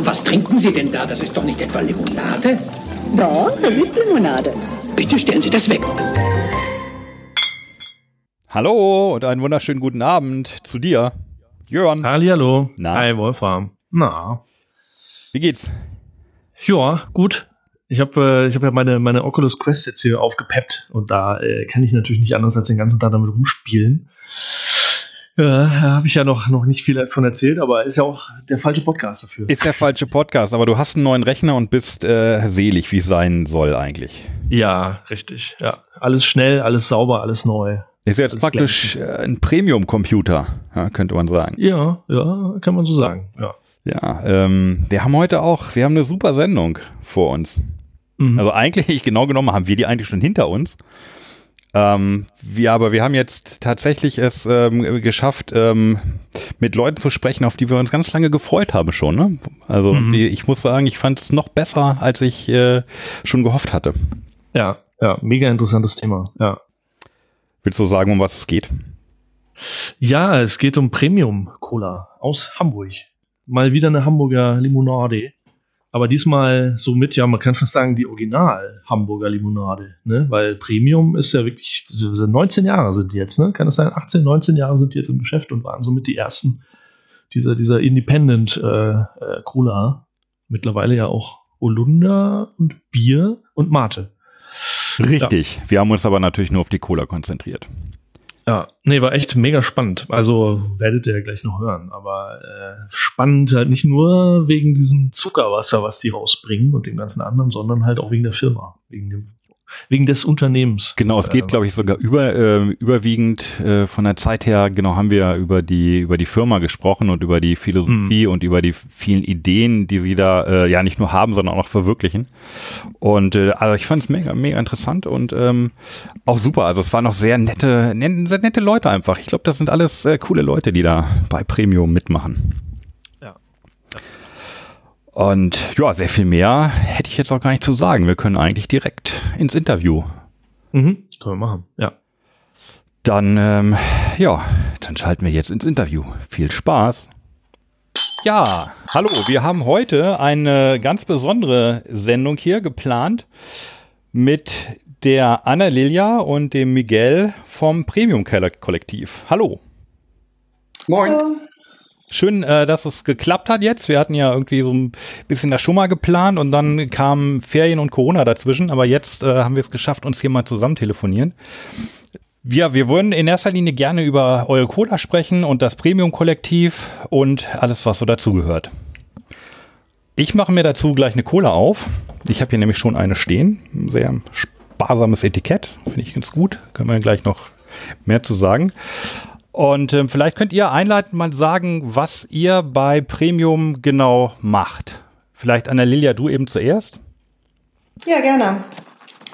Was trinken Sie denn da? Das ist doch nicht etwa Limonade? Doch, das ist Limonade. Bitte stellen Sie das weg. Hallo und einen wunderschönen guten Abend zu dir, Jörn. Hallihallo. Na? Hi, Wolfram. Na. Wie geht's? Ja, gut. Ich habe äh, ich hab ja meine, meine Oculus Quest jetzt hier aufgepeppt und da äh, kann ich natürlich nicht anders als den ganzen Tag damit rumspielen. Äh, habe ich ja noch, noch nicht viel davon erzählt, aber ist ja auch der falsche Podcast dafür. Ist der falsche Podcast, aber du hast einen neuen Rechner und bist äh, selig, wie es sein soll eigentlich. Ja, richtig. Ja, alles schnell, alles sauber, alles neu. Ist jetzt Alles praktisch äh, ein Premium-Computer, ja, könnte man sagen. Ja, ja, kann man so sagen. Ja. Ja, ähm, wir haben heute auch, wir haben eine super Sendung vor uns. Mhm. Also eigentlich, genau genommen, haben wir die eigentlich schon hinter uns. Ähm, wir, aber wir haben jetzt tatsächlich es ähm, geschafft, ähm, mit Leuten zu sprechen, auf die wir uns ganz lange gefreut haben schon. Ne? Also Mhm. ich muss sagen, ich fand es noch besser, als ich äh, schon gehofft hatte. ja, ja, mega interessantes Thema. Ja. Willst du sagen, um was es geht? Ja, es geht um Premium Cola aus Hamburg. Mal wieder eine Hamburger Limonade. Aber diesmal so mit, ja, man kann fast sagen, die Original Hamburger Limonade, ne? Weil Premium ist ja wirklich, 19 Jahre sind die jetzt, ne? Kann das sein? 18, 19 Jahre sind die jetzt im Geschäft und waren somit die ersten dieser, dieser Independent äh, äh, Cola. Mittlerweile ja auch Holunder und Bier und Mate. Richtig. Wir haben uns aber natürlich nur auf die Cola konzentriert. Ja, nee, war echt mega spannend. Also werdet ihr ja gleich noch hören. Aber äh, spannend halt nicht nur wegen diesem Zuckerwasser, was die rausbringen und dem ganzen anderen, sondern halt auch wegen der Firma, wegen dem, wegen des Unternehmens. Genau, es geht, Äh, glaube ich, sogar über, äh, überwiegend äh, von der Zeit her, genau, haben wir über die, über die Firma gesprochen und über die Philosophie und über die vielen Ideen, die sie da äh, ja nicht nur haben, sondern auch noch verwirklichen. Und äh, also ich fand es mega, mega interessant und ähm, auch super. Also es waren noch sehr nette, ne- sehr nette Leute einfach. Ich glaube, das sind alles äh, coole Leute, die da bei Premium mitmachen. Und ja, sehr viel mehr hätte ich jetzt auch gar nicht zu sagen. Wir können eigentlich direkt ins Interview. Mhm, können wir machen. Ja. Dann, ähm, ja, dann schalten wir jetzt ins Interview. Viel Spaß. Ja, hallo, wir haben heute eine ganz besondere Sendung hier geplant mit der Anna Lilia und dem Miguel vom Premium Kollektiv. Hallo. Moin. Schön, äh, dass es geklappt hat jetzt. Wir hatten ja irgendwie so ein bisschen das schon mal geplant und dann kamen Ferien und Corona dazwischen, aber jetzt äh, haben wir es geschafft, uns hier mal zusammen telefonieren. Wir, wir wollen in erster Linie gerne über eure Cola sprechen und das Premium-Kollektiv und alles, was so dazugehört. Ich mache mir dazu gleich eine Cola auf. Ich habe hier nämlich schon eine stehen. Ein sehr sparsames Etikett. Finde ich ganz gut. Können wir gleich noch mehr zu sagen. Und ähm, vielleicht könnt ihr einleitend mal sagen, was ihr bei Premium genau macht. Vielleicht Anna Lilia, du eben zuerst. Ja, gerne.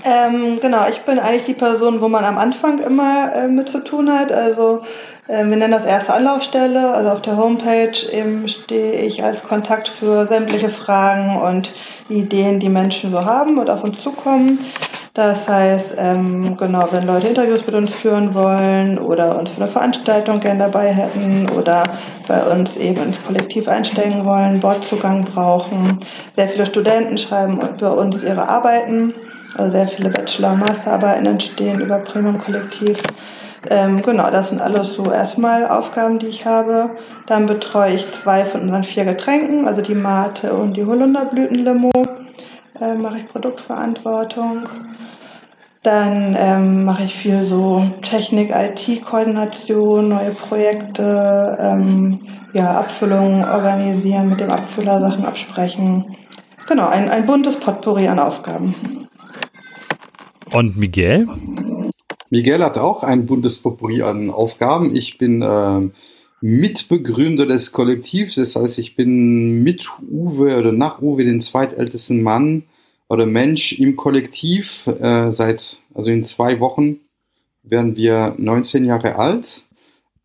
Ähm, genau, ich bin eigentlich die Person, wo man am Anfang immer äh, mit zu tun hat. Also äh, wir nennen das erste Anlaufstelle. Also auf der Homepage eben stehe ich als Kontakt für sämtliche Fragen und Ideen, die Menschen so haben und auf uns zukommen. Das heißt, ähm, genau, wenn Leute Interviews mit uns führen wollen oder uns für eine Veranstaltung gerne dabei hätten oder bei uns eben ins Kollektiv einsteigen wollen, Bordzugang brauchen. Sehr viele Studenten schreiben über uns ihre Arbeiten. Also sehr viele Bachelor- Masterarbeiten entstehen über Premium Kollektiv. Ähm, genau, das sind alles so erstmal Aufgaben, die ich habe. Dann betreue ich zwei von unseren vier Getränken, also die Mate und die Holunderblütenlimo. Äh, mache ich Produktverantwortung. Dann ähm, mache ich viel so Technik, IT-Koordination, neue Projekte, ähm, ja, Abfüllungen organisieren, mit dem Abfüller Sachen absprechen. Genau, ein, ein buntes Potpourri an Aufgaben. Und Miguel? Miguel hat auch ein buntes Potpourri an Aufgaben. Ich bin äh, Mitbegründer des Kollektivs, das heißt, ich bin mit Uwe oder nach Uwe den zweitältesten Mann oder Mensch im Kollektiv. Äh, seit, also in zwei Wochen werden wir 19 Jahre alt. Äh,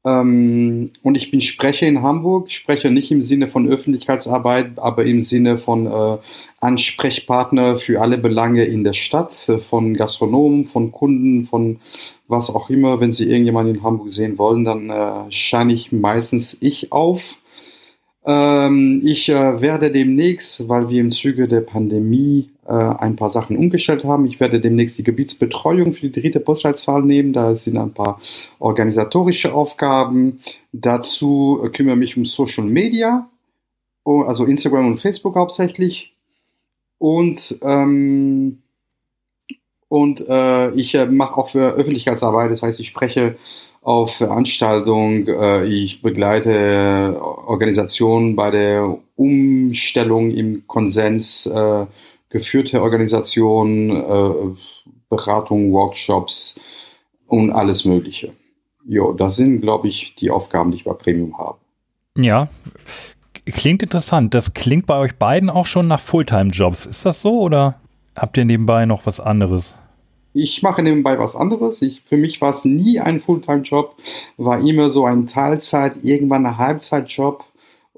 Ähm, und ich bin Sprecher in Hamburg, spreche nicht im Sinne von Öffentlichkeitsarbeit, aber im Sinne von äh, Ansprechpartner für alle Belange in der Stadt, äh, von Gastronomen, von Kunden, von was auch immer. Wenn Sie irgendjemanden in Hamburg sehen wollen, dann äh, scheine ich meistens ich auf. Ähm, ich äh, werde demnächst, weil wir im Zuge der Pandemie ein paar Sachen umgestellt haben, ich werde demnächst die Gebietsbetreuung für die dritte Postleitzahl nehmen. Da sind ein paar organisatorische Aufgaben. Dazu äh, kümmere ich mich um Social Media, oh, also Instagram und Facebook hauptsächlich. Und ähm, und äh, ich äh, mache auch für Öffentlichkeitsarbeit, das heißt, ich spreche auf Veranstaltungen, äh, ich begleite Organisationen bei der Umstellung im Konsens, äh, geführte Organisationen, äh, Beratung, Workshops und alles Mögliche. Jo, das sind, glaube ich, die Aufgaben, die ich bei Premium habe. Ja, klingt interessant. Das klingt bei euch beiden auch schon nach Fulltime-Jobs. Ist das so oder habt ihr nebenbei noch was anderes? ich mache nebenbei was anderes. Ich, für mich war es nie ein Fulltime-Job, war immer so ein Teilzeit, irgendwann ein Halbzeitjob.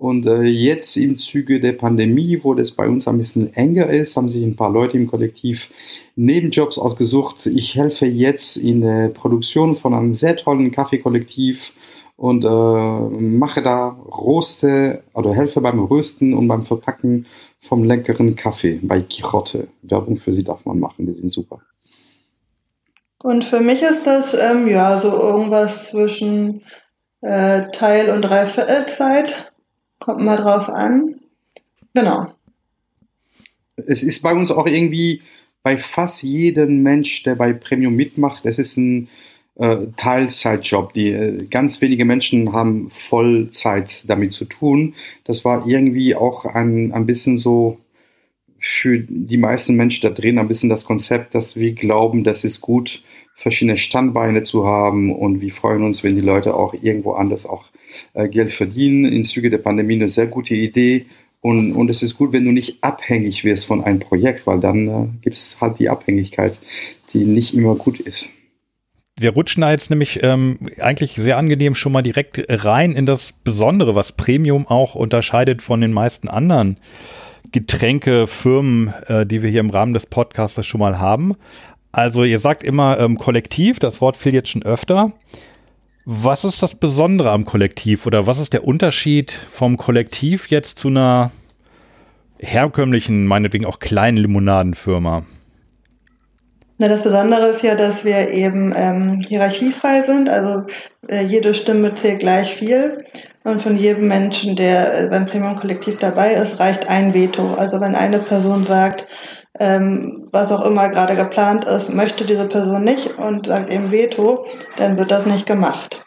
Und äh, jetzt im Zuge der Pandemie, wo das bei uns ein bisschen enger ist, haben sich ein paar Leute im Kollektiv Nebenjobs ausgesucht. Ich helfe jetzt in der Produktion von einem sehr tollen Kaffeekollektiv und äh, mache da Roste oder helfe beim Rösten und beim Verpacken vom leckeren Kaffee bei Quixote. Werbung für sie darf man machen, die sind super. Und für mich ist das ähm, ja so irgendwas zwischen äh, Teil- und Dreiviertelzeit. Kommt mal drauf an. Genau. Es ist bei uns auch irgendwie bei fast jedem Mensch, der bei Premium mitmacht, es ist ein äh, Teilzeitjob. Die äh, ganz wenige Menschen haben Vollzeit damit zu tun. Das war irgendwie auch ein, ein bisschen so für die meisten Menschen da drin ein bisschen das Konzept, dass wir glauben, das ist gut, verschiedene Standbeine zu haben und wir freuen uns, wenn die Leute auch irgendwo anders auch äh, Geld verdienen. In Züge der Pandemie eine sehr gute Idee und, und es ist gut, wenn du nicht abhängig wirst von einem Projekt, weil dann äh, gibt es halt die Abhängigkeit, die nicht immer gut ist. Wir rutschen da jetzt nämlich ähm, eigentlich sehr angenehm schon mal direkt rein in das Besondere, was Premium auch unterscheidet von den meisten anderen Getränkefirmen, äh, die wir hier im Rahmen des Podcasts schon mal haben. Also ihr sagt immer ähm, Kollektiv, das Wort fiel jetzt schon öfter. Was ist das Besondere am Kollektiv oder was ist der Unterschied vom Kollektiv jetzt zu einer herkömmlichen, meinetwegen auch kleinen Limonadenfirma? Na, das Besondere ist ja, dass wir eben ähm, hierarchiefrei sind, also äh, jede Stimme zählt gleich viel. Und von jedem Menschen, der äh, beim Premium-Kollektiv dabei ist, reicht ein Veto. Also wenn eine Person sagt, ähm, was auch immer gerade geplant ist, möchte diese Person nicht und sagt eben Veto, dann wird das nicht gemacht.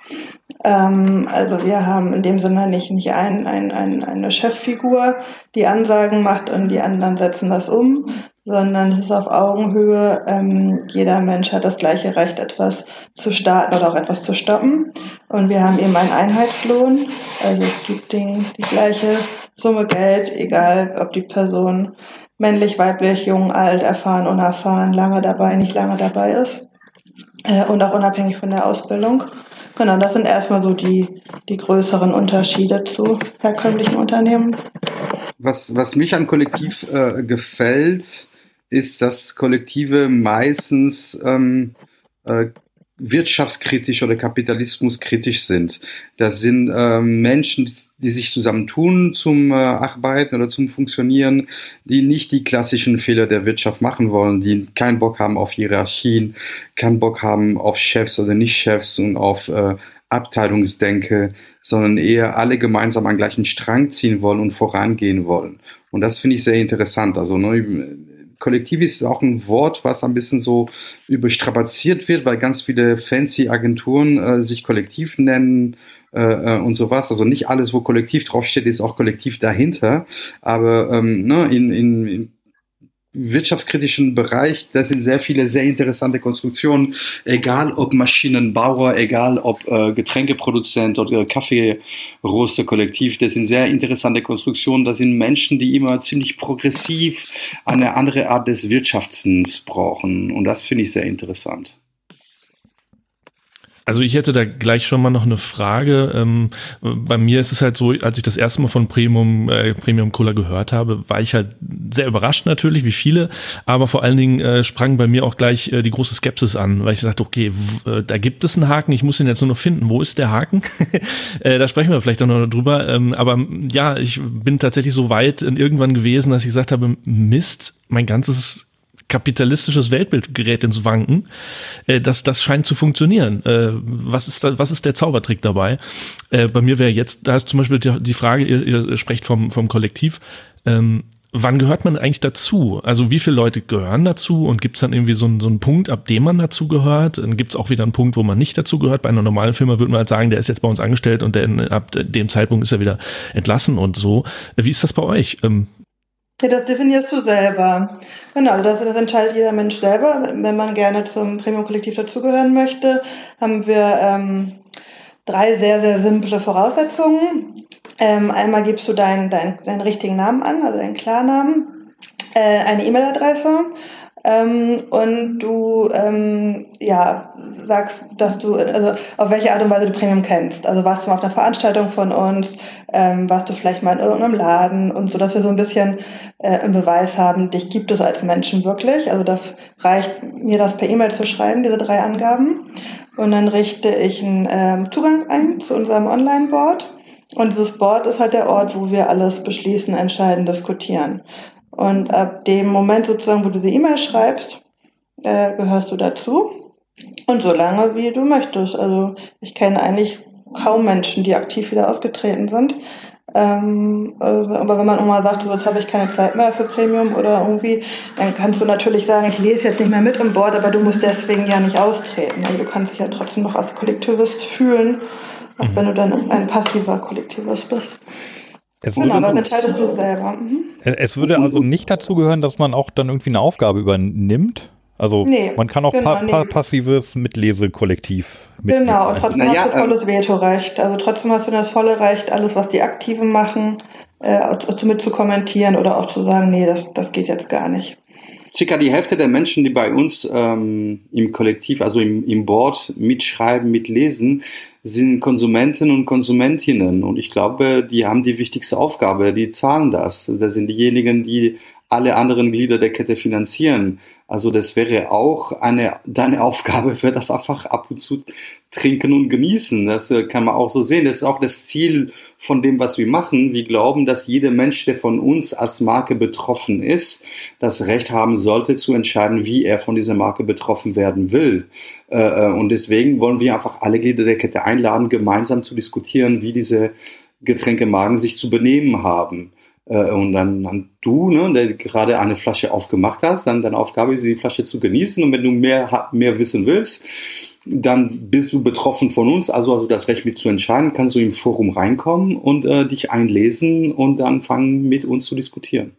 Ähm, also wir haben in dem Sinne nicht, nicht ein, ein, ein, eine Cheffigur, die Ansagen macht und die anderen setzen das um, sondern es ist auf Augenhöhe. Ähm, jeder Mensch hat das gleiche Recht, etwas zu starten oder auch etwas zu stoppen. Und wir haben eben einen Einheitslohn. Also es gibt den, die gleiche Summe Geld, egal ob die Person männlich, weiblich, jung, alt, erfahren, unerfahren, lange dabei, nicht lange dabei ist. Äh, und auch unabhängig von der Ausbildung. Genau, das sind erstmal so die, die größeren Unterschiede zu herkömmlichen Unternehmen. Was, was mich an Kollektiv äh, gefällt, ist, dass Kollektive meistens ähm, äh, wirtschaftskritisch oder kapitalismuskritisch sind. Das sind äh, Menschen, die sich zusammentun zum äh, Arbeiten oder zum Funktionieren, die nicht die klassischen Fehler der Wirtschaft machen wollen, die keinen Bock haben auf Hierarchien, keinen Bock haben auf Chefs oder Nicht-Chefs und auf äh, Abteilungsdenke, sondern eher alle gemeinsam an gleichen Strang ziehen wollen und vorangehen wollen. Und das finde ich sehr interessant. Also ne, Kollektiv ist auch ein Wort, was ein bisschen so überstrapaziert wird, weil ganz viele fancy Agenturen äh, sich Kollektiv nennen äh, äh, und sowas. Also nicht alles, wo Kollektiv draufsteht, ist auch Kollektiv dahinter. Aber ähm, ne, in, in, in wirtschaftskritischen Bereich, da sind sehr viele sehr interessante Konstruktionen, egal ob Maschinenbauer, egal ob äh, Getränkeproduzent oder Kaffeeröster-Kollektiv, das sind sehr interessante Konstruktionen, da sind Menschen, die immer ziemlich progressiv eine andere Art des Wirtschaftens brauchen. Und das finde ich sehr interessant. Also ich hätte da gleich schon mal noch eine Frage. Ähm, bei mir ist es halt so, als ich das erste Mal von Premium, äh, Premium Cola gehört habe, war ich halt sehr überrascht natürlich, wie viele, aber vor allen Dingen äh, sprang bei mir auch gleich äh, die große Skepsis an, weil ich dachte, okay, äh, da gibt es einen Haken, ich muss ihn jetzt nur noch finden. Wo ist der Haken? äh, da sprechen wir vielleicht auch noch drüber. Ähm, aber ja, ich bin tatsächlich so weit irgendwann gewesen, dass ich gesagt habe, Mist, mein ganzes kapitalistisches Weltbild gerät ins Wanken. Äh, das, das scheint zu funktionieren. Äh, was, ist da, was ist der Zaubertrick dabei? Äh, bei mir wäre jetzt da zum Beispiel die, die Frage, ihr, ihr, sprecht vom, vom Kollektiv. Ähm, wann gehört man eigentlich dazu? Also wie viele Leute gehören dazu und gibt es dann irgendwie so, einen, so einen Punkt, ab dem man dazu gehört? Dann gibt es auch wieder einen Punkt, wo man nicht dazu gehört. Bei einer normalen Firma würde man halt sagen, der ist jetzt bei uns angestellt und der, ab dem Zeitpunkt ist er wieder entlassen und so. Wie ist das bei euch? Ähm, ja, das definierst du selber. Genau, das, das entscheidet jeder Mensch selber. Wenn man gerne zum Premium-Kollektiv dazugehören möchte, haben wir ähm, drei sehr, sehr simple Voraussetzungen. Ähm, einmal gibst du deinen, deinen, deinen richtigen Namen an, also deinen Klarnamen, äh, eine E-Mail-Adresse ähm, und du ähm, ja sagst, dass du also auf welche Art und Weise du Premium kennst. Also warst du mal auf einer Veranstaltung von uns, ähm, warst du vielleicht mal in irgendeinem Laden und so, dass wir so ein bisschen äh, im Beweis haben, dich gibt es als Menschen wirklich. Also das reicht mir das per E-Mail zu schreiben, diese drei Angaben. Und dann richte ich einen ähm, Zugang ein zu unserem Online-Board. Und dieses Board ist halt der Ort, wo wir alles beschließen, entscheiden, diskutieren. Und ab dem Moment sozusagen, wo du die E-Mail schreibst, äh, gehörst du dazu. Und so lange, wie du möchtest. Also ich kenne eigentlich kaum Menschen, die aktiv wieder ausgetreten sind. Ähm, also, aber wenn man immer sagt, so, jetzt habe ich keine Zeit mehr für Premium oder irgendwie, dann kannst du natürlich sagen, ich lese jetzt nicht mehr mit im Board, aber du musst deswegen ja nicht austreten. Also du kannst dich ja trotzdem noch als Kollektivist fühlen, auch mhm. wenn du dann ein passiver Kollektivist bist. Es genau, würde, entscheidest du selber. Mhm. Es würde also nicht dazu gehören, dass man auch dann irgendwie eine Aufgabe übernimmt. Also nee, man kann auch genau, pa pa passives Mitlesekollektiv mitnehmen. Genau, und trotzdem naja, hast du volles ähm, Vetorecht. Also trotzdem hast du das volle Recht, alles, was die Aktiven machen, äh, mit zu kommentieren oder auch zu sagen, nee, das, das geht jetzt gar nicht circa die Hälfte der Menschen, die bei uns ähm, im Kollektiv, also im, im Board mitschreiben, mitlesen, sind Konsumenten und Konsumentinnen. Und ich glaube, die haben die wichtigste Aufgabe, die zahlen das. Das sind diejenigen, die alle anderen Glieder der Kette finanzieren. Also das wäre auch eine deine Aufgabe für das einfach ab und zu trinken und genießen. Das äh, kann man auch so sehen. Das ist auch das Ziel von dem, was wir machen. Wir glauben, dass jeder Mensch, der von uns als Marke betroffen ist, das Recht haben sollte zu entscheiden, wie er von dieser Marke betroffen werden will. Äh, äh, und deswegen wollen wir einfach alle Glieder der Kette einladen, gemeinsam zu diskutieren, wie diese Getränkemarken sich zu benehmen haben. Äh, und dann, dann du, ne, der gerade eine Flasche aufgemacht hast, dann deine Aufgabe ist, die Flasche zu genießen. Und wenn du mehr, mehr wissen willst, dann bist du betroffen von uns, also also das Recht mit zu entscheiden, kannst du im Forum reinkommen und äh, dich einlesen und dann fangen mit uns zu diskutieren.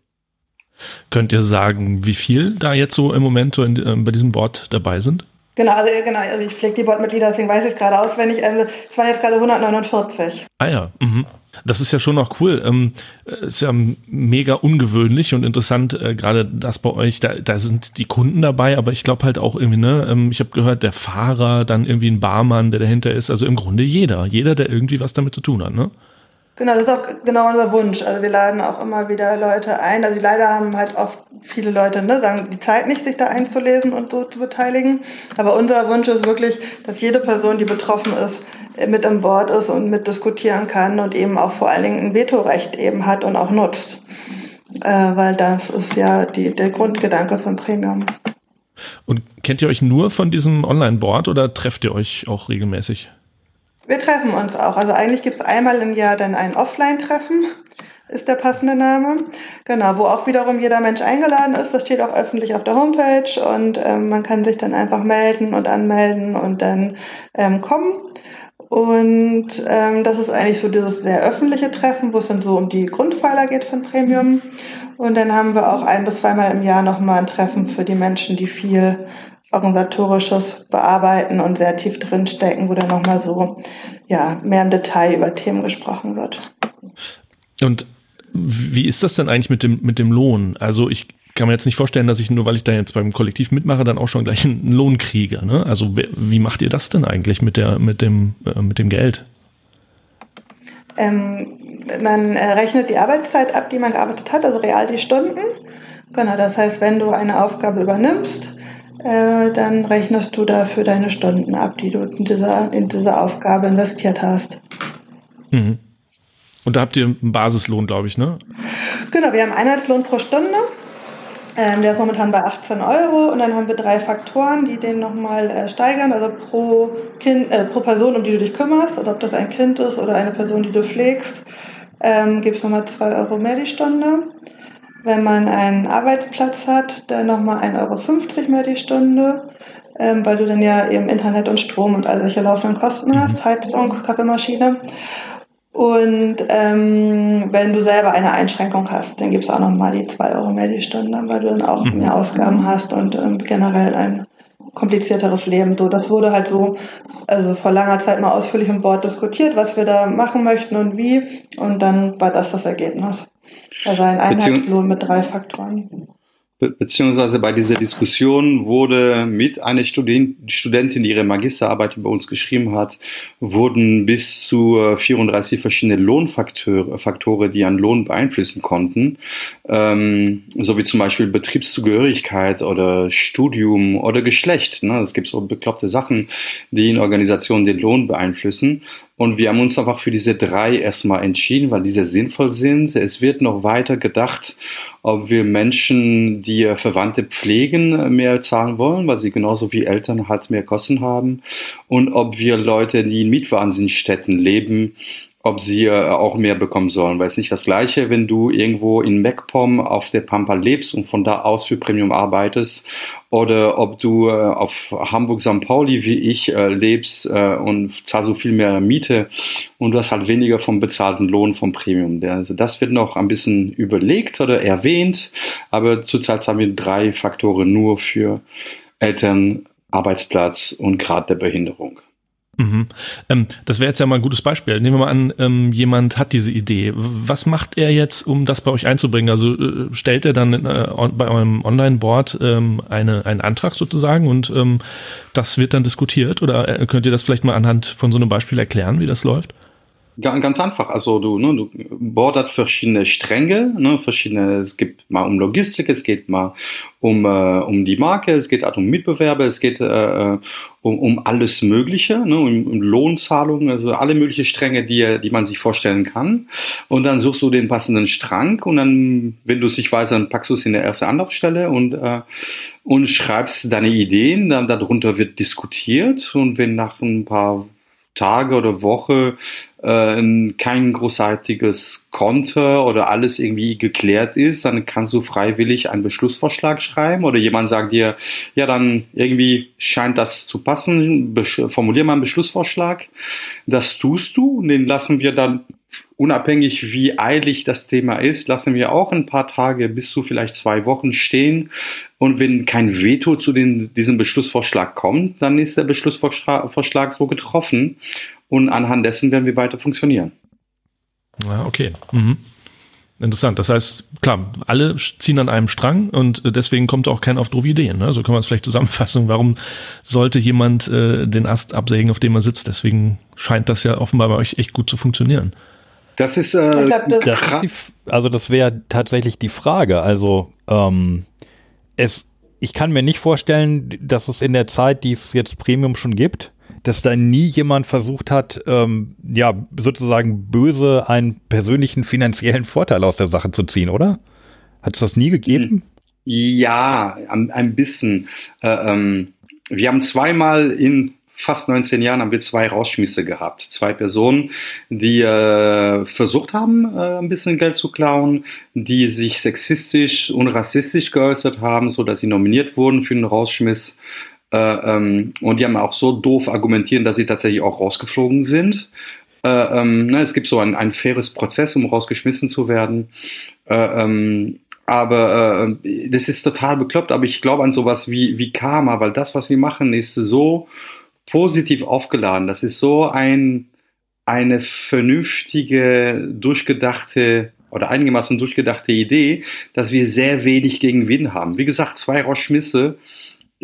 Könnt ihr sagen, wie viel da jetzt so im Moment so in, äh, bei diesem Board dabei sind? Genau, also, genau, also ich pflege die Bordmitglieder, deswegen weiß ich es gerade auswendig. Also, es waren jetzt gerade 149. Ah ja, mhm. Das ist ja schon noch cool. Ähm, ist ja mega ungewöhnlich und interessant, äh, gerade das bei euch, da, da sind die Kunden dabei, aber ich glaube halt auch irgendwie, ne, ähm, ich habe gehört, der Fahrer, dann irgendwie ein Barmann, der dahinter ist, also im Grunde jeder, jeder, der irgendwie was damit zu tun hat, ne? Genau, das ist auch genau unser Wunsch. Also wir laden auch immer wieder Leute ein. Also leider haben halt oft viele Leute, ne, sagen die Zeit nicht, sich da einzulesen und so zu beteiligen. Aber unser Wunsch ist wirklich, dass jede Person, die betroffen ist, mit an Bord ist und mit diskutieren kann und eben auch vor allen Dingen ein Vetorecht eben hat und auch nutzt. Äh, weil das ist ja die, der Grundgedanke von Premium. Und kennt ihr euch nur von diesem Online-Board oder trefft ihr euch auch regelmäßig? Wir treffen uns auch. Also eigentlich gibt es einmal im Jahr dann ein Offline-Treffen, ist der passende Name. Genau, wo auch wiederum jeder Mensch eingeladen ist. Das steht auch öffentlich auf der Homepage und ähm, man kann sich dann einfach melden und anmelden und dann ähm, kommen. Und ähm, das ist eigentlich so dieses sehr öffentliche Treffen, wo es dann so um die Grundpfeiler geht von Premium. Und dann haben wir auch ein bis zweimal im Jahr nochmal ein Treffen für die Menschen, die viel organisatorisches bearbeiten und sehr tief drinstecken, wo dann nochmal so ja, mehr im Detail über Themen gesprochen wird. Und wie ist das denn eigentlich mit dem, mit dem Lohn? Also ich kann mir jetzt nicht vorstellen, dass ich nur, weil ich da jetzt beim Kollektiv mitmache, dann auch schon gleich einen Lohn kriege. Ne? Also wie macht ihr das denn eigentlich mit der, mit dem, äh, mit dem Geld? Ähm, man äh, rechnet die Arbeitszeit ab, die man gearbeitet hat, also real die Stunden. Genau, das heißt, wenn du eine Aufgabe übernimmst, äh, dann rechnest du dafür deine Stunden ab, die du in dieser, in dieser Aufgabe investiert hast. Mhm. Und da habt ihr einen Basislohn, glaube ich, ne? Genau, wir haben Einheitslohn pro Stunde. Ähm, der ist momentan bei 18 Euro und dann haben wir drei Faktoren, die den nochmal äh, steigern. Also pro, kind, äh, pro Person, um die du dich kümmerst, also ob das ein Kind ist oder eine Person, die du pflegst, ähm, gibt es nochmal 2 Euro mehr die Stunde. Wenn man einen Arbeitsplatz hat, dann nochmal 1,50 Euro mehr die Stunde, ähm, weil du dann ja eben Internet und Strom und all solche laufenden Kosten hast, Heizung, Kaffeemaschine. Und ähm, wenn du selber eine Einschränkung hast, dann gibst du auch nochmal die 2 Euro mehr die Stunde, weil du dann auch mhm. mehr Ausgaben hast und ähm, generell ein komplizierteres Leben. So, das wurde halt so, also vor langer Zeit mal ausführlich im Board diskutiert, was wir da machen möchten und wie. Und dann war das das Ergebnis. Also ein Einheitslohn mit drei Faktoren beziehungsweise bei dieser Diskussion wurde mit einer Student, Studentin, die ihre Magisterarbeit über uns geschrieben hat, wurden bis zu 34 verschiedene Lohnfaktoren, Faktoren, die einen Lohn beeinflussen konnten, ähm, so wie zum Beispiel Betriebszugehörigkeit oder Studium oder Geschlecht. Ne? Es gibt so bekloppte Sachen, die in Organisationen den Lohn beeinflussen. Und wir haben uns einfach für diese drei erstmal entschieden, weil diese sinnvoll sind. Es wird noch weiter gedacht, ob wir Menschen, die Verwandte pflegen, mehr zahlen wollen, weil sie genauso wie Eltern halt mehr Kosten haben. Und ob wir Leute, die in Mietwahnsinnsstätten leben, ob sie äh, auch mehr bekommen sollen. Weil es nicht das Gleiche, wenn du irgendwo in MacPom auf der Pampa lebst und von da aus für Premium arbeitest oder ob du äh, auf Hamburg St. Pauli wie ich äh, lebst und zahlst so viel mehr Miete und du hast halt weniger vom bezahlten Lohn vom Premium. Also das wird noch ein bisschen überlegt oder erwähnt, aber zurzeit haben wir drei Faktoren nur für Eltern, Arbeitsplatz und Grad der Behinderung. Mhm. Ähm, das wäre jetzt ja mal ein gutes Beispiel. Nehmen wir mal an, ähm, jemand hat diese Idee. Was macht er jetzt, um das bei euch einzubringen? Also äh, stellt er dann äh, on, bei eurem Online-Board ähm, eine, einen Antrag sozusagen und ähm, das wird dann diskutiert? Oder äh, könnt ihr das vielleicht mal anhand von so einem Beispiel erklären, wie das läuft? Ganz einfach. Also du, ne, du bordert verschiedene Stränge, ne, verschiedene, es gibt mal um Logistik, es geht mal um, äh, um die Marke, es geht auch um Mitbewerber, es geht äh, äh, um, um alles Mögliche, ne, um, um Lohnzahlungen, also alle möglichen Stränge, die, die man sich vorstellen kann. Und dann suchst du den passenden Strang und dann, wenn du es nicht weißt, dann packst du es in der erste Anlaufstelle und, äh, und schreibst deine Ideen, dann darunter wird diskutiert und wenn nach ein paar Tage oder Woche äh, kein großartiges Konto oder alles irgendwie geklärt ist, dann kannst du freiwillig einen Beschlussvorschlag schreiben oder jemand sagt dir, ja, dann irgendwie scheint das zu passen, formulier mal einen Beschlussvorschlag. Das tust du und den lassen wir dann unabhängig wie eilig das Thema ist, lassen wir auch ein paar Tage bis zu vielleicht zwei Wochen stehen. Und wenn kein Veto zu den, diesem Beschlussvorschlag kommt, dann ist der Beschlussvorschlag so getroffen. Und anhand dessen werden wir weiter funktionieren. Ja, okay. Mhm. Interessant. Das heißt, klar, alle ziehen an einem Strang und deswegen kommt auch keiner auf doofe Ideen. Ne? So kann man es vielleicht zusammenfassen. Warum sollte jemand äh, den Ast absägen, auf dem er sitzt? Deswegen scheint das ja offenbar bei euch echt gut zu funktionieren. Das ist, äh, glaub, das das die, also das wäre tatsächlich die Frage. Also ähm, es, ich kann mir nicht vorstellen, dass es in der Zeit, die es jetzt Premium schon gibt, dass da nie jemand versucht hat, ähm, ja, sozusagen böse einen persönlichen finanziellen Vorteil aus der Sache zu ziehen, oder? Hat es das nie gegeben? Ja, ein, ein bisschen. Äh, ähm, wir haben zweimal in fast 19 Jahren haben wir zwei Rausschmisse gehabt. Zwei Personen, die äh, versucht haben, äh, ein bisschen Geld zu klauen, die sich sexistisch und rassistisch geäußert haben, so dass sie nominiert wurden für den Rausschmiss. Äh, ähm, und die haben auch so doof argumentieren, dass sie tatsächlich auch rausgeflogen sind. Äh, ähm, ne, es gibt so ein, ein faires Prozess, um rausgeschmissen zu werden. Äh, ähm, aber äh, das ist total bekloppt, aber ich glaube an sowas wie, wie Karma, weil das, was wir machen, ist so positiv aufgeladen. Das ist so ein, eine vernünftige, durchgedachte oder einigermaßen durchgedachte Idee, dass wir sehr wenig Gewinn haben. Wie gesagt, zwei Rauschmisse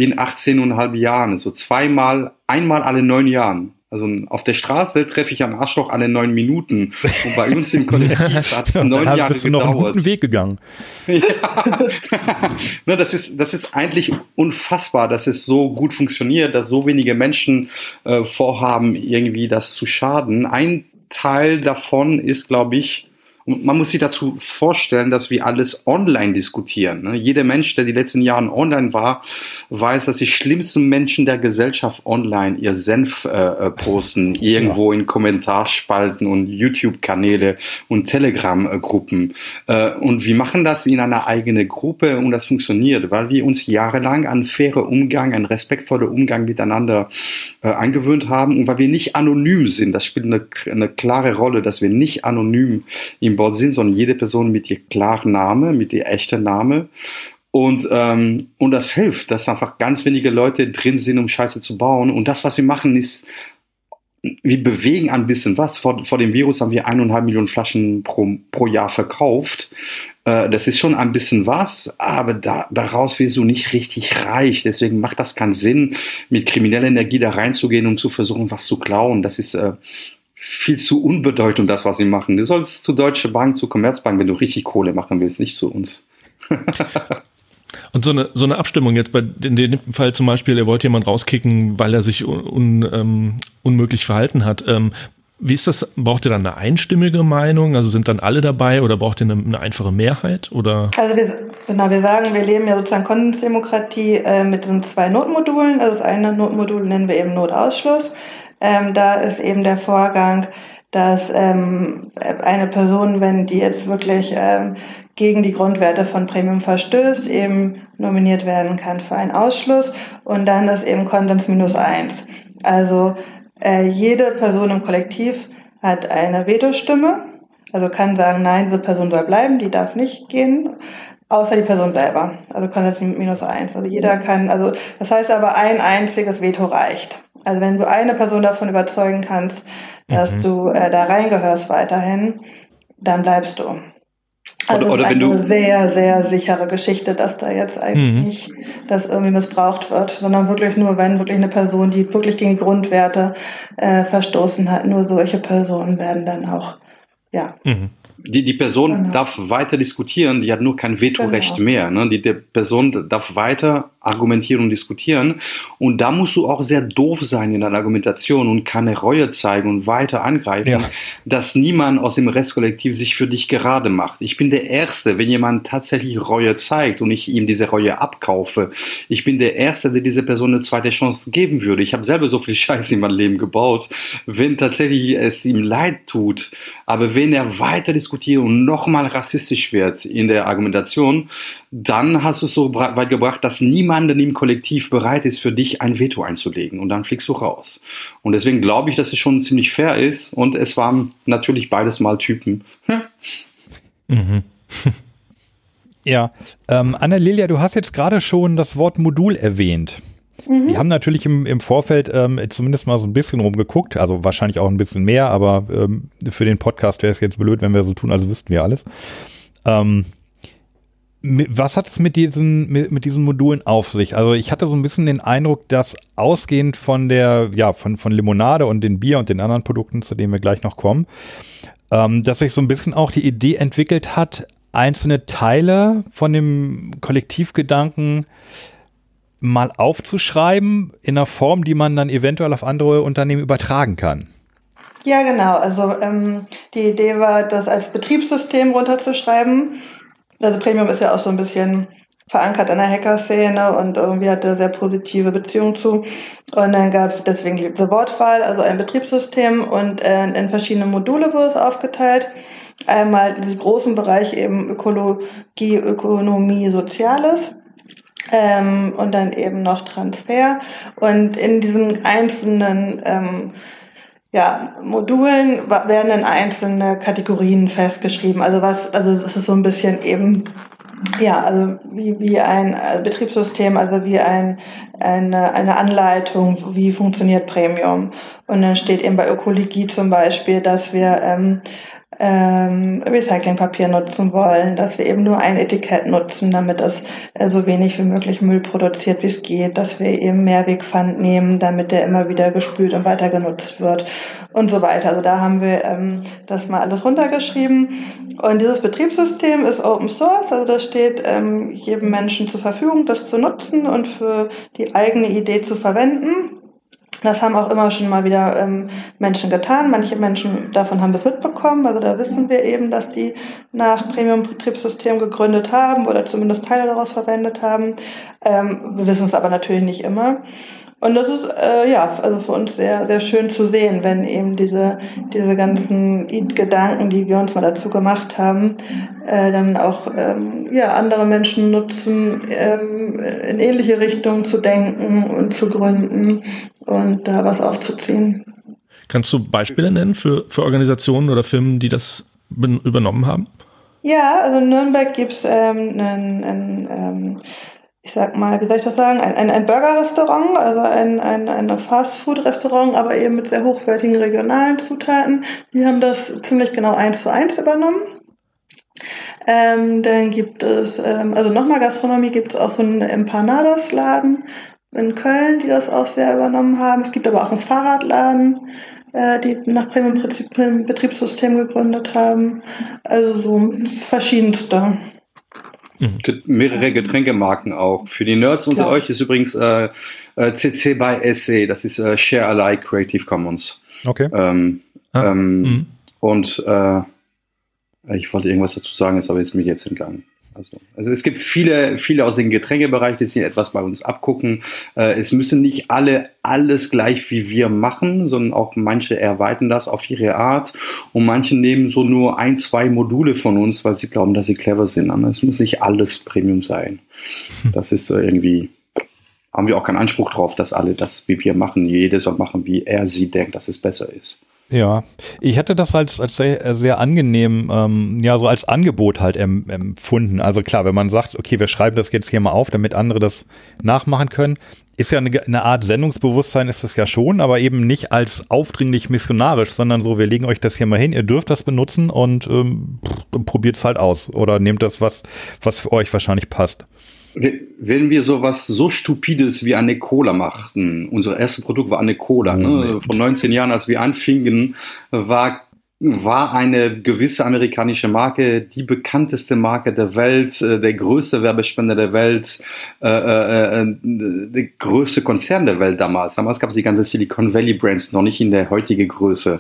in 18,5 Jahren, so zweimal, einmal alle neun Jahren. Also auf der Straße treffe ich einen Arschloch alle neun Minuten. Und bei uns im Kollektiv hat es neun Jahre bist du noch einen gedauert. guten Weg gegangen. Ja. Das, ist, das ist eigentlich unfassbar, dass es so gut funktioniert, dass so wenige Menschen äh, vorhaben, irgendwie das zu schaden. Ein Teil davon ist, glaube ich, und man muss sich dazu vorstellen, dass wir alles online diskutieren. Ne? Jeder Mensch, der die letzten Jahre online war, weiß, dass die schlimmsten Menschen der Gesellschaft online ihr Senf äh, äh, posten, irgendwo in Kommentarspalten und YouTube-Kanäle und Telegram-Gruppen. Äh, und wir machen das in einer eigenen Gruppe und das funktioniert, weil wir uns jahrelang an faire Umgang, an respektvoller Umgang miteinander äh, angewöhnt haben und weil wir nicht anonym sind. Das spielt eine, eine klare Rolle, dass wir nicht anonym im Board sind, sondern jede Person mit ihr klaren Name, mit ihr echten Name. Und, ähm, und das hilft, dass einfach ganz wenige Leute drin sind, um Scheiße zu bauen. Und das, was wir machen, ist, wir bewegen ein bisschen was. Vor, vor dem Virus haben wir eineinhalb Millionen Flaschen pro, pro Jahr verkauft. Äh, das ist schon ein bisschen was, aber da, daraus wirst du nicht richtig reich. Deswegen macht das keinen Sinn, mit krimineller Energie da reinzugehen, um zu versuchen, was zu klauen. Das ist äh, viel zu unbedeutend, das, was sie machen. Du sollst zu Deutsche Bank, zu Commerzbank, wenn du richtig Kohle machen willst, nicht zu uns. Und so eine, so eine Abstimmung jetzt bei in dem Fall zum Beispiel, er wollte jemand rauskicken, weil er sich un, ähm, unmöglich verhalten hat. Ähm, wie ist das? Braucht ihr dann eine einstimmige Meinung? Also sind dann alle dabei oder braucht ihr eine, eine einfache Mehrheit? Oder? Also wir, genau, wir sagen, wir leben ja sozusagen Konsensdemokratie äh, mit den zwei Notmodulen. Also das eine Notmodul nennen wir eben Notausschluss. Ähm, da ist eben der Vorgang, dass ähm, eine Person, wenn die jetzt wirklich ähm, gegen die Grundwerte von Premium verstößt, eben nominiert werden kann für einen Ausschluss und dann ist eben Konsens minus eins. Also äh, jede Person im Kollektiv hat eine Vetostimme, also kann sagen, nein, diese Person soll bleiben, die darf nicht gehen, außer die Person selber. Also Konsens minus eins. Also jeder kann, also das heißt aber ein einziges Veto reicht. Also wenn du eine Person davon überzeugen kannst, dass Mhm. du äh, da reingehörst weiterhin, dann bleibst du. Also Oder- oder ist wenn eine du- sehr, sehr sichere Geschichte, dass da jetzt eigentlich Mhm. nicht das irgendwie missbraucht wird, sondern wirklich nur, wenn wirklich eine Person, die wirklich gegen Grundwerte äh, verstoßen hat, nur solche Personen werden dann auch, ja, Mhm. Die, die Person Genau. darf weiter diskutieren, die hat nur kein Vetorecht Genau. mehr. Ne? Die, die Person darf weiter argumentieren und diskutieren. Und da musst du auch sehr doof sein in deiner Argumentation und keine Reue zeigen und weiter angreifen, Ja. dass niemand aus dem Restkollektiv sich für dich gerade macht. Ich bin der Erste, wenn jemand tatsächlich Reue zeigt und ich ihm diese Reue abkaufe. Ich bin der Erste, der dieser Person eine zweite Chance geben würde. Ich habe selber so viel Scheiße in meinem Leben gebaut. Wenn tatsächlich es ihm leid tut, aber wenn er weiter diskutiert und nochmal rassistisch wird in der Argumentation, dann hast du es so weit gebracht, dass niemand im Kollektiv bereit ist, für dich ein Veto einzulegen. Und dann fliegst du raus. Und deswegen glaube ich, dass es schon ziemlich fair ist. Und es waren natürlich beides mal Typen. Mhm. Ja, ähm, Anna-Lilia, du hast jetzt gerade schon das Wort Modul erwähnt. Wir haben natürlich im, im Vorfeld ähm, zumindest mal so ein bisschen rumgeguckt, also wahrscheinlich auch ein bisschen mehr, aber ähm, für den Podcast wäre es jetzt blöd, wenn wir so tun, also wüssten wir alles. Ähm, was hat es mit diesen, mit, mit diesen Modulen auf sich? Also ich hatte so ein bisschen den Eindruck, dass ausgehend von der, ja, von, von Limonade und den Bier und den anderen Produkten, zu denen wir gleich noch kommen, ähm, dass sich so ein bisschen auch die Idee entwickelt hat, einzelne Teile von dem Kollektivgedanken mal aufzuschreiben in einer Form, die man dann eventuell auf andere Unternehmen übertragen kann. Ja, genau. Also ähm, die Idee war, das als Betriebssystem runterzuschreiben. Also Premium ist ja auch so ein bisschen verankert in der Hacker-Szene und irgendwie hat er sehr positive Beziehungen zu. Und dann gab es deswegen diese Wortwahl, also ein Betriebssystem und äh, in verschiedene Module wurde es aufgeteilt. Einmal die großen Bereich eben Ökologie, Ökonomie, Soziales. Ähm, und dann eben noch Transfer. Und in diesen einzelnen ähm, ja, Modulen werden dann einzelne Kategorien festgeschrieben. Also was, also es ist so ein bisschen eben, ja, also wie, wie ein äh, Betriebssystem, also wie ein, eine, eine Anleitung, wie funktioniert Premium. Und dann steht eben bei Ökologie zum Beispiel, dass wir ähm, ähm, Recyclingpapier nutzen wollen, dass wir eben nur ein Etikett nutzen, damit es äh, so wenig wie möglich Müll produziert, wie es geht, dass wir eben Mehrwegpfand nehmen, damit der immer wieder gespült und weiter genutzt wird und so weiter. Also da haben wir ähm, das mal alles runtergeschrieben. Und dieses Betriebssystem ist Open Source, also das steht ähm, jedem Menschen zur Verfügung, das zu nutzen und für die eigene Idee zu verwenden. Das haben auch immer schon mal wieder ähm, Menschen getan. Manche Menschen davon haben wir es mitbekommen. Also da wissen wir eben, dass die nach Premium-Betriebssystem gegründet haben oder zumindest Teile daraus verwendet haben. Ähm, wir wissen es aber natürlich nicht immer. Und das ist äh, ja also für uns sehr sehr schön zu sehen, wenn eben diese diese ganzen Gedanken, die wir uns mal dazu gemacht haben, äh, dann auch ähm, ja andere Menschen nutzen, ähm, in ähnliche Richtungen zu denken und zu gründen und da was aufzuziehen. Kannst du Beispiele nennen für für Organisationen oder Firmen, die das übernommen haben? Ja, also in Nürnberg gibt es ähm, einen, einen ähm, ich sag mal, wie soll ich das sagen, ein, ein, ein Burger-Restaurant, also ein, ein, ein Fast-Food-Restaurant, aber eben mit sehr hochwertigen regionalen Zutaten. Die haben das ziemlich genau eins zu eins übernommen. Ähm, dann gibt es, ähm, also nochmal Gastronomie, gibt es auch so einen Empanadas-Laden in Köln, die das auch sehr übernommen haben. Es gibt aber auch einen Fahrradladen, äh, die nach Premium-Betriebssystem gegründet haben. Also so verschiedenste. Mhm. Mehrere Getränkemarken auch. Für die Nerds unter Klar. euch ist übrigens äh, äh, CC by SE, das ist äh, Share Alike Creative Commons. Okay. Ähm, ah. ähm, mhm. Und äh, ich wollte irgendwas dazu sagen, jetzt habe ich mich jetzt entgangen. Also, also es gibt viele, viele aus dem Getränkebereich, die sich etwas bei uns abgucken. Äh, es müssen nicht alle alles gleich wie wir machen, sondern auch manche erweitern das auf ihre Art und manche nehmen so nur ein, zwei Module von uns, weil sie glauben, dass sie clever sind. Es muss nicht alles Premium sein. Hm. Das ist irgendwie, haben wir auch keinen Anspruch drauf, dass alle das wie wir machen. Jeder soll machen, wie er sie denkt, dass es besser ist. Ja, ich hätte das als, als sehr, sehr angenehm, ähm, ja, so als Angebot halt em, empfunden. Also klar, wenn man sagt, okay, wir schreiben das jetzt hier mal auf, damit andere das nachmachen können, ist ja eine, eine Art Sendungsbewusstsein ist das ja schon, aber eben nicht als aufdringlich missionarisch, sondern so, wir legen euch das hier mal hin, ihr dürft das benutzen und ähm, probiert es halt aus oder nehmt das, was, was für euch wahrscheinlich passt. Wenn wir sowas so Stupides wie eine Cola machten, unser erstes Produkt war eine Cola, ne? vor 19 Jahren, als wir anfingen, war war eine gewisse amerikanische Marke die bekannteste Marke der Welt, äh, der größte Werbespender der Welt, äh, äh, äh, der größte Konzern der Welt damals. Damals gab es die ganze Silicon Valley Brands noch nicht in der heutigen Größe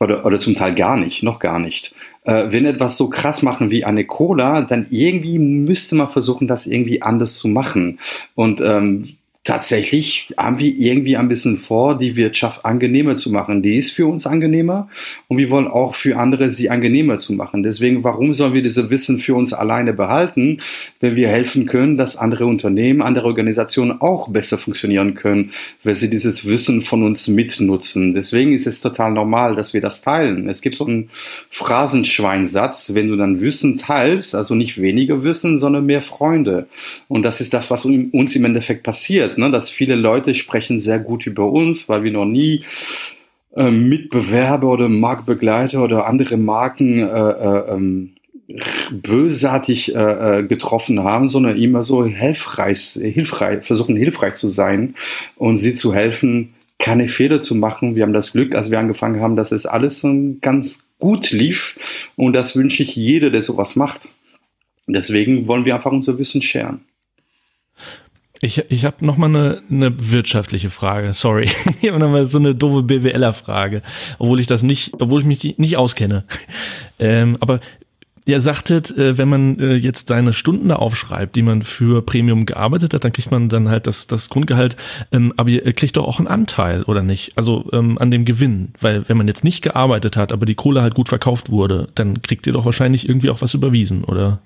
oder, oder zum Teil gar nicht, noch gar nicht äh, wenn etwas so krass machen wie eine Cola, dann irgendwie müsste man versuchen, das irgendwie anders zu machen. Und ähm, tatsächlich haben wir irgendwie ein bisschen vor, die Wirtschaft angenehmer zu machen. Die ist für uns angenehmer und wir wollen auch für andere sie angenehmer zu machen. Deswegen, warum sollen wir diese Wissen für uns alleine behalten, wenn wir helfen können, dass andere Unternehmen, andere Organisationen auch besser funktionieren können, wenn sie dieses Wissen von uns mitnutzen. Deswegen ist es total normal, dass wir das teilen. Es gibt so einen Phrasenschweinsatz, wenn du dann Wissen teilst, also nicht weniger Wissen, sondern mehr Freunde. Und das ist das, was uns im Endeffekt passiert passiert, ne? dass viele Leute sprechen sehr gut über uns, weil wir noch nie äh, Mitbewerber oder Marktbegleiter oder andere Marken äh, äh, ähm, bösartig äh, äh, getroffen haben, sondern immer so hilfreich, hilfreich, versuchen hilfreich zu sein und sie zu helfen, keine Fehler zu machen. Wir haben das Glück, als wir angefangen haben, dass es alles ganz gut lief und das wünsche ich jeder, der sowas macht. Deswegen wollen wir einfach unser Wissen scheren. Ich, ich habe noch mal eine, eine wirtschaftliche Frage. Sorry, ich habe noch mal so eine doofe BWLer-Frage, obwohl ich das nicht, obwohl ich mich nicht auskenne. Ähm, aber ihr sagtet, äh, wenn man äh, jetzt seine Stunden da aufschreibt, die man für Premium gearbeitet hat, dann kriegt man dann halt das, das Grundgehalt. Ähm, aber ihr kriegt doch auch einen Anteil, oder nicht? Also ähm, an dem Gewinn. Weil wenn man jetzt nicht gearbeitet hat, aber die Kohle halt gut verkauft wurde, dann kriegt ihr doch wahrscheinlich irgendwie auch was überwiesen, oder?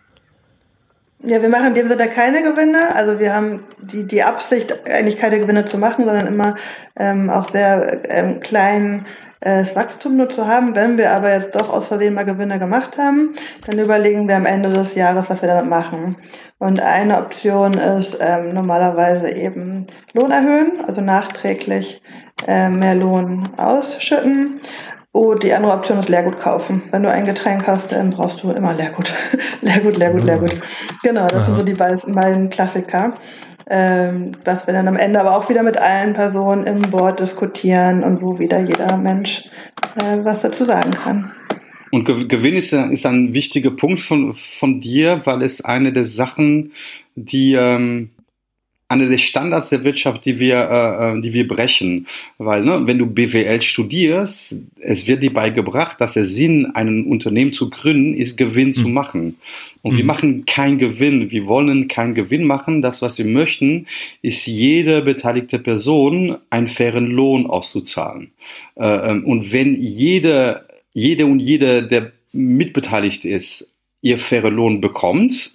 Ja, wir machen in dem Sinne keine Gewinne. Also wir haben die, die Absicht, eigentlich keine Gewinne zu machen, sondern immer ähm, auch sehr ähm, klein äh, Wachstum nur zu haben. Wenn wir aber jetzt doch aus Versehen mal Gewinne gemacht haben, dann überlegen wir am Ende des Jahres, was wir damit machen. Und eine Option ist ähm, normalerweise eben Lohn erhöhen, also nachträglich äh, mehr Lohn ausschütten. Oh, die andere Option ist Leergut kaufen. Wenn du ein Getränk hast, dann brauchst du immer Leergut. Leergut, Leergut, Leergut. Genau, das sind so die beiden Klassiker. Ähm, was wir dann am Ende aber auch wieder mit allen Personen im Board diskutieren und wo wieder jeder Mensch äh, was dazu sagen kann. Und Gewinn ist, ist ein wichtiger Punkt von, von dir, weil es eine der Sachen, die ähm, eine der Standards der Wirtschaft, die wir, äh, äh, die wir brechen. Weil, ne, wenn du BWL studierst, es wird dir beigebracht, dass der Sinn, ein Unternehmen zu gründen, ist Gewinn mhm. zu machen. Und mhm. wir machen keinen Gewinn. Wir wollen keinen Gewinn machen. Das, was wir möchten, ist jede beteiligte Person einen fairen Lohn auszuzahlen. Äh, ähm, und wenn jede, jede und jede, der mitbeteiligt ist, ihr faire Lohn bekommt,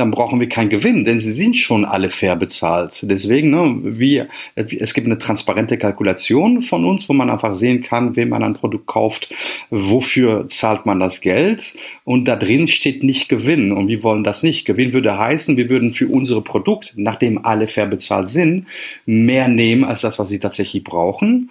dann brauchen wir keinen Gewinn, denn sie sind schon alle fair bezahlt. Deswegen, ne, wir, es gibt eine transparente Kalkulation von uns, wo man einfach sehen kann, wem man ein Produkt kauft, wofür zahlt man das Geld und da drin steht nicht Gewinn und wir wollen das nicht. Gewinn würde heißen, wir würden für unsere Produkt, nachdem alle fair bezahlt sind, mehr nehmen als das, was sie tatsächlich brauchen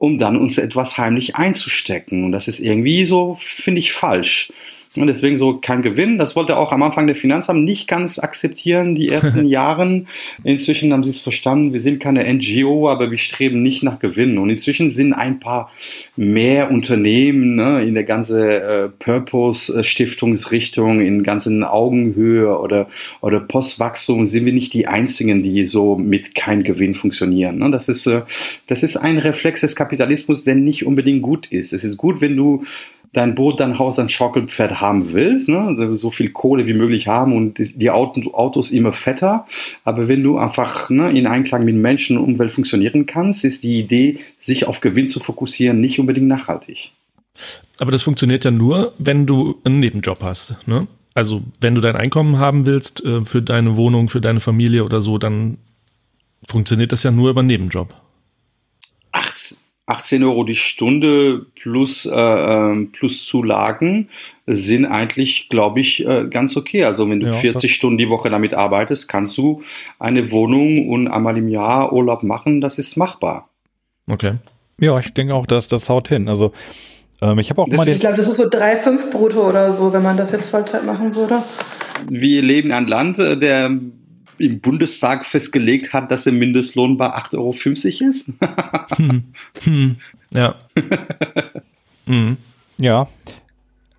um dann uns etwas heimlich einzustecken. Und das ist irgendwie so, finde ich, falsch. Und deswegen so kein Gewinn. Das wollte auch am Anfang der Finanzamt nicht ganz akzeptieren, die ersten Jahren. Inzwischen haben sie es verstanden, wir sind keine NGO, aber wir streben nicht nach Gewinn. Und inzwischen sind ein paar mehr Unternehmen ne, in der ganzen äh, Purpose-Stiftungsrichtung, in ganzen Augenhöhe oder, oder Postwachstum, sind wir nicht die Einzigen, die so mit kein Gewinn funktionieren. Ne? Das, ist, äh, das ist ein Reflex des Kapitalismus, der nicht unbedingt gut ist. Es ist gut, wenn du dein Boot, dein Haus, dein Schaukelpferd haben willst, ne? Also so viel Kohle wie möglich haben und die Autos immer fetter. Aber wenn du einfach ne, in Einklang mit Menschen und Umwelt funktionieren kannst, ist die Idee, sich auf Gewinn zu fokussieren, nicht unbedingt nachhaltig. Aber das funktioniert ja nur, wenn du einen Nebenjob hast. Ne? Also wenn du dein Einkommen haben willst äh, für deine Wohnung, für deine Familie oder so, dann funktioniert das ja nur über einen Nebenjob. 18 18 Euro die Stunde plus, äh, ähm, plus Zulagen sind eigentlich, glaube ich, äh, ganz okay. Also wenn du ja, 40 Stunden die Woche damit arbeitest, kannst du eine Wohnung und einmal im Jahr Urlaub machen. Das ist machbar. Okay. Ja, ich denke auch, dass das haut hin. Also ähm, ich habe auch das mal den. Ich glaube, das ist so 3,5 brutto oder so, wenn man das jetzt Vollzeit machen würde. Wir leben in einem Land, äh, der im Bundestag festgelegt hat, dass der Mindestlohn bei 8,50 Euro ist? hm. Hm. Ja. hm. Ja.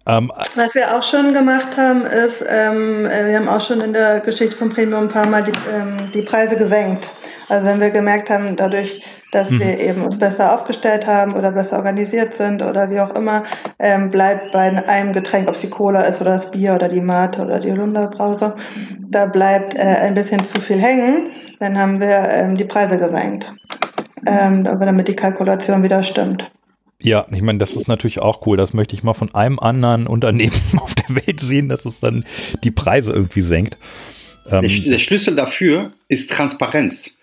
Ähm, Was wir auch schon gemacht haben, ist, ähm, äh, wir haben auch schon in der Geschichte von Premium ein paar Mal die, ähm, die Preise gesenkt. Also wenn wir gemerkt haben, dadurch, dass mhm. wir eben uns besser aufgestellt haben oder besser organisiert sind oder wie auch immer, ähm, bleibt bei einem Getränk, ob es die Cola ist oder das Bier oder die Mate oder die Holunderbrause, da bleibt äh, ein bisschen zu viel hängen, dann haben wir ähm, die Preise gesenkt, ähm, damit die Kalkulation wieder stimmt. Ja, ich meine, das ist natürlich auch cool. Das möchte ich mal von einem anderen Unternehmen auf der Welt sehen, dass es dann die Preise irgendwie senkt. Ähm, der, der Schlüssel dafür ist Transparenz.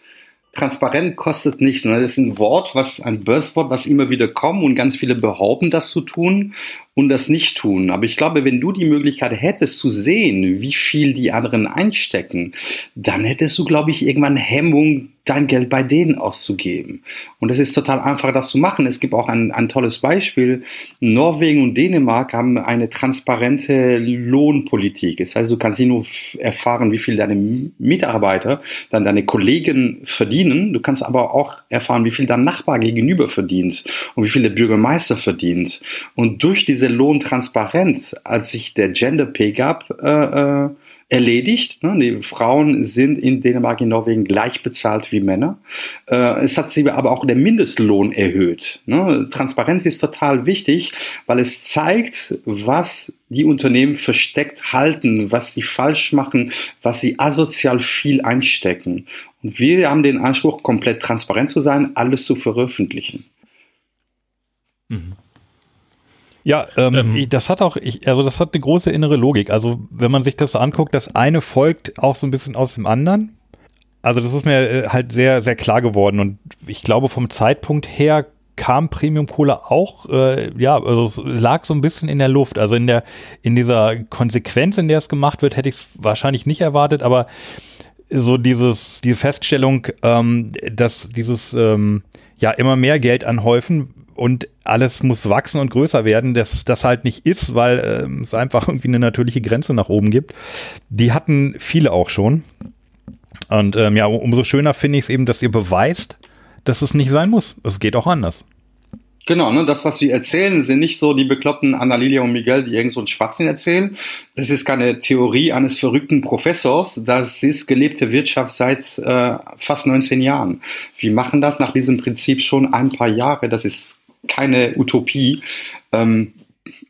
Transparent kostet nicht. Das ist ein Wort, was ein Buzzword, was immer wieder kommt und ganz viele behaupten, das zu tun und das nicht tun. Aber ich glaube, wenn du die Möglichkeit hättest zu sehen, wie viel die anderen einstecken, dann hättest du, glaube ich, irgendwann Hemmung, dein Geld bei denen auszugeben. Und es ist total einfach, das zu machen. Es gibt auch ein, ein tolles Beispiel. Norwegen und Dänemark haben eine transparente Lohnpolitik. Das heißt, du kannst nicht nur erfahren, wie viel deine Mitarbeiter, dann deine Kollegen verdienen. Du kannst aber auch erfahren, wie viel dein Nachbar gegenüber verdient und wie viel der Bürgermeister verdient. Und durch diese Lohntransparenz, als sich der Gender Pay Gap äh, äh, erledigt. Ne? Die Frauen sind in Dänemark, in Norwegen gleich bezahlt wie Männer. Äh, es hat sich aber auch der Mindestlohn erhöht. Ne? Transparenz ist total wichtig, weil es zeigt, was die Unternehmen versteckt halten, was sie falsch machen, was sie asozial viel einstecken. Und wir haben den Anspruch, komplett transparent zu sein, alles zu veröffentlichen. Mhm. Ja, ähm, ähm, das hat auch, ich, also das hat eine große innere Logik. Also wenn man sich das so anguckt, das eine folgt auch so ein bisschen aus dem anderen. Also das ist mir äh, halt sehr, sehr klar geworden und ich glaube vom Zeitpunkt her kam Premium Cola auch, äh, ja, also es lag so ein bisschen in der Luft. Also in der, in dieser Konsequenz, in der es gemacht wird, hätte ich es wahrscheinlich nicht erwartet, aber so dieses, die Feststellung, ähm, dass dieses, ähm, ja, immer mehr Geld anhäufen, und alles muss wachsen und größer werden, dass das halt nicht ist, weil äh, es einfach irgendwie eine natürliche Grenze nach oben gibt. Die hatten viele auch schon. Und ähm, ja, umso schöner finde ich es eben, dass ihr beweist, dass es nicht sein muss. Es geht auch anders. Genau, ne, das, was wir erzählen, sind nicht so die bekloppten Annalilia und Miguel, die irgend so einen Schwachsinn erzählen. Das ist keine Theorie eines verrückten Professors. Das ist gelebte Wirtschaft seit äh, fast 19 Jahren. Wir machen das nach diesem Prinzip schon ein paar Jahre. Das ist keine Utopie. Ähm,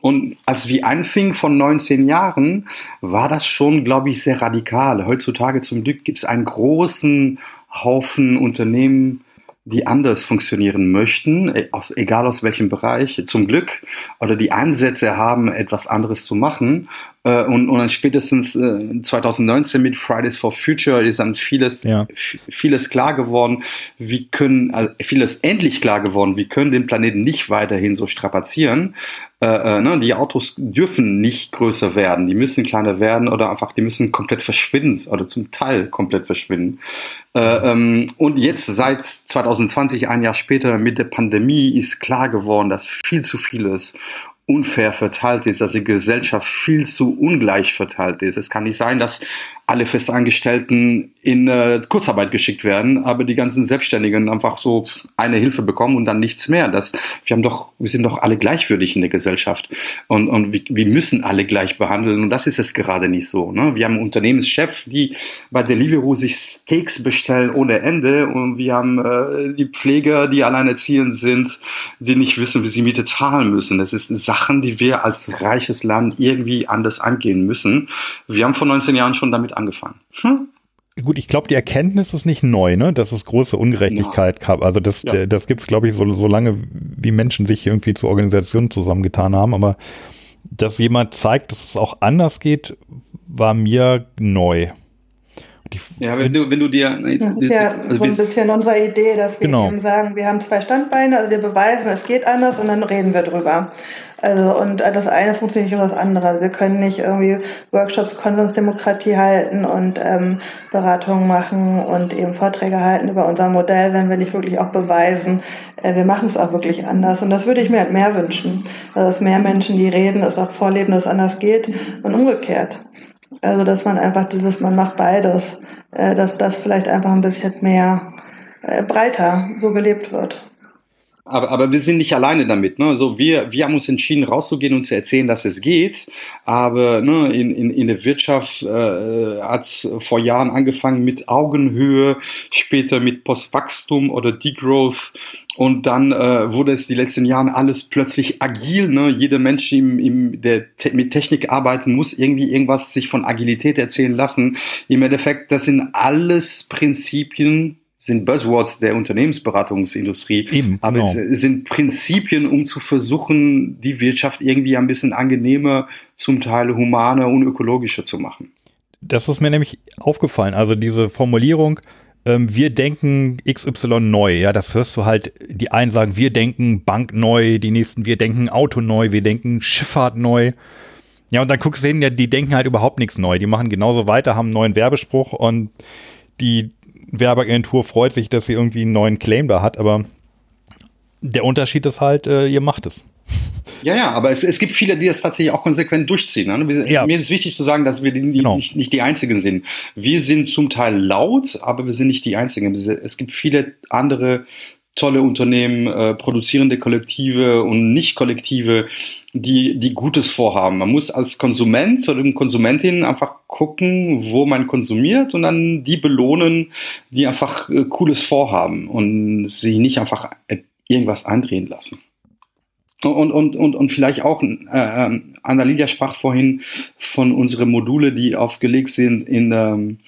und als wir anfingen von 19 Jahren, war das schon, glaube ich, sehr radikal. Heutzutage zum Glück gibt es einen großen Haufen Unternehmen, die anders funktionieren möchten, e, aus, egal aus welchem Bereich, zum Glück, oder die Ansätze haben, etwas anderes zu machen. Äh, und, und dann spätestens äh, 2019 mit Fridays for Future ist dann vieles, ja. vieles klar geworden. Wie können, also vieles endlich klar geworden, wir können den Planeten nicht weiterhin so strapazieren. Äh, äh, ne, die Autos dürfen nicht größer werden, die müssen kleiner werden oder einfach, die müssen komplett verschwinden oder zum Teil komplett verschwinden. Äh, ähm, und jetzt seit 2020, ein Jahr später mit der Pandemie, ist klar geworden, dass viel zu vieles unfair verteilt ist, dass die Gesellschaft viel zu ungleich verteilt ist. Es kann nicht sein, dass alle Festangestellten in äh, Kurzarbeit geschickt werden, aber die ganzen Selbstständigen einfach so eine Hilfe bekommen und dann nichts mehr. Das, wir haben doch, wir sind doch alle gleichwürdig in der Gesellschaft und, und wir, wir müssen alle gleich behandeln und das ist es gerade nicht so. Ne? Wir haben Unternehmenschef, die bei Deliveroo sich Steaks bestellen ohne Ende und wir haben äh, die Pfleger, die alleinerziehend sind, die nicht wissen, wie sie Miete zahlen müssen. Das sind Sachen, die wir als reiches Land irgendwie anders angehen müssen. Wir haben vor 19 Jahren schon damit angefangen. Hm? Gut, ich glaube, die Erkenntnis ist nicht neu, ne? Dass es große Ungerechtigkeit ja. gab. Also das, ja. das gibt es, glaube ich, so, so lange, wie Menschen sich irgendwie zu Organisationen zusammengetan haben. Aber dass jemand zeigt, dass es auch anders geht, war mir neu. Ja, wenn du, wenn du dir. Das ist ja also so ein bisschen unsere Idee, dass wir genau. eben sagen, wir haben zwei Standbeine, also wir beweisen, es geht anders und dann reden wir drüber. Also und das eine funktioniert nicht ohne das andere. Also wir können nicht irgendwie Workshops Konsensdemokratie halten und ähm, Beratungen machen und eben Vorträge halten über unser Modell, wenn wir nicht wirklich auch beweisen, äh, wir machen es auch wirklich anders. Und das würde ich mir halt mehr wünschen. Also dass mehr Menschen, die reden, es auch vorleben, dass es anders geht und umgekehrt. Also dass man einfach dieses, man macht beides, dass das vielleicht einfach ein bisschen mehr äh, breiter so gelebt wird. Aber, aber wir sind nicht alleine damit. Ne? Also wir, wir haben uns entschieden, rauszugehen und zu erzählen, dass es geht. Aber ne, in, in, in der Wirtschaft äh, hat vor Jahren angefangen mit Augenhöhe, später mit Postwachstum oder Degrowth. Und dann äh, wurde es die letzten Jahre alles plötzlich agil. Ne? Jeder Mensch, im, im, der te mit Technik arbeiten muss, irgendwie irgendwas sich von Agilität erzählen lassen. Im Endeffekt, das sind alles Prinzipien, sind Buzzwords der Unternehmensberatungsindustrie. Eben, aber genau. es sind Prinzipien, um zu versuchen, die Wirtschaft irgendwie ein bisschen angenehmer, zum Teil humaner und ökologischer zu machen. Das ist mir nämlich aufgefallen. Also diese Formulierung, ähm, wir denken XY neu. Ja, das hörst du halt, die einen sagen, wir denken Bank neu, die nächsten, wir denken Auto neu, wir denken Schifffahrt neu. Ja, und dann guckst du hin, ja, die denken halt überhaupt nichts neu. Die machen genauso weiter, haben einen neuen Werbespruch und die Werbeagentur freut sich, dass sie irgendwie einen neuen Claim da hat, aber der Unterschied ist halt, äh, ihr macht es. Ja, ja, aber es, es gibt viele, die das tatsächlich auch konsequent durchziehen. Ne? Wir, ja. Mir ist wichtig zu sagen, dass wir die, genau. nicht, nicht die Einzigen sind. Wir sind zum Teil laut, aber wir sind nicht die Einzigen. Es gibt viele andere tolle Unternehmen, äh, produzierende Kollektive und Nicht-Kollektive, die, die Gutes vorhaben. Man muss als Konsument oder Konsumentin einfach gucken, wo man konsumiert und dann die belohnen, die einfach äh, Cooles vorhaben und sie nicht einfach irgendwas andrehen lassen. Und, und, und, und vielleicht auch, äh, ähm, Annalilia sprach vorhin von unseren Module, die aufgelegt sind in, ähm,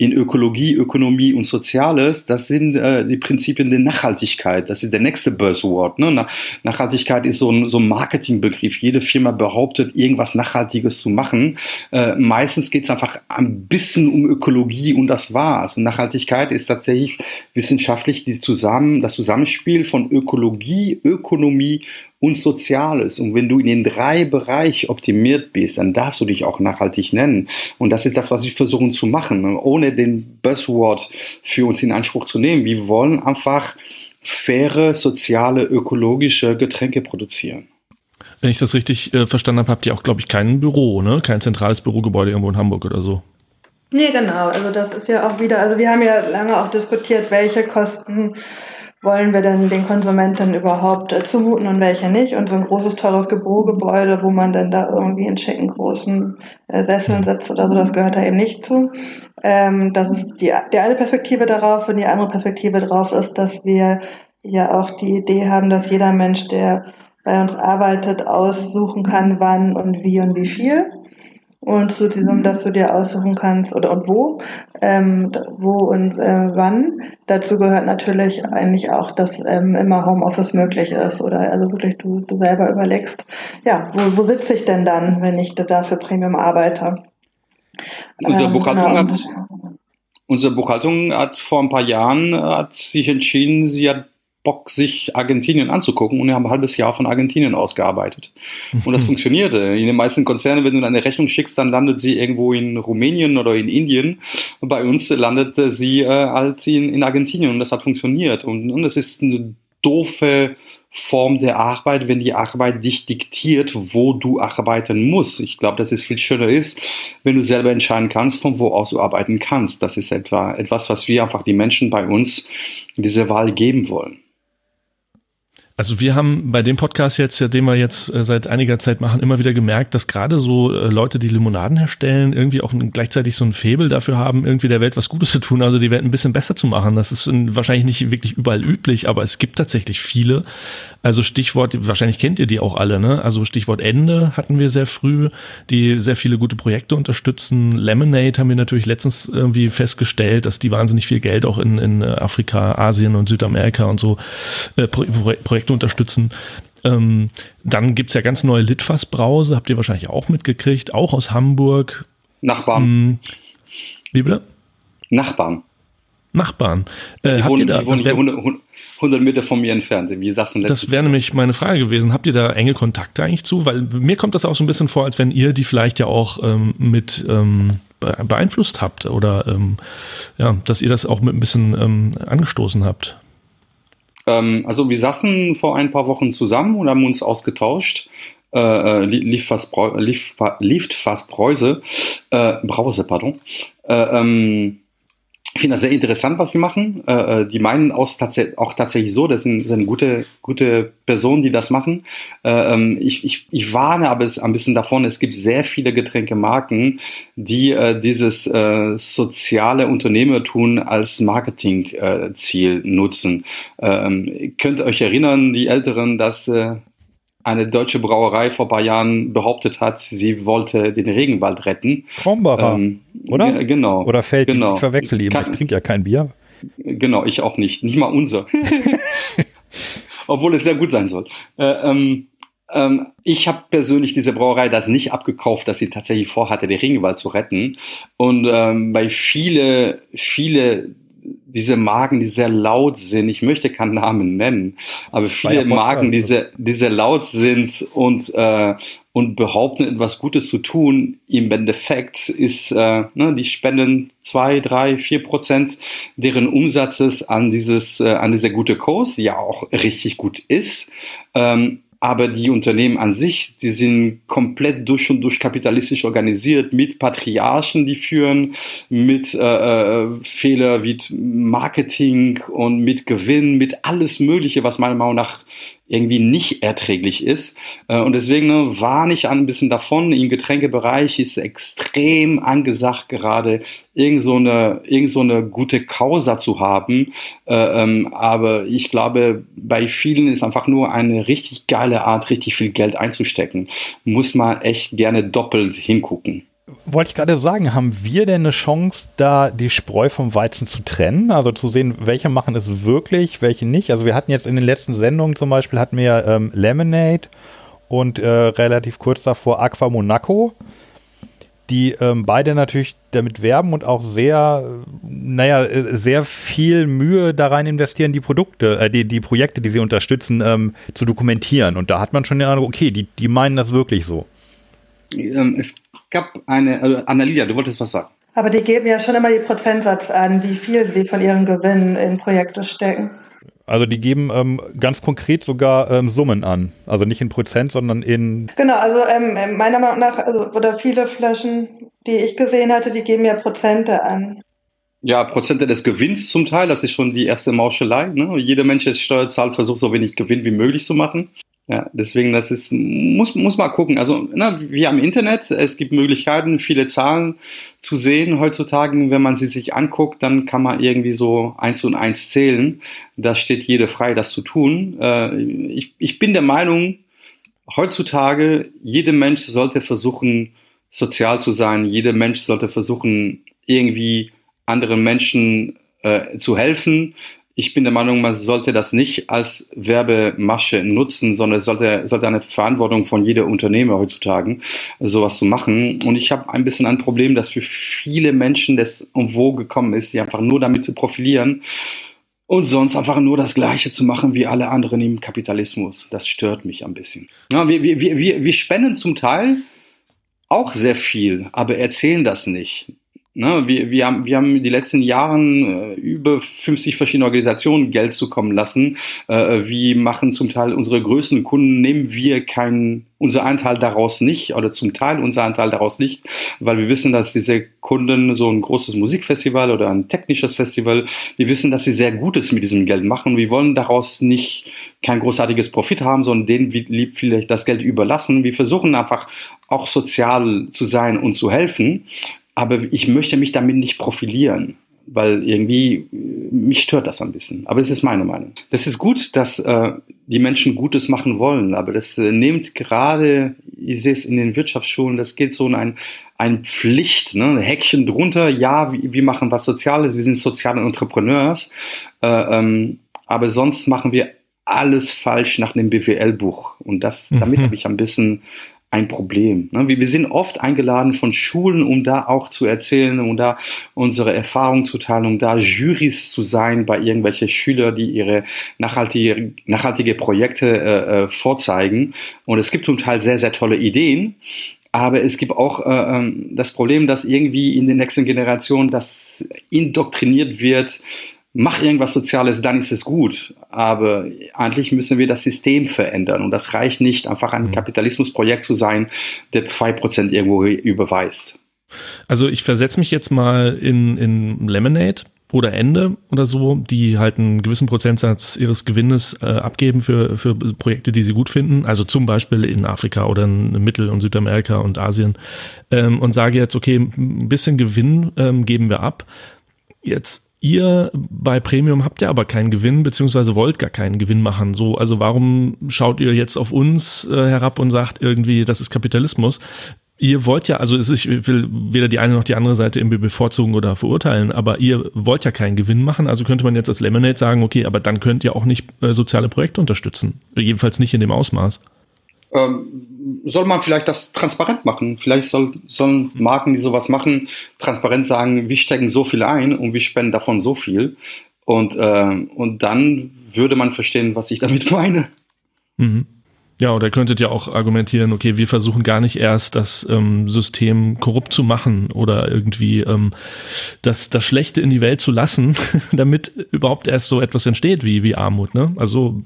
in Ökologie, Ökonomie und Soziales, das sind äh, die Prinzipien der Nachhaltigkeit. Das ist der nächste Buzzword. Ne? Nachhaltigkeit ist so ein, so ein Marketingbegriff. Jede Firma behauptet, irgendwas Nachhaltiges zu machen. Äh, meistens geht es einfach ein bisschen um Ökologie und das war's. Nachhaltigkeit ist tatsächlich wissenschaftlich die zusammen, das Zusammenspiel von Ökologie, Ökonomie und Soziales. Und wenn du in den drei Bereichen optimiert bist, dann darfst du dich auch nachhaltig nennen. Und das ist das, was wir versuchen zu machen, ohne den Buzzword für uns in Anspruch zu nehmen. Wir wollen einfach faire, soziale, ökologische Getränke produzieren. Wenn ich das richtig äh, verstanden habe, habt ihr auch, glaube ich, kein Büro, ne? Kein zentrales Bürogebäude irgendwo in Hamburg oder so. Nee, genau. Also das ist ja auch wieder, also wir haben ja lange auch diskutiert, welche Kosten wollen wir denn den Konsumenten überhaupt äh, zumuten und welche nicht. Und so ein großes, teures Bürogebäude, wo man dann da irgendwie in schicken großen äh, Sesseln sitzt oder so, das gehört da eben nicht zu. Ähm, das ist die, die eine Perspektive darauf und die andere Perspektive darauf ist, dass wir ja auch die Idee haben, dass jeder Mensch, der bei uns arbeitet, aussuchen kann, wann und wie und wie viel. Und zu diesem, dass du dir aussuchen kannst oder und wo, ähm, wo und äh, wann. Dazu gehört natürlich eigentlich auch, dass ähm, immer Homeoffice möglich ist oder also wirklich du, du selber überlegst, ja, wo, wo sitze ich denn dann, wenn ich da für Premium arbeite? Unsere Ähm, Buchhaltung, genau. hat, unsere Buchhaltung hat vor ein paar Jahren äh, hat sich entschieden, sie hat Bock, sich Argentinien anzugucken und wir haben ein halbes Jahr von Argentinien ausgearbeitet. Und das funktionierte. In den meisten Konzernen, wenn du eine Rechnung schickst, dann landet sie irgendwo in Rumänien oder in Indien. Und bei uns landete sie äh, halt in, in Argentinien und das hat funktioniert. Und, und das ist eine doofe Form der Arbeit, wenn die Arbeit dich diktiert, wo du arbeiten musst. Ich glaube, dass es viel schöner ist, wenn du selber entscheiden kannst, von wo aus du arbeiten kannst. Das ist etwa etwas, was wir einfach die Menschen bei uns diese Wahl geben wollen. Also wir haben bei dem Podcast jetzt, den wir jetzt äh, seit einiger Zeit machen, immer wieder gemerkt, dass gerade so äh, Leute, die Limonaden herstellen, irgendwie auch gleichzeitig so ein Faible dafür haben, irgendwie der Welt was Gutes zu tun, also die Welt ein bisschen besser zu machen. Das ist in, wahrscheinlich nicht wirklich überall üblich, aber es gibt tatsächlich viele. Also Stichwort, wahrscheinlich kennt ihr die auch alle, ne? Also Stichwort Ende hatten wir sehr früh, die sehr viele gute Projekte unterstützen. Lemonade haben wir natürlich letztens irgendwie festgestellt, dass die wahnsinnig viel Geld auch in, in Afrika, Asien und Südamerika und so äh, Pro Pro Projekte unterstützen. Ähm, dann gibt's ja ganz neue Litfaß-Brause, habt ihr wahrscheinlich auch mitgekriegt, auch aus Hamburg. Nachbarn. Hm, wie bitte? Nachbarn. Nachbarn. Äh, habt wohnen, ihr da, das wär- 100, 100 Meter von mir entfernt. Wie sagst du Das wäre nämlich meine Frage gewesen. Habt ihr da enge Kontakte eigentlich zu? Weil mir kommt das auch so ein bisschen vor, als wenn ihr die vielleicht ja auch ähm, mit ähm, be- beeinflusst habt oder ähm, ja, dass ihr das auch mit ein bisschen ähm, angestoßen habt. Ähm, also wir saßen vor ein paar Wochen zusammen und haben uns ausgetauscht. Äh, äh, Li- Liefers Brau- Lief- Liftfass Brause, äh, Brause, pardon. Äh, ähm, ich finde das sehr interessant, was sie machen. Äh, äh, die meinen aus auch tatsächlich so, das sind, sind gute, gute Personen, die das machen. Äh, ähm, ich, ich, ich warne aber es ein bisschen davon, es gibt sehr viele Getränkemarken, die äh, dieses äh, soziale Unternehmertun als Marketingziel äh, Ziel nutzen. Ähm, könnt euch erinnern, die Älteren, dass äh, eine deutsche Brauerei vor ein paar Jahren behauptet hat, sie wollte den Regenwald retten. Krombacher, Ähm, oder? ge- Genau. Oder Feld, genau. ich verwechsel ihn. Ich trinke ja kein Bier. Genau, ich auch nicht. Nicht mal unser. Obwohl es sehr gut sein soll. Äh, ähm, ähm, ich habe persönlich diese Brauerei das nicht abgekauft, dass sie tatsächlich vorhatte, den Regenwald zu retten. Und ähm, bei viele, viele diese Marken, die sehr laut sind, ich möchte keinen Namen nennen, aber viele Marken, die sehr, die sehr laut sind und, äh, und behaupten, etwas Gutes zu tun, im Endeffekt ist, äh, ne, die spenden zwei, drei, vier Prozent deren Umsatzes an dieses, äh, an dieser gute Kurs, die ja auch richtig gut ist. Ähm, aber die Unternehmen an sich, die sind komplett durch und durch kapitalistisch organisiert, mit Patriarchen, die führen, mit äh, äh, Fehler wie Marketing und mit Gewinn, mit alles Mögliche, was meiner Meinung nach irgendwie nicht erträglich ist. Äh, Und deswegen ne, warne ich ein bisschen davon. Im Getränkebereich ist extrem angesagt gerade, irgend so eine, irgend so eine gute Causa zu haben. Äh, ähm, Aber ich glaube, bei vielen ist einfach nur eine richtig geile Art, richtig viel Geld einzustecken. Muss man echt gerne doppelt hingucken. Wollte ich gerade sagen, haben wir denn eine Chance, da die Spreu vom Weizen zu trennen? Also zu sehen, welche machen es wirklich, welche nicht? Also wir hatten jetzt in den letzten Sendungen zum Beispiel hatten wir ähm, Lemonade und äh, relativ kurz davor Aqua Monaco, die ähm, beide natürlich damit werben und auch sehr, naja, äh, sehr viel Mühe da rein investieren, die Produkte, äh, die, die Projekte, die sie unterstützen, ähm, zu dokumentieren. Und da hat man schon den Eindruck, okay, die, die meinen das wirklich so. Ähm, Es gab eine, also Annalena, du wolltest was sagen. Aber die geben ja schon immer die Prozentsatz an, wie viel sie von ihren Gewinnen in Projekte stecken. Also die geben ähm, ganz konkret sogar ähm, Summen an. Also nicht in Prozent, sondern in. Genau, also ähm, meiner Meinung nach, also oder viele Flaschen, die ich gesehen hatte, die geben ja Prozente an. Ja, Prozente des Gewinns zum Teil, das ist schon die erste Mauschelei. Ne? Jeder Mensch, der Steuer zahlt, versucht so wenig Gewinn wie möglich zu machen. Ja, deswegen, das ist, muss, muss mal gucken. Also, na, wir haben Internet, es gibt Möglichkeiten, viele Zahlen zu sehen heutzutage. Wenn man sie sich anguckt, dann kann man irgendwie so eins und eins zählen. Da steht jede frei, das zu tun. Äh, ich, ich bin der Meinung, heutzutage, jeder Mensch sollte versuchen, sozial zu sein. Jeder Mensch sollte versuchen, irgendwie anderen Menschen äh, zu helfen. Ich bin der Meinung, man sollte das nicht als Werbemasche nutzen, sondern es sollte, sollte eine Verantwortung von jeder Unternehmer heutzutage, sowas zu machen. Und ich habe ein bisschen ein Problem, dass für viele Menschen das irgendwo gekommen ist, die einfach nur damit zu profilieren und sonst einfach nur das Gleiche zu machen wie alle anderen im Kapitalismus. Das stört mich ein bisschen. Ja, wir, wir, wir, wir spenden zum Teil auch sehr viel, aber erzählen das nicht. Ne, wir, wir, haben, wir haben die letzten Jahren äh, über 50 verschiedene Organisationen Geld zukommen lassen. Äh, wir machen zum Teil unsere größten Kunden, nehmen wir keinen, unser Anteil daraus nicht oder zum Teil unser Anteil daraus nicht, weil wir wissen, dass diese Kunden so ein großes Musikfestival oder ein technisches Festival, wir wissen, dass sie sehr Gutes mit diesem Geld machen. Wir wollen daraus nicht kein großartiges Profit haben, sondern denen lieb vielleicht das Geld überlassen. Wir versuchen einfach auch sozial zu sein und zu helfen aber ich möchte mich damit nicht profilieren, weil irgendwie äh, mich stört das ein bisschen. Aber das ist meine Meinung. Das ist gut, dass äh, die Menschen Gutes machen wollen, aber das äh, nimmt gerade, ich sehe es in den Wirtschaftsschulen, das geht so in ein, ein Pflicht, ne? ein Häkchen drunter, ja, wir, wir machen was Soziales, wir sind soziale Entrepreneurs, äh, ähm, aber sonst machen wir alles falsch nach dem BWL-Buch. Und das, damit mhm. habe ich ein bisschen ein Problem. Ne? Wir sind oft eingeladen von Schulen, um da auch zu erzählen, um da unsere Erfahrungen zu teilen, um da Jurys zu sein bei irgendwelchen Schülern, die ihre nachhaltige, nachhaltige Projekte äh, äh, vorzeigen. Und es gibt zum Teil sehr, sehr tolle Ideen. Aber es gibt auch äh, ähm, das Problem, dass irgendwie in den nächsten Generationen das indoktriniert wird, mach irgendwas Soziales, dann ist es gut. Aber eigentlich müssen wir das System verändern. Und das reicht nicht, einfach ein mhm. Kapitalismusprojekt zu sein, der zwei Prozent irgendwo überweist. Also ich versetze mich jetzt mal in, in Lemonade oder Ende oder so, die halt einen gewissen Prozentsatz ihres Gewinnes äh, abgeben für, für Projekte, die sie gut finden, also zum Beispiel in Afrika oder in Mittel- und Südamerika und Asien, ähm, und sage jetzt, okay, ein bisschen Gewinn ähm, geben wir ab. Jetzt Ihr bei Premium habt ja aber keinen Gewinn, beziehungsweise wollt gar keinen Gewinn machen. So, also warum schaut ihr jetzt auf uns äh, herab und sagt irgendwie, das ist Kapitalismus? Ihr wollt ja, also ich will weder die eine noch die andere Seite irgendwie bevorzugen oder verurteilen, aber ihr wollt ja keinen Gewinn machen. Also könnte man jetzt als Lemonade sagen, okay, aber dann könnt ihr auch nicht äh, soziale Projekte unterstützen. Jedenfalls nicht in dem Ausmaß ähm, soll man vielleicht das transparent machen. Vielleicht soll, sollen Marken, die sowas machen, transparent sagen, wir stecken so viel ein und wir spenden davon so viel. Und, äh, und dann würde man verstehen, was ich damit meine. Mhm. Ja, oder könntet ihr auch argumentieren, okay, wir versuchen gar nicht erst das ähm, System korrupt zu machen oder irgendwie ähm, das, das Schlechte in die Welt zu lassen, damit überhaupt erst so etwas entsteht wie, wie Armut. Ne? Also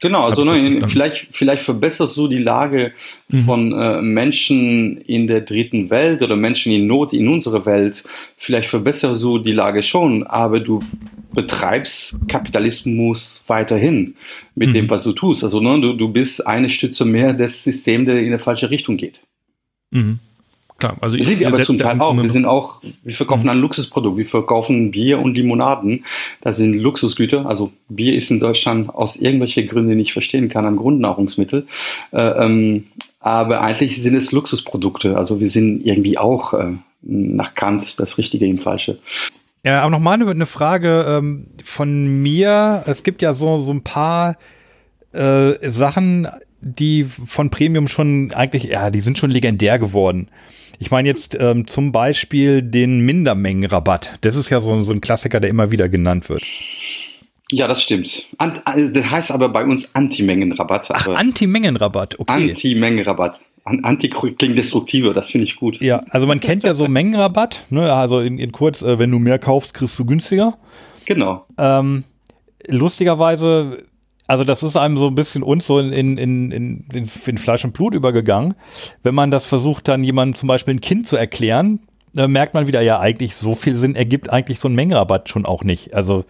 Genau, also ne, vielleicht, vielleicht verbesserst du die Lage mhm. von äh, Menschen in der dritten Welt oder Menschen in Not in unserer Welt. Vielleicht verbesserst du die Lage schon, aber du betreibst Kapitalismus weiterhin mit mhm. dem, was du tust. Also ne, du, du bist eine Stütze mehr des Systems, der in eine falsche Richtung geht. Mhm. Klar, also ich sind wir aber zum Teil auch. Wir sind auch, wir verkaufen mhm. ein Luxusprodukt. Wir verkaufen Bier und Limonaden. Das sind Luxusgüter. Also Bier ist in Deutschland aus irgendwelchen Gründen, die ich verstehen kann, ein Grundnahrungsmittel. Äh, ähm, aber eigentlich sind es Luxusprodukte. Also wir sind irgendwie auch äh, nach Kant das Richtige im Falsche. Ja, aber nochmal eine, eine Frage ähm, von mir. Es gibt ja so, so ein paar äh, Sachen, die von Premium schon eigentlich, ja, die sind schon legendär geworden. Ich meine jetzt ähm, zum Beispiel den Mindermengenrabatt. Das ist ja so, so ein Klassiker, der immer wieder genannt wird. Ja, das stimmt. Ant, äh, das heißt aber bei uns Anti-Mengenrabatt. Ach, Anti-Mengenrabatt, okay. Anti-Mengenrabatt. Anti klingt destruktiver, das finde ich gut. Ja, also man kennt ja so Mengenrabatt, ne? also in, in kurz, äh, wenn du mehr kaufst, kriegst du günstiger. Genau. Ähm, lustigerweise, also das ist einem so ein bisschen uns so in, in, in, in, Fleisch und Blut übergegangen. Wenn man das versucht, dann jemandem zum Beispiel ein Kind zu erklären, da merkt man wieder, ja, eigentlich so viel Sinn ergibt eigentlich so ein Mengenrabatt schon auch nicht. Also,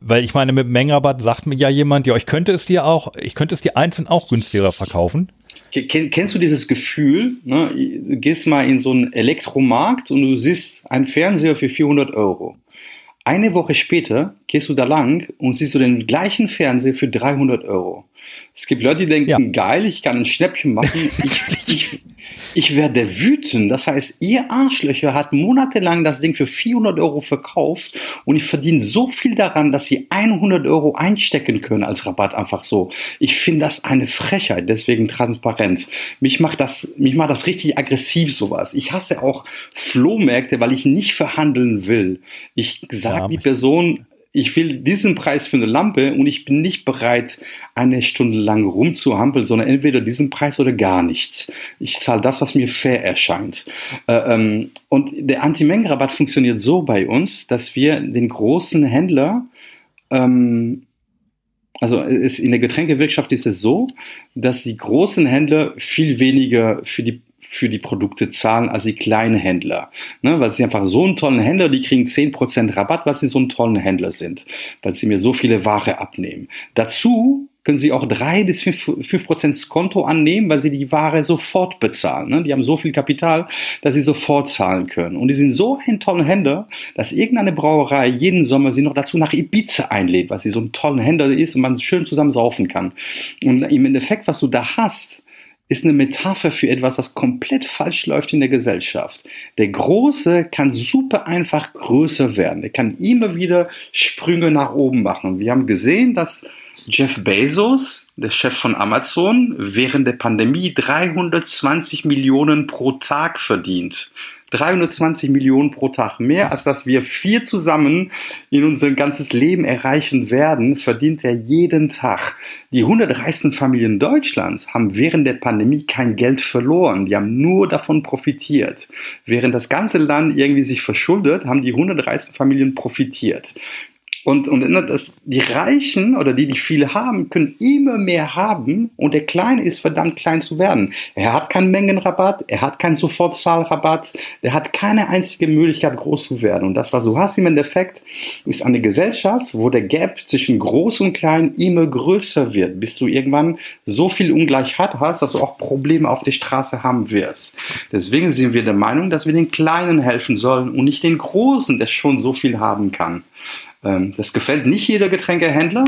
weil ich meine, mit Mengenrabatt sagt mir ja jemand, ja, ich könnte es dir auch, ich könnte es dir einzeln auch günstiger verkaufen. Kennst du dieses Gefühl? Ne? Du gehst mal in so einen Elektromarkt und du siehst einen Fernseher für 400 Euro. Eine Woche später gehst du da lang und siehst du den gleichen Fernseher für 300 Euro. Es gibt Leute, die denken, ja. geil, ich kann ein Schnäppchen machen. Ich, ich, ich werde wütend. Das heißt, ihr Arschlöcher hat monatelang das Ding für 400 Euro verkauft und ich verdiene so viel daran, dass sie 100 Euro einstecken können als Rabatt einfach so. Ich finde das eine Frechheit, deswegen transparent. Mich macht das, mich macht das richtig aggressiv sowas. Ich hasse auch Flohmärkte, weil ich nicht verhandeln will. Ich sage ja, die Person, ich will diesen Preis für eine Lampe und ich bin nicht bereit, eine Stunde lang rumzuhampeln, sondern entweder diesen Preis oder gar nichts. Ich zahle das, was mir fair erscheint. Äh, ähm, und der Anti-Mengen-Rabatt funktioniert so bei uns, dass wir den großen Händler ähm, also in der Getränkewirtschaft ist es so, dass die großen Händler viel weniger für die für die Produkte zahlen als die kleinen Händler. Ne? Weil sie einfach so einen tollen Händler, die kriegen 10% Rabatt, weil sie so einen tollen Händler sind, weil sie mir so viele Ware abnehmen. Dazu können Sie auch drei bis fünf Prozent Konto annehmen, weil Sie die Ware sofort bezahlen. Ne? Die haben so viel Kapital, dass Sie sofort zahlen können. Und die sind so ein toller Händler, dass irgendeine Brauerei jeden Sommer Sie noch dazu nach Ibiza einlädt, weil sie so ein toller Händler ist und man schön zusammen saufen kann. Und im Endeffekt, was du da hast, ist eine Metapher für etwas, was komplett falsch läuft in der Gesellschaft. Der Große kann super einfach größer werden. Er kann immer wieder Sprünge nach oben machen. Wir haben gesehen, dass Jeff Bezos, der Chef von Amazon, während der Pandemie 320 Millionen pro Tag verdient. 320 Millionen pro Tag. Mehr als dass wir vier zusammen in unser ganzes Leben erreichen werden, verdient er jeden Tag. Die 100 reichsten Familien Deutschlands haben während der Pandemie kein Geld verloren. Die haben nur davon profitiert. Während das ganze Land irgendwie sich verschuldet, haben die 100 reichsten Familien profitiert. Und, und das, die Reichen oder die, die viel haben, können immer mehr haben und der Kleine ist verdammt klein zu werden. Er hat keinen Mengenrabatt, er hat keinen Sofortzahlrabatt, er hat keine einzige Möglichkeit, groß zu werden. Und das, was du hast im Endeffekt, ist eine Gesellschaft, wo der Gap zwischen groß und klein immer größer wird, bis du irgendwann so viel Ungleichheit hast, dass du auch Probleme auf der Straße haben wirst. Deswegen sind wir der Meinung, dass wir den Kleinen helfen sollen und nicht den Großen, der schon so viel haben kann. Ähm, das gefällt nicht jeder Getränkehändler,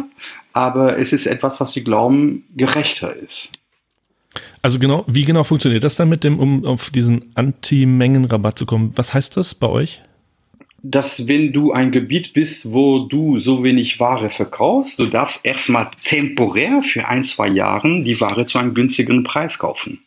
aber es ist etwas, was wir glauben, gerechter ist. Also genau, wie genau funktioniert das dann mit dem, um auf diesen Anti-Mengen-Rabatt zu kommen? Was heißt das bei euch? Dass wenn du ein Gebiet bist, wo du so wenig Ware verkaufst, du darfst erstmal temporär für ein, zwei Jahre die Ware zu einem günstigeren Preis kaufen.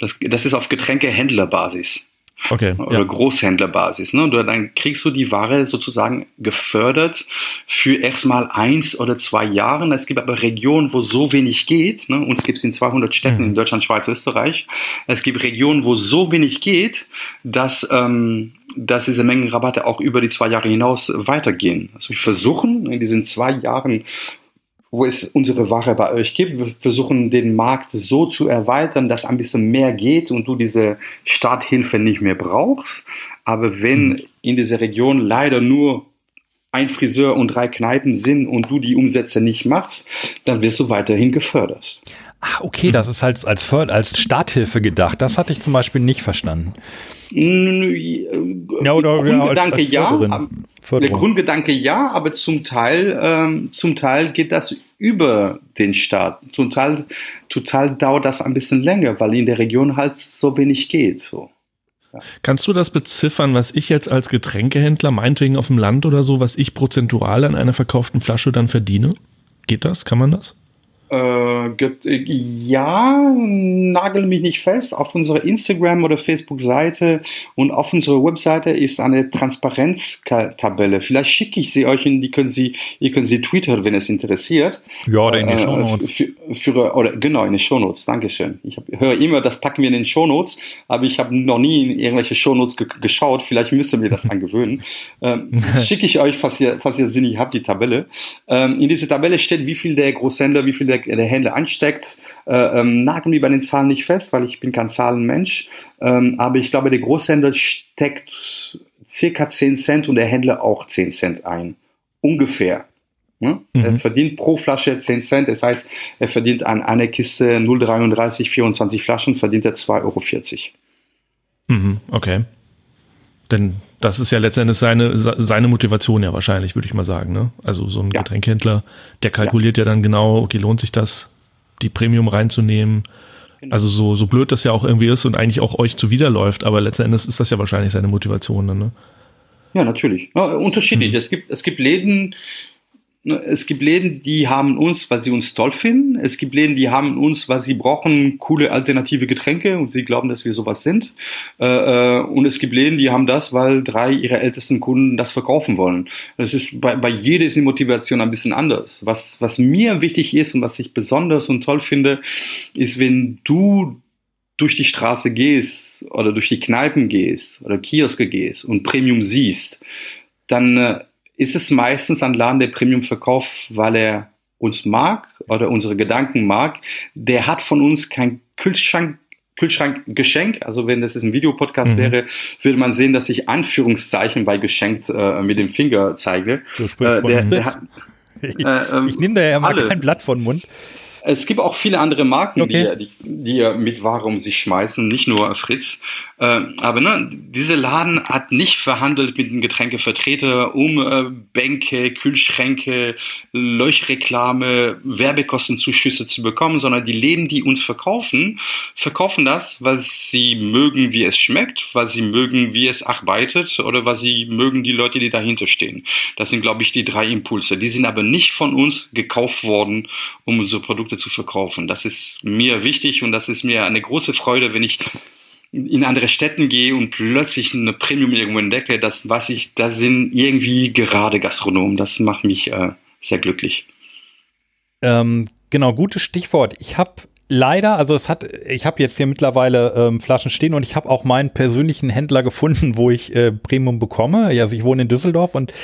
Das, das ist auf Getränkehändlerbasis. Okay, oder ja. Großhändlerbasis. Ne? Du, dann kriegst du die Ware sozusagen gefördert für erstmal eins oder zwei Jahre. Es gibt aber Regionen, wo so wenig geht. Ne? Uns gibt es in 200 Städten mhm. in Deutschland, Schweiz, Österreich. Es gibt Regionen, wo so wenig geht, dass, ähm, dass diese Mengenrabatte auch über die zwei Jahre hinaus weitergehen. Also wir versuchen in diesen zwei Jahren wo es unsere Ware bei euch gibt. Wir versuchen den Markt so zu erweitern, dass ein bisschen mehr geht und du diese Starthilfe nicht mehr brauchst. Aber wenn hm. in dieser Region leider nur ein Friseur und drei Kneipen sind und du die Umsätze nicht machst, dann wirst du weiterhin gefördert. Ach, okay, das ist halt als, als Starthilfe gedacht. Das hatte ich zum Beispiel nicht verstanden. Ja, oder, Grundgedanke ja, ja der Grundgedanke ja, aber zum Teil, ähm, zum Teil geht das über den Staat. Total, total dauert das ein bisschen länger, weil in der Region halt so wenig geht. So. Ja. Kannst du das beziffern, was ich jetzt als Getränkehändler, meinetwegen auf dem Land oder so, was ich prozentual an einer verkauften Flasche dann verdiene? Geht das? Kann man das? Äh, ja, nagel mich nicht fest. Auf unserer Instagram- oder Facebook-Seite und auf unserer Webseite ist eine Transparenztabelle. Vielleicht schicke ich sie euch und die können Sie, ihr könnt sie twittern, wenn es interessiert. Ja, oder in die äh, Shownotes. Für, für, oder, genau, in die Shownotes. Dankeschön. Ich höre immer, das packen wir in den Shownotes, aber ich habe noch nie in irgendwelche Shownotes ge geschaut. Vielleicht müsst ihr mir das angewöhnen. Ähm, schicke ich euch, falls ihr, falls ihr sinnig habt, die Tabelle. Ähm, in dieser Tabelle steht, wie viel der Großhändler, wie viel der der, der Händler ansteckt. Äh, ähm, nageln mich bei den Zahlen nicht fest, weil ich bin kein Zahlenmensch. Ähm, aber ich glaube, der Großhändler steckt circa 10 Cent und der Händler auch 10 Cent ein. Ungefähr. Ne? Mhm. Er verdient pro Flasche 10 Cent, das heißt, er verdient an einer Kiste 0,33, 24 Flaschen, verdient er 2,40 Euro. Mhm, okay. Denn das ist ja letztendlich seine, seine Motivation ja wahrscheinlich, würde ich mal sagen. Ne? Also so ein ja. Getränkhändler, der kalkuliert ja. ja. dann genau, okay, lohnt sich das, die Premium reinzunehmen. Genau. Also so, so blöd das ja auch irgendwie ist und eigentlich auch euch zuwiderläuft, aber letzten Endes ist das ja wahrscheinlich seine Motivation dann, ne? Ja, natürlich. Ja, unterschiedlich. Hm. Es gibt, es gibt Läden, es gibt Läden, die haben uns, weil sie uns toll finden. Es gibt Läden, die haben uns, weil sie brauchen coole alternative Getränke und sie glauben, dass wir sowas sind. Äh, äh, und es gibt Läden, die haben das, weil drei ihrer ältesten Kunden das verkaufen wollen. Das ist bei, bei jeder ist die Motivation ein bisschen anders. Was, was mir wichtig ist und was ich besonders und toll finde, ist, wenn du durch die Straße gehst oder durch die Kneipen gehst oder Kioske gehst und Premium siehst, dann äh, ist es meistens ein Laden, der Premium verkauft, weil er uns mag oder unsere Gedanken mag. Der hat von uns kein Kühlschrank Kühlschrankgeschenk. Also wenn das ein Videopodcast mhm. wäre, würde man sehen, dass ich Anführungszeichen bei geschenkt äh, mit dem Finger zeige. So äh, der, der hat, ich, äh, ähm, ich nehme da ja mal alle. kein Blatt von Mund. Es gibt auch viele andere Marken, okay. die, die, die mit Ware um sich schmeißen, nicht nur Fritz. Äh, aber ne, dieser Laden hat nicht verhandelt mit dem Getränkevertreter um äh, Bänke, Kühlschränke, Leuchtreklame, Werbekostenzuschüsse zu bekommen, sondern die Läden, die uns verkaufen, verkaufen das, weil sie mögen, wie es schmeckt, weil sie mögen, wie es arbeitet oder weil sie mögen die Leute, die dahinter stehen. Das sind, glaube ich, die drei Impulse. Die sind aber nicht von uns gekauft worden, um unsere Produkte zu verkaufen. Das ist mir wichtig und das ist mir eine große Freude, wenn ich in andere Städten gehe und plötzlich eine Premium irgendwo entdecke, das weiß ich, da sind irgendwie gerade Gastronomen. Das macht mich äh, sehr glücklich. Ähm, genau, gutes Stichwort. Ich habe leider, also es hat, ich habe jetzt hier mittlerweile ähm, Flaschen stehen und ich habe auch meinen persönlichen Händler gefunden, wo ich äh, Premium bekomme. Also ich wohne in Düsseldorf und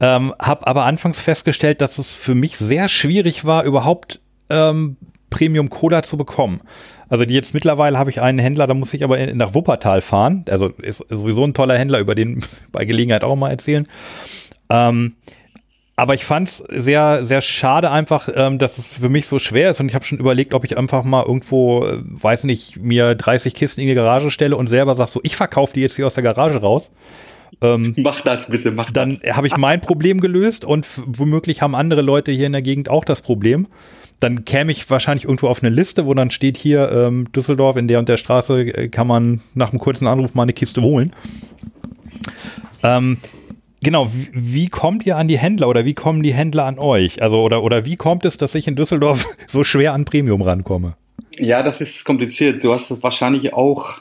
ähm, habe aber anfangs festgestellt, dass es für mich sehr schwierig war, überhaupt ähm, Premium Cola zu bekommen. Also die jetzt mittlerweile habe ich einen Händler, da muss ich aber nach Wuppertal fahren. Also ist sowieso ein toller Händler, über den bei Gelegenheit auch mal erzählen. Ähm, aber ich fand es sehr, sehr schade einfach, ähm, dass es für mich so schwer ist. Und ich habe schon überlegt, ob ich einfach mal irgendwo, äh, weiß nicht, mir 30 Kisten in die Garage stelle und selber sag so, ich verkaufe die jetzt hier aus der Garage raus. Ähm, mach das bitte, mach dann das. Dann habe ich mein Problem gelöst und womöglich haben andere Leute hier in der Gegend auch das Problem dann käme ich wahrscheinlich irgendwo auf eine Liste, wo dann steht hier ähm, Düsseldorf in der und der Straße äh, kann man nach einem kurzen Anruf mal eine Kiste holen. Ähm, genau, wie, wie, kommt ihr an die Händler oder wie kommen die Händler an euch? Also oder oder wie kommt es, dass ich in Düsseldorf so schwer an Premium rankomme? Ja, das ist kompliziert. Du hast wahrscheinlich auch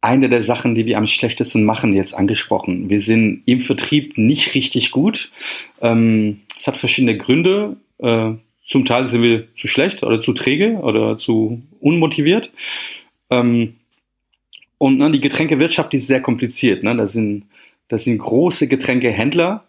eine der Sachen, die wir am schlechtesten machen, jetzt angesprochen. Wir sind im Vertrieb nicht richtig gut. Ähm, es hat verschiedene Gründe. Äh, zum Teil sind wir zu schlecht oder zu träge oder zu unmotiviert. Ähm, und ne, die Getränkewirtschaft ist sehr kompliziert. Ne? Das, sind, das sind große Getränkehändler,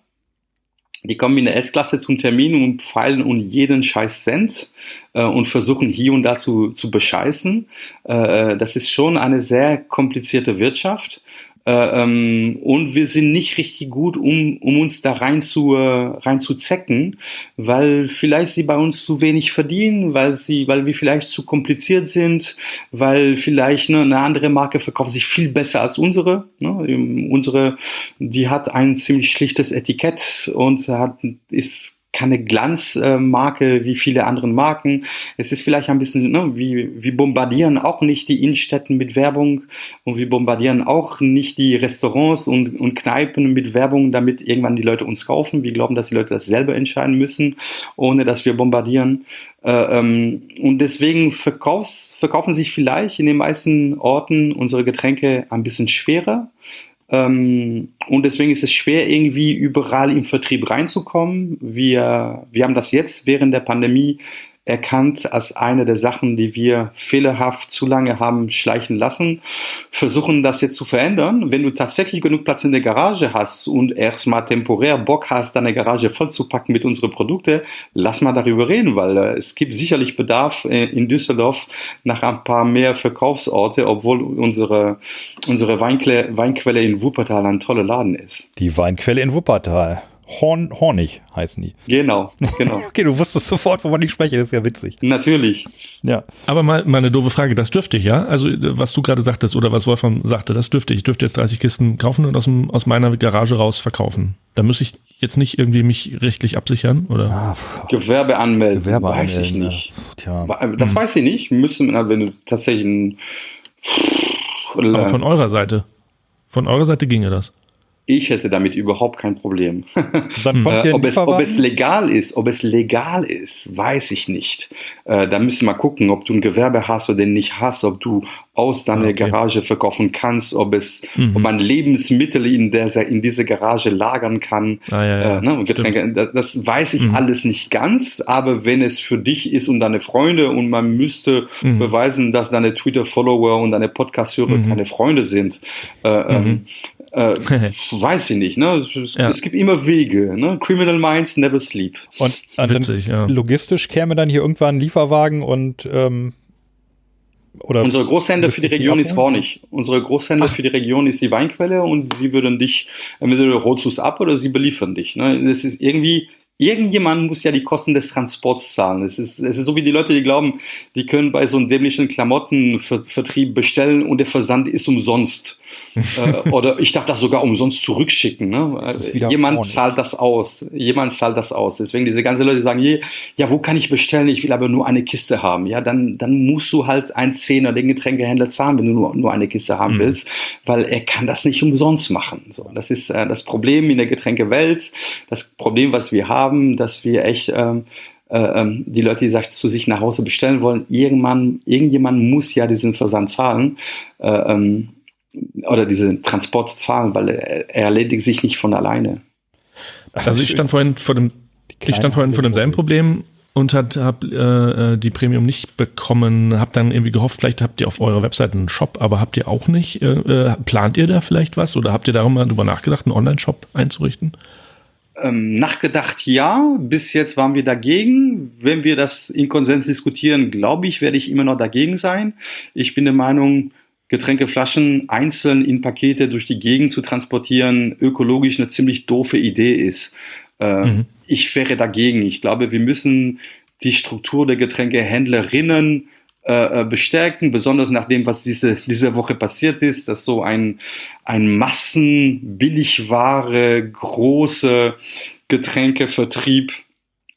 die kommen in der S-Klasse zum Termin und pfeilen um jeden scheiß Cent äh, und versuchen hier und da zu, zu bescheißen. Äh, das ist schon eine sehr komplizierte Wirtschaft. Äh, ähm, und wir sind nicht richtig gut, um, um uns da rein zu, äh, rein zu zecken, weil vielleicht sie bei uns zu wenig verdienen, weil sie, weil wir vielleicht zu kompliziert sind, weil vielleicht ne, eine andere Marke verkauft sich viel besser als unsere. Ne? Unsere, die hat ein ziemlich schlichtes Etikett und hat, ist keine Glanzmarke wie viele andere Marken. Es ist vielleicht ein bisschen, ne, wie, wir bombardieren auch nicht die Innenstädten mit Werbung und wir bombardieren auch nicht die Restaurants und, und Kneipen mit Werbung, damit irgendwann die Leute uns kaufen. Wir glauben, dass die Leute das selber entscheiden müssen, ohne dass wir bombardieren. Äh, ähm, und deswegen verkaufen sich vielleicht in den meisten Orten unsere Getränke ein bisschen schwerer. Ähm, und deswegen ist es schwer, irgendwie überall im Vertrieb reinzukommen. Wir, wir haben das jetzt während der Pandemie erkannt als eine der Sachen, die wir fehlerhaft zu lange haben schleichen lassen, versuchen das jetzt zu verändern. Wenn du tatsächlich genug Platz in der Garage hast und erstmal temporär Bock hast, deine Garage vollzupacken mit unseren Produkten, lass mal darüber reden, weil äh, es gibt sicherlich Bedarf äh, in Düsseldorf nach ein paar mehr Verkaufsorte, obwohl unsere, unsere Weinquelle, Weinquelle in Wuppertal ein toller Laden ist. Die Weinquelle in Wuppertal. Horn, Hornig heißen die. Genau, genau. okay, du wusstest sofort, wovon ich spreche, das ist ja witzig. Natürlich. Ja. Aber mal, mal eine doofe Frage, das dürfte ich, ja? Also, was du gerade sagtest oder was Wolfram sagte, das dürfte ich. Ich dürfte jetzt 30 Kisten kaufen und aus, dem, aus meiner Garage raus verkaufen. Da muss ich jetzt nicht irgendwie mich rechtlich absichern, oder? Ah, Gewerbe anmelden, Gewerbe weiß anmelden, ich nicht. Ja. Tja. Das weiß ich nicht. Müssen, wenn du tatsächlich ein Aber von eurer Seite. Von eurer Seite ginge das. Ich hätte damit überhaupt kein Problem. Äh, ob, es, ob es legal ist, ob es legal ist, weiß ich nicht. Äh, da müssen wir gucken, ob du ein Gewerbe hast oder nicht hast, ob du aus deiner Ah, okay. Garage verkaufen kannst, ob es, Mhm. ob man Lebensmittel in der in diese Garage lagern kann. Ah, ja, ja. Äh, ne, Getränke, das, das weiß ich Mhm. alles nicht ganz, aber wenn es für dich ist und deine Freunde und man müsste Mhm. beweisen, dass deine Twitter-Follower und deine Podcast-Hörer Mhm. keine Freunde sind, äh, ähm, äh, weiß ich nicht. Ne? Es, Ja. es gibt immer Wege. Ne? Criminal Minds never sleep. Und, und Witzig, ja. dann logistisch käme dann hier irgendwann ein Lieferwagen und ähm, oder Unsere Großhändler für die Region ist? Hornig. Unsere Großhändler für die Region ist die Weinquelle und sie würden dich, entweder holst du es ab oder sie beliefern dich. Ne? Das ist irgendwie, irgendjemand muss ja die Kosten des Transports zahlen. Es ist, es ist so wie die Leute, die glauben, die können bei so einem dämlichen Klamottenvertrieb bestellen und der Versand ist umsonst. Äh, oder ich darf das sogar umsonst zurückschicken. Ne? Jemand zahlt das aus. Jemand zahlt das aus. Deswegen diese ganzen Leute die sagen, je, ja, wo kann ich bestellen? Ich will aber nur eine Kiste haben. Ja, dann, dann musst du halt ein Zehner den Getränkehändler zahlen, wenn du nur, nur eine Kiste haben Mhm. willst, weil er kann das nicht umsonst machen. So, das ist äh, das Problem in der Getränkewelt. Das Problem, was wir haben, dass wir echt ähm, äh, ähm, die Leute, die sich zu sich nach Hause bestellen wollen, irgendwann, irgendjemand muss ja diesen Versand zahlen. Äh, ähm, oder diesen Transport zahlen, weil er, er erledigt sich nicht von alleine. Also ich stand vorhin vor dem, ich stand vorhin vor demselben Problem und hat, hab äh, äh, die Premium nicht bekommen, hab dann irgendwie gehofft, vielleicht habt ihr auf eurer Webseite einen Shop, aber habt ihr auch nicht. Äh, äh, plant ihr da vielleicht was oder habt ihr mal drüber nachgedacht, einen Online-Shop einzurichten? Ähm, nachgedacht ja, bis jetzt waren wir dagegen. Wenn wir das in Konsens diskutieren, glaube ich, werde ich immer noch dagegen sein. Ich bin der Meinung, Getränkeflaschen einzeln in Pakete durch die Gegend zu transportieren, ökologisch eine ziemlich doofe Idee ist. Äh, Mhm. Ich wäre dagegen. Ich glaube, wir müssen die Struktur der Getränkehändlerinnen äh, äh, bestärken, besonders nach dem, was diese, diese Woche passiert ist, dass so ein, ein Massenbilligware, große Getränkevertrieb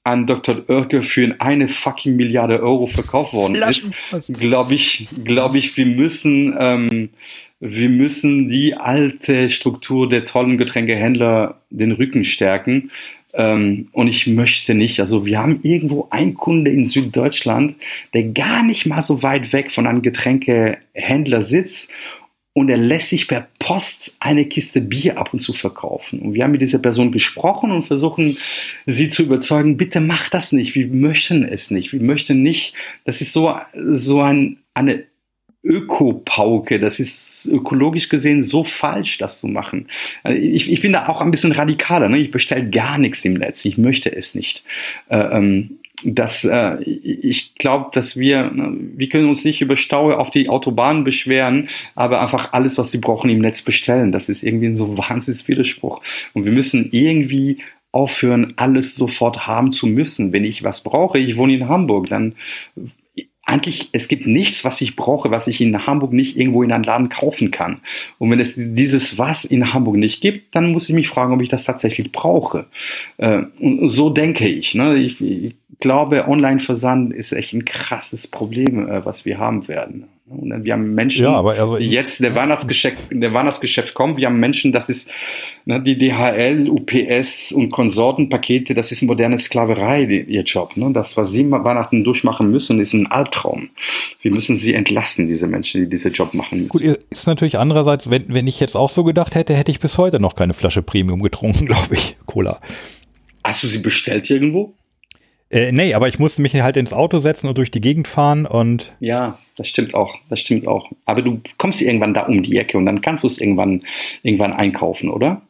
an Dr. Oerke für eine fucking Milliarde Euro verkauft worden ist, glaube ich, glaube ich, wir müssen, ähm, wir müssen die alte Struktur der tollen Getränkehändler den Rücken stärken. Ähm, und ich möchte nicht, also wir haben irgendwo einen Kunde in Süddeutschland, der gar nicht mal so weit weg von einem Getränkehändler sitzt und er lässt sich per Post eine Kiste Bier ab und zu verkaufen. Und wir haben mit dieser Person gesprochen und versuchen, sie zu überzeugen, bitte mach das nicht, wir möchten es nicht, wir möchten nicht, das ist so, so ein, eine Ökopauke, das ist ökologisch gesehen so falsch, das zu machen. Also Ich, ich bin da auch ein bisschen radikaler, ne? ich bestelle gar nichts im Netz, ich möchte es nicht. Äh, ähm, das, äh, ich glaube, dass wir, ne, wir können uns nicht über Stau auf die Autobahnen beschweren, aber einfach alles, was wir brauchen, im Netz bestellen. Das ist irgendwie ein so wahnsinns Widerspruch. Und wir müssen irgendwie aufhören, alles sofort haben zu müssen. Wenn ich was brauche, ich wohne in Hamburg, dann eigentlich, es gibt nichts, was ich brauche, was ich in Hamburg nicht irgendwo in einem Laden kaufen kann. Und wenn es dieses Was in Hamburg nicht gibt, dann muss ich mich fragen, ob ich das tatsächlich brauche. Äh, und so denke ich. Ne? Ich, ich glaube, Online-Versand ist echt ein krasses Problem, äh, was wir haben werden. Wir haben Menschen, Ja, also die jetzt der Weihnachtsgeschäft, der Weihnachtsgeschäft kommt. Wir haben Menschen, das ist ne, die DHL, UPS und Konsortenpakete, das ist moderne Sklaverei, die, ihr Job. Ne? Das, was sie Weihnachten durchmachen müssen, ist ein Albtraum. Wir müssen sie entlasten, diese Menschen, die diese Job machen müssen. Gut, ist natürlich andererseits, wenn, wenn ich jetzt auch so gedacht hätte, hätte ich bis heute noch keine Flasche Premium getrunken, glaube ich, Cola. Hast du sie bestellt irgendwo? Äh, nee, aber ich musste mich halt ins Auto setzen und durch die Gegend fahren und Ja, das stimmt auch. Das stimmt auch. Aber du kommst irgendwann da um die Ecke und dann kannst du es irgendwann, irgendwann einkaufen, oder?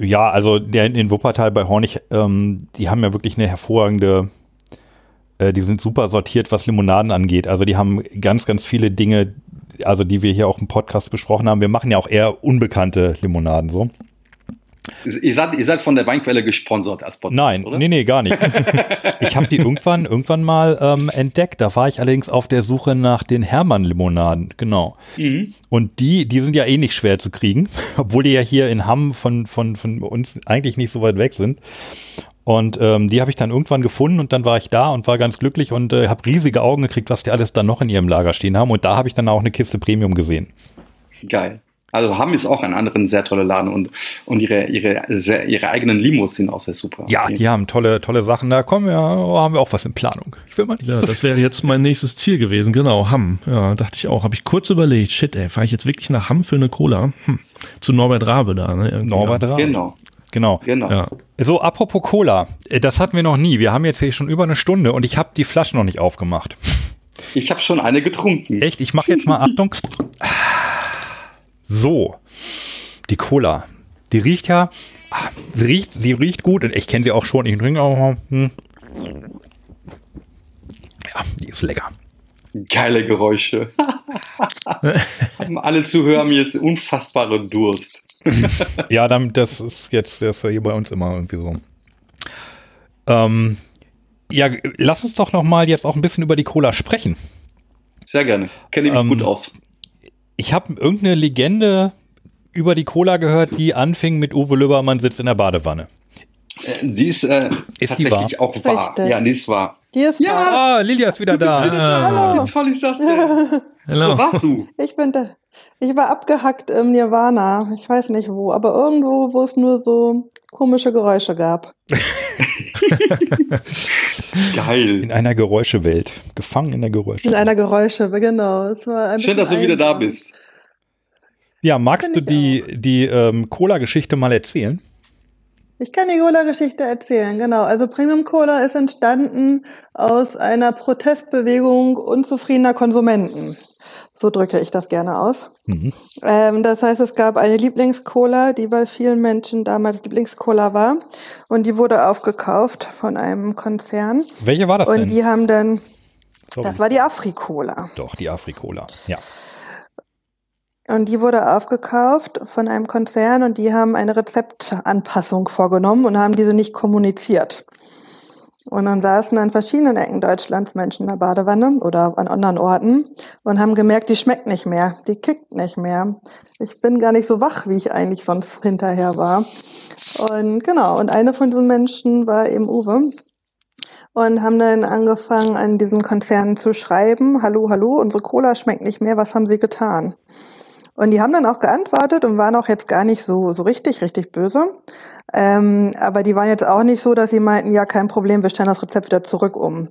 ja, also der in Wuppertal bei Hornig, ähm, die haben ja wirklich eine hervorragende, äh, die sind super sortiert, was Limonaden angeht. Also die haben ganz, ganz viele Dinge, also die wir hier auch im Podcast besprochen haben. Wir machen ja auch eher unbekannte Limonaden so. Ihr seid, ihr seid von der Weinquelle gesponsert als Podcast, Nein, oder? nee, nee, gar nicht. ich habe die irgendwann, irgendwann mal ähm, entdeckt. Da war ich allerdings auf der Suche nach den Hermann-Limonaden, genau. Mhm. Und die, die sind ja eh nicht schwer zu kriegen, obwohl die ja hier in Hamm von, von, von uns eigentlich nicht so weit weg sind. Und ähm, die habe ich dann irgendwann gefunden und dann war ich da und war ganz glücklich und äh, habe riesige Augen gekriegt, was die alles dann noch in ihrem Lager stehen haben. Und da habe ich dann auch eine Kiste Premium gesehen. Geil. Also Hamm ist auch ein anderen sehr toller Laden und, und ihre, ihre, sehr, ihre eigenen Limos sind auch sehr super. Ja, die haben tolle, tolle Sachen. Da kommen wir, haben wir auch was in Planung. Ich will mal nicht Ja, so das wäre jetzt mein nächstes Ziel gewesen, genau, Hamm. Ja, dachte ich auch. Habe ich kurz überlegt, shit, ey, fahre ich jetzt wirklich nach Hamm für eine Cola? Hm. Zu Norbert Rabe da, ne? Irgendwie, Norbert ja. Raab. Genau, Genau. genau. Ja. So, apropos Cola, äh, das hatten wir noch nie. Wir haben jetzt hier schon über eine Stunde und ich habe die Flasche noch nicht aufgemacht. Ich habe schon eine getrunken. Echt, ich mache jetzt mal Achtung. So, die Cola, die riecht ja, ah, sie riecht, sie riecht gut und ich kenne sie auch schon. Ich trinke auch. Hm. Ja, die ist lecker. Geile Geräusche. haben alle Zuhörer haben jetzt unfassbare Durst. Ja, dann, das ist jetzt das ist ja hier bei uns immer irgendwie so. Ähm, ja, lass uns doch noch mal jetzt auch ein bisschen über die Cola sprechen. Sehr gerne. Kenne ich mich Ähm, gut aus. Ich habe irgendeine Legende über die Cola gehört, die anfing mit Uwe Lübbermann sitzt in der Badewanne. Äh, Die ist, äh, Ist die tatsächlich auch wahr. Richtig. Ja, die ist wahr. Hier ist Ja. Ah, Lilia ist wieder da. Ah, Wie toll ist das denn? Wo hello. warst du? Ich bin da. Ich war abgehackt im Nirvana. Ich weiß nicht wo, aber irgendwo, wo es nur so komische Geräusche gab. Geil. In einer Geräuschewelt. Gefangen in der Geräusche. In einer Geräusche, genau. Es war ein Schön, dass du wieder da bist. Ja, magst du die, die ähm, Cola-Geschichte mal erzählen? Ich kann die Cola-Geschichte erzählen, genau. Also Premium Cola ist entstanden aus einer Protestbewegung unzufriedener Konsumenten. So drücke ich das gerne aus. Mhm. Ähm, das heißt, es gab eine Lieblingscola, die bei vielen Menschen damals Lieblingscola war. Und die wurde aufgekauft von einem Konzern. Welche war das Und denn? die haben dann, Sorry. das war die Afri-Cola. Doch, die Afri-Cola. Ja. Und die wurde aufgekauft von einem Konzern und die haben eine Rezeptanpassung vorgenommen und haben diese nicht kommuniziert. Und dann saßen an verschiedenen Ecken Deutschlands Menschen in der Badewanne oder an anderen Orten und haben gemerkt, die schmeckt nicht mehr, die kickt nicht mehr. Ich bin gar nicht so wach, wie ich eigentlich sonst hinterher war. Und genau, und eine von diesen Menschen war eben Uwe. Und haben dann angefangen, an diesen Konzernen zu schreiben, hallo, hallo, unsere Cola schmeckt nicht mehr, was haben sie getan? Und die haben dann auch geantwortet und waren auch jetzt gar nicht so, so richtig, richtig böse. Ähm, aber die waren jetzt auch nicht so, dass sie meinten, ja, kein Problem, wir stellen das Rezept wieder zurück um.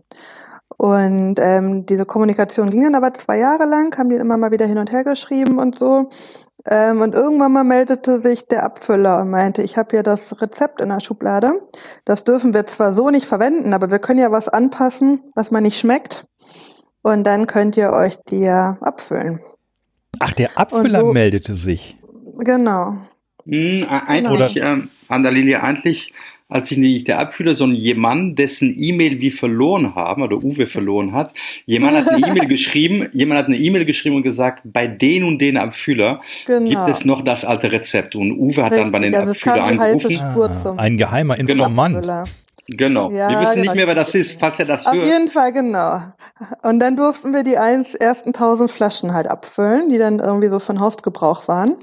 Und ähm, diese Kommunikation ging dann aber zwei Jahre lang, haben die immer mal wieder hin und her geschrieben und so. Ähm, und irgendwann mal meldete sich der Abfüller und meinte, ich habe hier das Rezept in der Schublade. Das dürfen wir zwar so nicht verwenden, aber wir können ja was anpassen, was man nicht schmeckt. Und dann könnt ihr euch die abfüllen. Ach, der Abfüller wo- meldete sich. Genau. Hm, eigentlich, ähm, an der Linie, eigentlich, als ich nicht der Abfüller, sondern jemand, dessen E-Mail wir verloren haben, oder Uwe verloren hat, jemand hat eine E-Mail geschrieben, jemand hat eine E-Mail geschrieben und gesagt, bei den und den Abfüller Genau. gibt es noch das alte Rezept. Und Uwe hat dann bei den Richtig, also Abfüller angerufen. Zum Ein geheimer Genau. Informant. Abfüller. Genau. Ja, wir wissen genau. nicht mehr, wer das ist, falls er das Auf hört. jeden Fall, genau. Und dann durften wir die eins, ersten tausend Flaschen halt abfüllen, die dann irgendwie so von Hausgebrauch waren.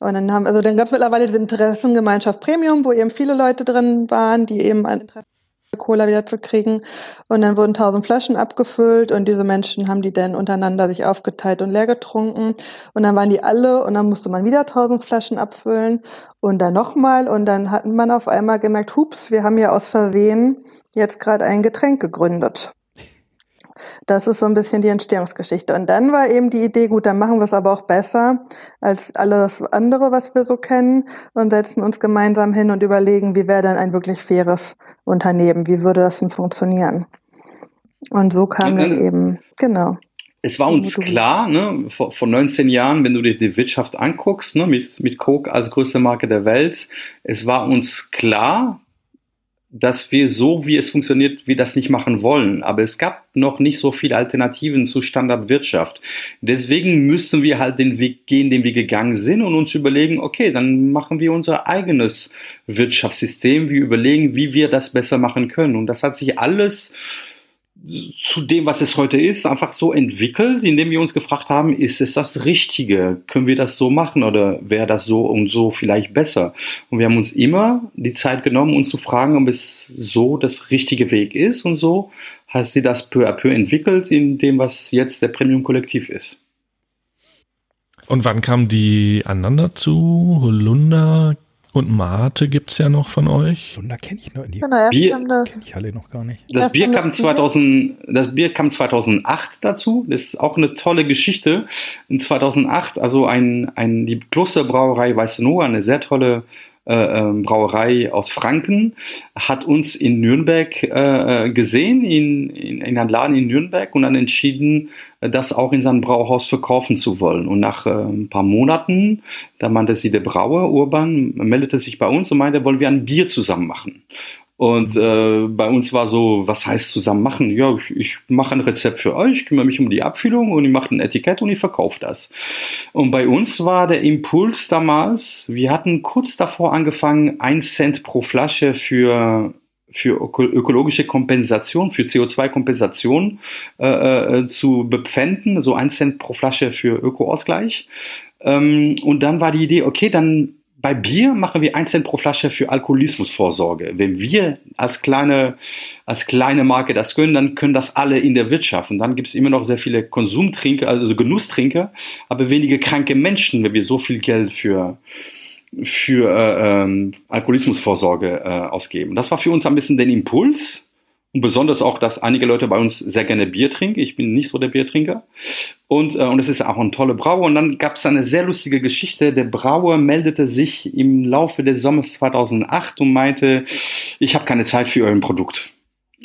Und dann haben, also dann gab es mittlerweile diese Interessengemeinschaft Premium, wo eben viele Leute drin waren, die eben ein Interesse Cola wieder zu kriegen. Und dann wurden tausend Flaschen abgefüllt und diese Menschen haben die dann untereinander sich aufgeteilt und leer getrunken. Und dann waren die alle und dann musste man wieder tausend Flaschen abfüllen und dann nochmal. Und dann hat man auf einmal gemerkt, hups, wir haben ja aus Versehen jetzt gerade ein Getränk gegründet. Das ist so ein bisschen die Entstehungsgeschichte. Und dann war eben die Idee, gut, dann machen wir es aber auch besser als alles andere, was wir so kennen und setzen uns gemeinsam hin und überlegen, wie wäre denn ein wirklich faires Unternehmen? Wie würde das denn funktionieren? Und so kam dann dann- eben, genau. Es war uns klar, ne, vor, vor 19 Jahren, wenn du dir die Wirtschaft anguckst, ne, mit, mit Coke als größte Marke der Welt, es war uns klar, dass wir so, wie es funktioniert, wir das nicht machen wollen. Aber es gab noch nicht so viele Alternativen zu Standardwirtschaft. Deswegen müssen wir halt den Weg gehen, den wir gegangen sind und uns überlegen, okay, dann machen wir unser eigenes Wirtschaftssystem. Wir überlegen, wie wir das besser machen können. Und das hat sich alles zu dem, was es heute ist, einfach so entwickelt, indem wir uns gefragt haben, ist es das Richtige? Können wir das so machen oder wäre das so und so vielleicht besser? Und wir haben uns immer die Zeit genommen, uns zu fragen, ob es so das richtige Weg ist und so hat sie das peu à peu entwickelt in dem, was jetzt der Premium-Kollektiv ist. Und wann kamen die anderen dazu? Holunder und Mate gibt's ja noch von euch. Wunder kenne ich noch. Die Genau, das. kenne ich alle noch gar nicht. Das Bier kam letzten 2000, das Bier kam 2008 dazu. Das ist auch eine tolle Geschichte. In 2008, also ein, ein, die Klosterbrauerei Weißenoa, eine sehr tolle Brauerei aus Franken, hat uns in Nürnberg äh, äh, gesehen, in, in, in einem Laden in Nürnberg und dann entschieden, äh, das auch in seinem Brauhaus verkaufen zu wollen. Und nach äh, ein paar Monaten, da meinte sie, der Brauer Urban meldete sich bei uns und meinte, wollen wir ein Bier zusammen machen. Und äh, bei uns war so, was heißt zusammen machen? Ja, ich, ich mache ein Rezept für euch, kümmere mich um die Abfüllung und ich mache ein Etikett und ich verkaufe das. Und bei uns war der Impuls damals, wir hatten kurz davor angefangen, ein Cent pro Flasche für für öko ökologische Kompensation, für CO2-Kompensation äh, äh, zu bepfänden, so ein Cent pro Flasche für Ökoausgleich. Ähm, und dann war die Idee, okay, dann bei Bier machen wir ein Cent pro Flasche für Alkoholismusvorsorge. Wenn wir als kleine, als kleine Marke das können, dann können das alle in der Wirtschaft. Und dann gibt es immer noch sehr viele Konsumtrinker, also Genusstrinker, aber wenige kranke Menschen, wenn wir so viel Geld für, für äh, ähm, Alkoholismusvorsorge äh, ausgeben. Das war für uns ein bisschen den Impuls. Und besonders auch, dass einige Leute bei uns sehr gerne Bier trinken. Ich bin nicht so der Biertrinker. Und, äh, und es ist auch ein toller Brauer. Und dann gab es eine sehr lustige Geschichte. Der Brauer meldete sich im Laufe des Sommers 2008 und meinte, ich habe keine Zeit für euer Produkt.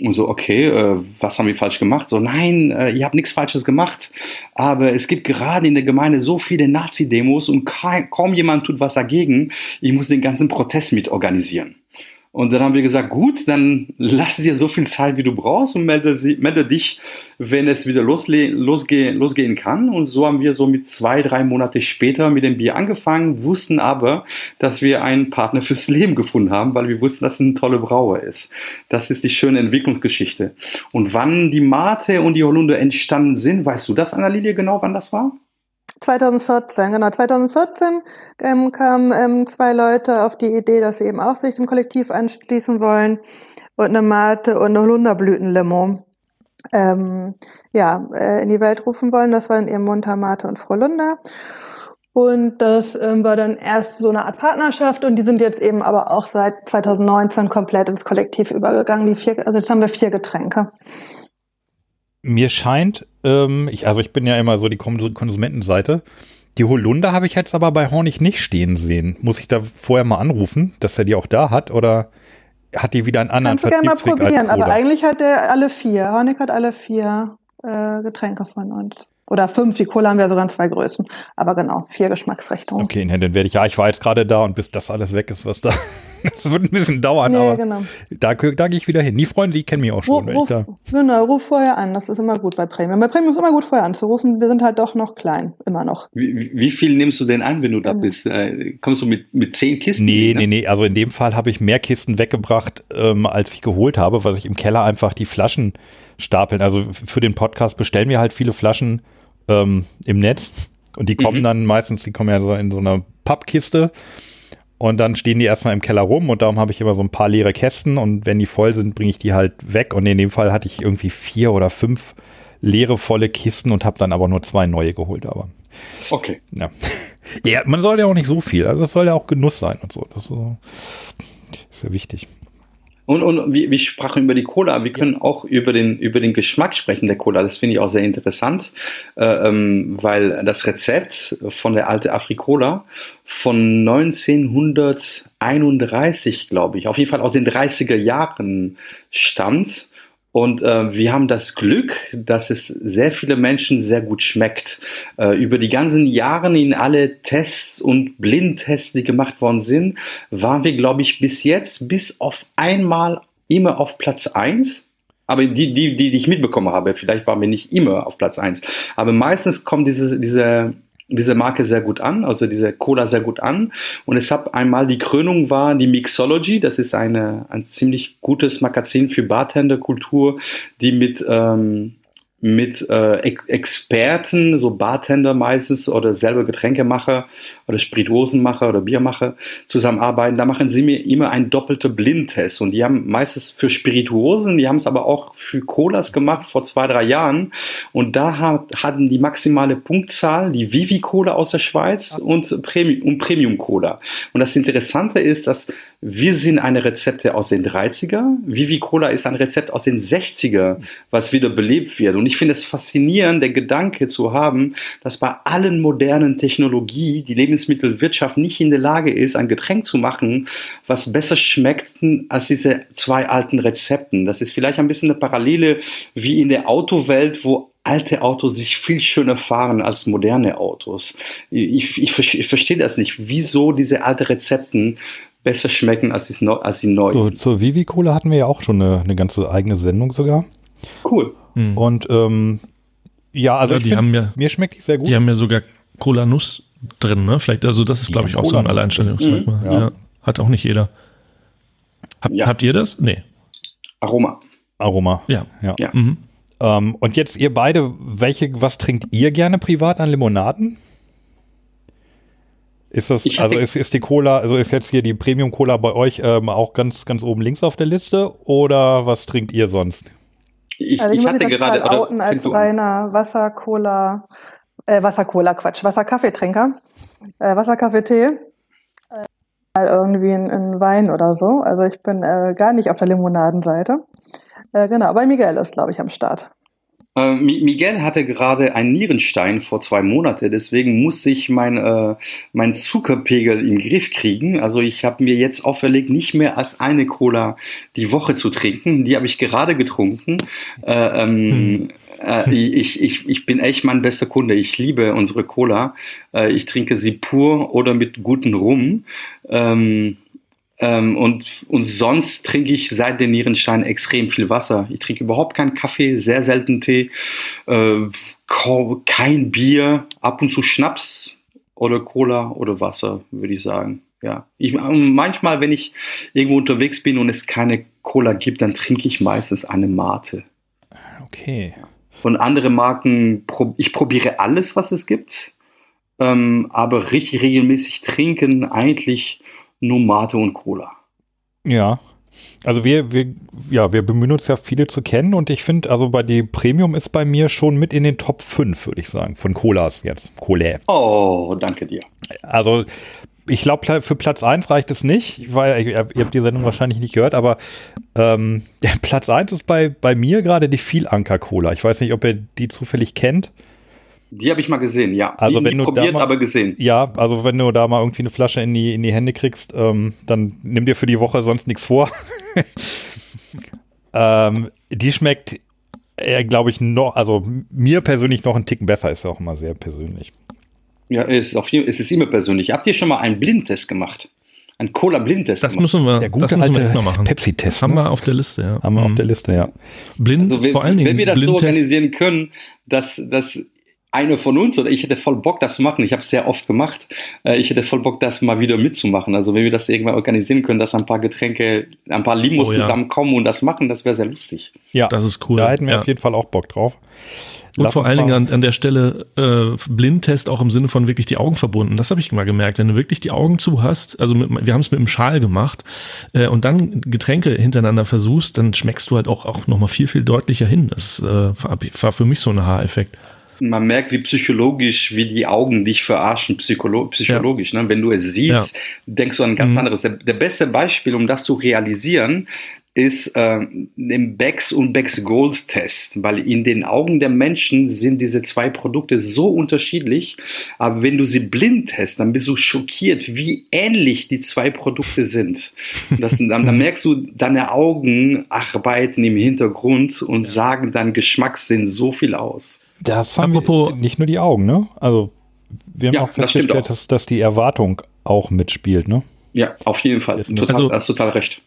Und so, okay, äh, was haben wir falsch gemacht? So, nein, äh, ihr habt nichts Falsches gemacht. Aber es gibt gerade in der Gemeinde so viele Nazi-Demos und kaum jemand tut was dagegen. Ich muss den ganzen Protest mit organisieren. Und dann haben wir gesagt, gut, dann lass dir so viel Zeit, wie du brauchst und melde, melde dich, wenn es wieder losle losge losgehen kann. Und so haben wir so mit zwei, drei Monate später mit dem Bier angefangen, wussten aber, dass wir einen Partner fürs Leben gefunden haben, weil wir wussten, dass es ein toller Brauer ist. Das ist die schöne Entwicklungsgeschichte. Und wann die Mate und die Holunder entstanden sind, weißt du das, Annalilie, genau wann das war? 2014, genau. 2014 ähm, kamen ähm, zwei Leute auf die Idee, dass sie eben auch sich dem Kollektiv anschließen wollen und eine Mate und eine Holunderblütenlimo ähm, ja, äh, in die Welt rufen wollen. Das waren eben Munter, Mate und Frohlunder. Und das ähm, war dann erst so eine Art Partnerschaft und die sind jetzt eben aber auch seit 2019 komplett ins Kollektiv übergegangen. Die vier, also jetzt haben wir vier Getränke. Mir scheint, ähm, ich, also ich bin ja immer so die Konsum- Konsumentenseite. Die Holunder habe ich jetzt aber bei Hornig nicht stehen sehen. Muss ich da vorher mal anrufen, dass er die auch da hat? Oder hat die wieder einen anderen Kannst du gerne mal Vertriebsweg probieren, aber eigentlich hat er alle vier. Honig hat alle vier äh, Getränke von uns. Oder fünf, die Cola haben wir sogar in zwei Größen. Aber genau, vier Geschmacksrichtungen. Okay, dann werde ich, ja, ich war jetzt gerade da und bis das alles weg ist, was da Das wird ein bisschen dauern, Nee, aber genau. da, da gehe ich wieder hin. Die Freunde, die kennen mich auch Ruf, schon. wenn ich ruf, da, genau, ruf vorher an. Das ist immer gut bei Premium. Bei Premium ist immer gut vorher anzurufen. Wir sind halt doch noch klein, immer noch. Wie, wie- viel nimmst du denn an, wenn du da bist? Äh, kommst du mit, mit zehn Kisten? nee, ne? nee, nee. Also in dem Fall habe ich mehr Kisten weggebracht, ähm, als ich geholt habe, weil ich im Keller einfach die Flaschen stapeln. Also für den Podcast bestellen wir halt viele Flaschen ähm, im Netz und die kommen Mhm. dann meistens, die kommen ja so in so einer Pappkiste und dann stehen die erstmal im Keller rum und darum habe ich immer so ein paar leere Kästen und wenn die voll sind, bringe ich die halt weg und in dem Fall hatte ich irgendwie vier oder fünf leere volle Kisten und habe dann aber nur zwei neue geholt, aber Okay. ja. ja, man soll ja auch nicht so viel, also es soll ja auch Genuss sein und so, das ist, so, ist ja wichtig. Und, und wir, wir sprachen über die Cola, wir können auch über den, über den Geschmack sprechen der Cola. Das finde ich auch sehr interessant, äh, ähm, weil das Rezept von der alte Afrikola von 1931, glaube ich, auf jeden Fall aus den 30er Jahren stammt. Und äh, wir haben das Glück, dass es sehr viele Menschen sehr gut schmeckt. Äh, über die ganzen Jahre in alle Tests und Blindtests, die gemacht worden sind, waren wir, glaube ich, bis jetzt, bis auf einmal immer auf Platz eins. Aber die, die, die, die ich mitbekommen habe, vielleicht waren wir nicht immer auf Platz eins. Aber meistens kommt diese, diese, diese Marke sehr gut an, also diese Cola sehr gut an. Und es hat einmal die Krönung war die Mixology, das ist eine, ein ziemlich gutes Magazin für Bartenderkultur, die mit, ähm, mit äh, Ex Experten, so Bartender meistens oder selber Getränkemacher oder Spirituosenmacher oder Biermacher zusammenarbeiten. Da machen sie mir immer einen doppelten Blindtest. Und die haben meistens für Spirituosen, die haben es aber auch für Colas gemacht vor zwei, drei Jahren. Und da hat, hatten die maximale Punktzahl die Vivi Cola aus der Schweiz und Premium, und Premium Cola. Und das Interessante ist, dass wir sind eine Rezepte aus den 30er, Vivi Cola ist ein Rezept aus den 60er, was wieder belebt wird. Und ich finde es faszinierend, der Gedanke zu haben, dass bei allen modernen Technologie die Lebensmittelwirtschaft nicht in der Lage ist, ein Getränk zu machen, was besser schmeckt als diese zwei alten Rezepten. Das ist vielleicht ein bisschen eine Parallele wie in der Autowelt, wo alte Autos sich viel schöner fahren als moderne Autos. Ich, ich, ich verstehe das nicht, wieso diese alten Rezepten besser schmecken als die, als die neuen. So, zur Vivi Cola hatten wir ja auch schon eine, eine ganze eigene Sendung sogar. Cool. Hm. Und ähm, ja, also Ja, die find, haben ja- mir schmeckt die sehr gut. Die haben ja sogar Cola Nuss drin, ne? Vielleicht, also das ist, glaube ich, auch so ein Cola-Nuss. Alleinstellungsmerkmal. Mhm, ja. ja. Hat auch nicht jeder. Hab, Ja. Habt ihr das? Nee. Aroma. Aroma. Ja. Ja. Ja. Mhm. Ähm, und jetzt ihr beide, welche, was trinkt ihr gerne privat an Limonaden? Ist das, also ist, ist die Cola, also ist jetzt hier die Premium Cola bei euch ähm, auch ganz, ganz oben links auf der Liste oder was trinkt ihr sonst? Ich, Also ich, ich hatte gerade. outen als reiner Wasser-Cola, äh, Wasser-Cola, Quatsch, Wasser-Kaffeetrinker. Äh, Wasser-Kaffee-Tee. Äh, mal irgendwie ein, ein Wein oder so. Also ich bin äh, gar nicht auf der Limonadenseite. Äh, genau, aber Miguel ist, glaube ich, am Start. Äh, Mi- Miguel hatte gerade einen Nierenstein vor zwei Monaten, deswegen muss ich mein, äh, mein Zuckerpegel im Griff kriegen. Also ich habe mir jetzt auferlegt, nicht mehr als eine Cola die Woche zu trinken. Die habe ich gerade getrunken. Äh, ähm, äh, ich, ich, ich bin echt mein bester Kunde. Ich liebe unsere Cola. Äh, ich trinke sie pur oder mit gutem Rum. Ähm, ähm, und, und sonst trinke ich seit den Nierenstein extrem viel Wasser. Ich trinke überhaupt keinen Kaffee, sehr selten Tee, äh, kein Bier, ab und zu Schnaps oder Cola oder Wasser, würde ich sagen. Ja. Ich, manchmal, wenn ich irgendwo unterwegs bin und es keine Cola gibt, dann trinke ich meistens eine Mate. Okay. Und andere Marken, ich probiere alles, was es gibt, ähm, aber richtig regelmäßig trinken eigentlich nur Mate und Cola. Ja. Also wir, wir, ja, wir bemühen uns ja viele zu kennen und ich finde, also bei die Premium ist bei mir schon mit in den Top 5, würde ich sagen, von Colas jetzt. Cola. Oh, danke dir. Also ich glaube, für Platz 1 reicht es nicht, weil ihr, habt die Sendung wahrscheinlich nicht gehört, aber ähm, Platz 1 ist bei, bei mir gerade die Vielanker-Cola. Ich weiß nicht, ob ihr die zufällig kennt. Die habe ich mal gesehen, ja. Also die, wenn nicht du da probiert, mal- aber gesehen. Ja, also wenn du da mal irgendwie eine Flasche in die, in die Hände kriegst, ähm, dann nimm dir für die Woche sonst nichts vor. ähm, die schmeckt, äh, glaube ich, noch, also mir persönlich noch einen Ticken besser, ist ja auch immer sehr persönlich. Ja, es ist, auf jeden, es ist immer persönlich. Habt ihr schon mal einen Blindtest gemacht? Ein Cola-Blindtest. Das müssen wir, Der gute das müssen wir alte. Pepsi-Test. Haben ne? wir auf der Liste, ja. Haben wir auf Mhm. der Liste, ja. Blind, Also wenn, vor allen Dingen wenn wir das so organisieren können, dass, dass einer von uns oder ich hätte voll Bock, das zu machen. Ich habe es sehr oft gemacht. Äh, Ich hätte voll Bock, das mal wieder mitzumachen. Also wenn wir das irgendwann organisieren können, dass ein paar Getränke, ein paar Limos Oh ja. zusammenkommen und das machen, das wäre sehr lustig. Ja, Das ist cool. da hätten wir ja. auf jeden Fall auch Bock drauf. Und Lass vor allen Dingen an, an der Stelle äh, Blindtest auch im Sinne von wirklich die Augen verbunden. Das habe ich mal gemerkt. Wenn du wirklich die Augen zu hast, also mit, wir haben es mit dem Schal gemacht äh, und dann Getränke hintereinander versuchst, dann schmeckst du halt auch, auch nochmal viel, viel deutlicher hin. Das äh, war, war für mich so ein Haareffekt. Man merkt, wie psychologisch, wie die Augen dich verarschen, psycholo psychologisch. Ne? Wenn du es siehst, denkst du an ein ganz Mhm. anderes. Der, der beste Beispiel, um das zu realisieren, ist äh, im Becks und Becks Gold Test, weil in den Augen der Menschen sind diese zwei Produkte so unterschiedlich, aber wenn du sie blind test, dann bist du schockiert, wie ähnlich die zwei Produkte sind. Das, dann, dann merkst du, deine Augen arbeiten im Hintergrund und sagen deinen Geschmackssinn so viel aus. Das haben Apropos- wir nicht nur die Augen, ne? Also wir haben Ja, auch das festgestellt, auch. dass, dass die Erwartung auch mitspielt, ne? Ja, auf jeden Fall. Total, Also- hast total recht.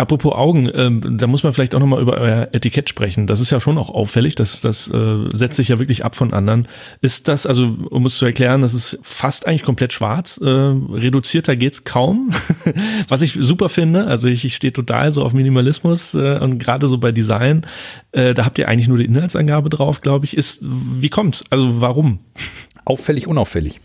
Apropos Augen, ähm, da muss man vielleicht auch nochmal über euer Etikett sprechen. Das ist ja schon auch auffällig, das, das äh, setzt sich ja wirklich ab von anderen. Ist das, also um es zu erklären, das ist fast eigentlich komplett schwarz. Äh, reduzierter geht's kaum. Was ich super finde, also ich, ich stehe total so auf Minimalismus äh, und gerade so bei Design, äh, da habt ihr eigentlich nur die Inhaltsangabe drauf, glaube ich. Ist, wie kommt? Also warum? Auffällig, unauffällig.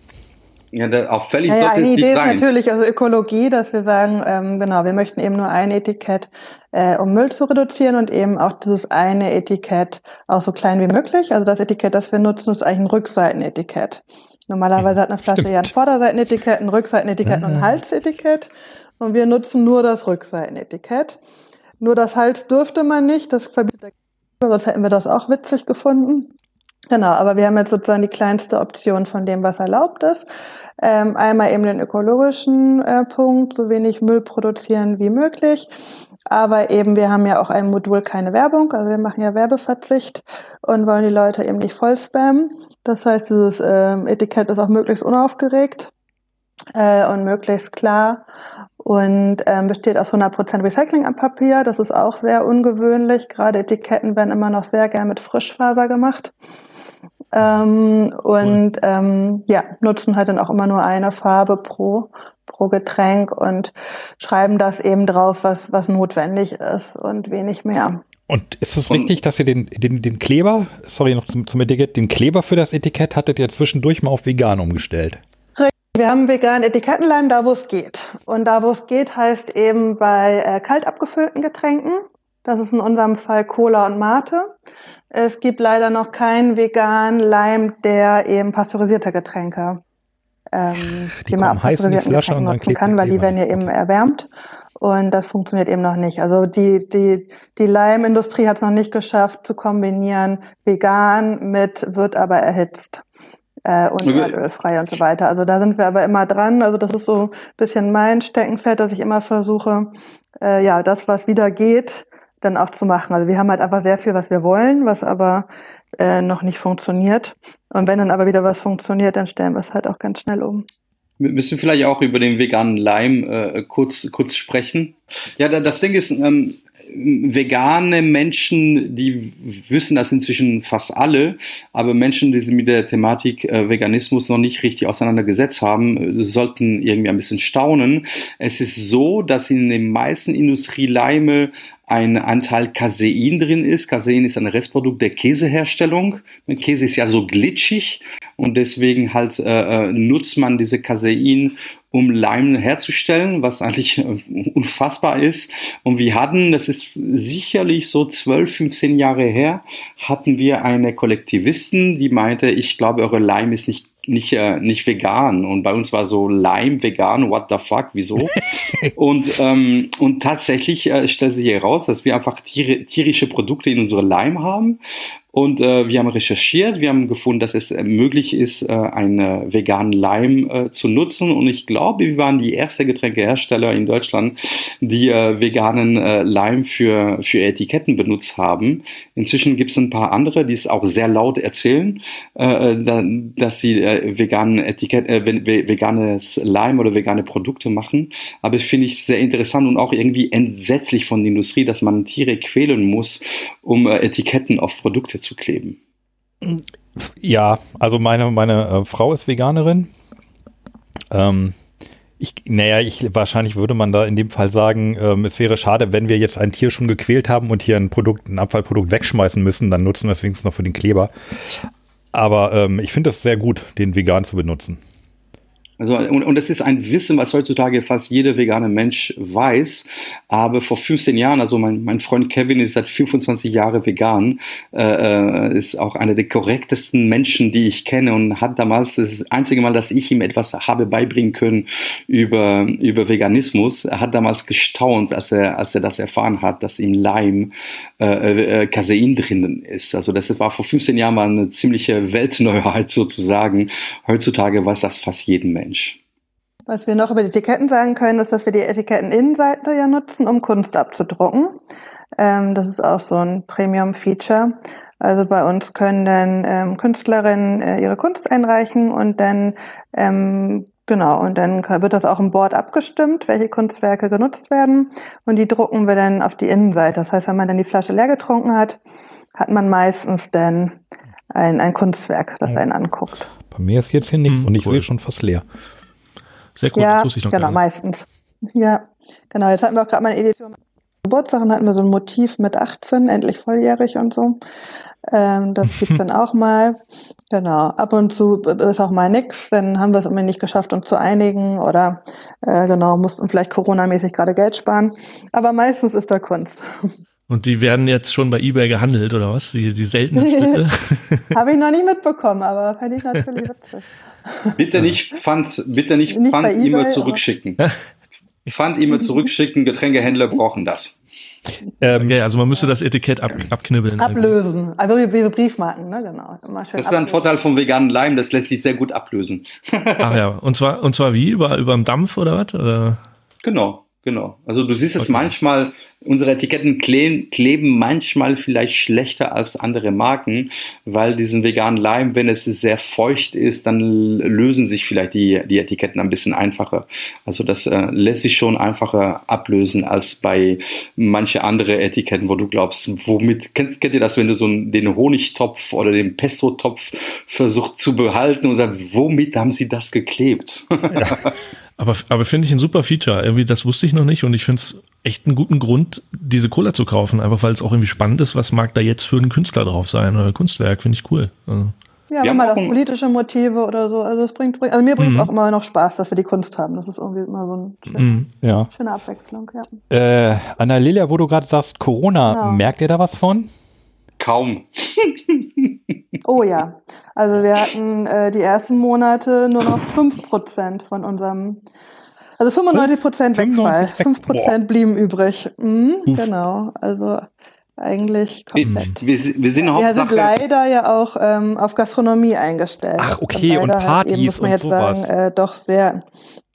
Ja, da, auffällig Ja, ja, sollte eine es Idee ist sein. natürlich also Ökologie, dass wir sagen, ähm, genau, wir möchten eben nur ein Etikett, äh, um Müll zu reduzieren und eben auch dieses eine Etikett auch so klein wie möglich. Also das Etikett, das wir nutzen, ist eigentlich ein Rückseitenetikett. Normalerweise hat eine Flasche Stimmt. ja ein Vorderseitenetikett, ein Rückseitenetikett und ein Halsetikett. Und wir nutzen nur das Rückseitenetikett. Nur das Hals dürfte man nicht, das verbietet der Gesetzgeber, sonst hätten wir das auch witzig gefunden. Genau, aber wir haben jetzt sozusagen die kleinste Option von dem, was erlaubt ist. Ähm, einmal eben den ökologischen äh, Punkt, so wenig Müll produzieren wie möglich. Aber eben, wir haben ja auch ein Modul keine Werbung, also wir machen ja Werbeverzicht und wollen die Leute eben nicht voll spammen. Das heißt, dieses ähm, Etikett ist auch möglichst unaufgeregt äh, und möglichst klar und ähm, besteht aus 100% Recycling am Papier. Das ist auch sehr ungewöhnlich. Gerade Etiketten werden immer noch sehr gern mit Frischfaser gemacht. Ähm, und ähm, ja, nutzen halt dann auch immer nur eine Farbe pro, pro Getränk und schreiben das eben drauf, was, was notwendig ist und wenig mehr. Und ist es Und- richtig, dass ihr den, den, den Kleber, sorry noch zum, zum Etikett, den Kleber für das Etikett hattet ihr zwischendurch mal auf vegan umgestellt? Wir haben veganen Etikettenleim da, wo es geht. Und da, wo es geht, heißt eben bei äh, kalt abgefüllten Getränken. Das ist in unserem Fall Cola und Mate. Es gibt leider noch keinen veganen Leim, der eben pasteurisierte Getränke, ähm, Die die, man auf pasteurisierten Getränken nutzen kann, weil die werden ja eben erwärmt. Und das funktioniert eben noch nicht. Also die, die, die Leimindustrie hat es noch nicht geschafft zu kombinieren, vegan mit wird aber erhitzt äh, und Okay. erdölfrei und so weiter. Also da sind wir aber immer dran. Also das ist so ein bisschen mein Steckenpferd, dass ich immer versuche, äh, ja, das, was wieder geht, dann auch zu machen. Also wir haben halt einfach sehr viel, was wir wollen, was aber äh, noch nicht funktioniert. Und wenn dann aber wieder was funktioniert, dann stellen wir es halt auch ganz schnell um. Wir müssen vielleicht auch über den veganen Leim äh, kurz, kurz sprechen. Ja, da- das Ding ist, ähm, vegane Menschen, die wissen das inzwischen fast alle, aber Menschen, die sich mit der Thematik äh, Veganismus noch nicht richtig auseinandergesetzt haben, äh, sollten irgendwie ein bisschen staunen. Es ist so, dass in den meisten Industrieleime ein Anteil Casein drin ist. Casein ist ein Restprodukt der Käseherstellung. Käse ist ja so glitschig und deswegen halt äh, äh, nutzt man diese Casein, um Leim herzustellen, was eigentlich äh, unfassbar ist. Und wir hatten, das ist sicherlich so 12, 15 Jahre her, hatten wir eine Kollektivistin, die meinte, ich glaube, eure Leim ist nicht nicht, äh, nicht vegan. Und bei uns war so Leim vegan, what the fuck, wieso? und, ähm, und tatsächlich äh, stellt sich heraus, dass wir einfach tieri- tierische Produkte in unserem Leim haben. Und äh, wir haben recherchiert, wir haben gefunden, dass es äh, möglich ist, äh, einen veganen Leim äh, zu nutzen. Und ich glaube, wir waren die erste Getränkehersteller in Deutschland, die äh, veganen äh, Leim für, für Etiketten benutzt haben. Inzwischen gibt es ein paar andere, die es auch sehr laut erzählen, äh, äh dass sie äh, veganen Etikett, äh, veganes Leim oder vegane Produkte machen. Aber ich finde ich sehr interessant und auch irgendwie entsetzlich von der Industrie, dass man Tiere quälen muss, um äh, Etiketten auf Produkte zu kleben. Ja, also meine, meine äh, Frau ist Veganerin. Ähm, ich, naja, ich, wahrscheinlich würde man da in dem Fall sagen, ähm, es wäre schade, wenn wir jetzt ein Tier schon gequält haben und hier ein Produkt, ein Abfallprodukt wegschmeißen müssen, dann nutzen wir es wenigstens noch für den Kleber. Aber ähm, ich finde es sehr gut, den vegan zu benutzen. Also, und, und das ist ein Wissen, was heutzutage fast jeder vegane Mensch weiß. Aber vor 15 Jahren, also mein, mein Freund Kevin ist seit 25 Jahren vegan, äh, äh, ist auch einer der korrektesten Menschen, die ich kenne und hat damals das einzige Mal, dass ich ihm etwas habe beibringen können über, über Veganismus. Er hat damals gestaunt, als er, als er das erfahren hat, dass im Leim äh, äh, Casein drinnen ist. Also das war vor 15 Jahren mal eine ziemliche Weltneuheit sozusagen. Heutzutage weiß das fast jeden Mensch. Mensch. Was wir noch über die Etiketten sagen können, ist, dass wir die Etiketteninnenseite ja nutzen, um Kunst abzudrucken. Ähm, das ist auch so ein Premium-Feature. Also bei uns können dann ähm, Künstlerinnen äh, ihre Kunst einreichen und dann ähm, genau und dann wird das auch im Board abgestimmt, welche Kunstwerke genutzt werden und die drucken wir dann auf die Innenseite. Das heißt, wenn man dann die Flasche leer getrunken hat, hat man meistens dann ein, ein Kunstwerk, das einen anguckt. Bei mir ist jetzt hier nichts hm, und ich cool. sehe schon fast leer. Sehr cool, ja, das ich noch genau, meistens. Ja, genau. Jetzt hatten wir auch gerade mal eine Edition. Geburtstag und hatten wir so ein Motiv mit 18, endlich volljährig und so. Ähm, das gibt dann auch mal. Genau. Ab und zu ist auch mal nix, dann haben wir es irgendwie nicht geschafft, uns zu einigen oder äh, genau, mussten vielleicht Corona-mäßig gerade Geld sparen. Aber meistens ist da Kunst. Und die werden jetzt schon bei eBay gehandelt, oder was? Die, die seltenen Stücke? Habe ich noch nicht mitbekommen, aber fände ich natürlich witzig. Bitte nicht Pfand, bitte nicht, nicht Pfand E-Mail zurückschicken. Pfand E-Mail zurückschicken, Getränkehändler brauchen das. Ähm, okay, also man müsste das Etikett ab, abknibbeln. Ablösen. Also wie, Briefmarken, ne? Genau. das ist ein Vorteil vom veganen Leim, das lässt sich sehr gut ablösen. Ach ja, und zwar, und zwar wie? Über, über dem Dampf oder was? Oder? Genau. Genau. Also du siehst es okay. manchmal, unsere Etiketten kleben, kleben manchmal vielleicht schlechter als andere Marken, weil diesen veganen Leim, wenn es sehr feucht ist, dann lösen sich vielleicht die, die Etiketten ein bisschen einfacher. Also das äh, lässt sich schon einfacher ablösen als bei manche andere Etiketten, wo du glaubst, womit, kennt, kennt ihr das, wenn du so den Honigtopf oder den Pesto-Topf versuchst zu behalten und sagst, womit haben sie das geklebt? Ja. Aber, aber finde ich ein super Feature. Irgendwie, das wusste ich noch nicht und ich finde es echt einen guten Grund, diese Cola zu kaufen. Einfach weil es auch irgendwie spannend ist, was mag da jetzt für ein Künstler drauf sein oder Kunstwerk, finde ich cool. Also. Ja, wir mal auch politische Motive oder so. Also es bringt, also mir bringt mhm. auch immer noch Spaß, dass wir die Kunst haben. Das ist irgendwie immer so ein schön, mhm. ja. schöne Abwechslung, ja. Äh, Anna Lilia, wo du gerade sagst, Corona, genau. merkt ihr da was von? Kaum. oh ja. Also wir hatten äh, die ersten Monate nur noch 5% von unserem, also 95 Prozent Wegfall. 5 Prozent blieben übrig. Mhm, genau. Also eigentlich komplett. Wir, wir, wir sind Wir sind leider ja auch ähm, auf Gastronomie eingestellt. Ach, okay, und, und Partys eben, muss man jetzt sowas. sagen, äh, doch sehr,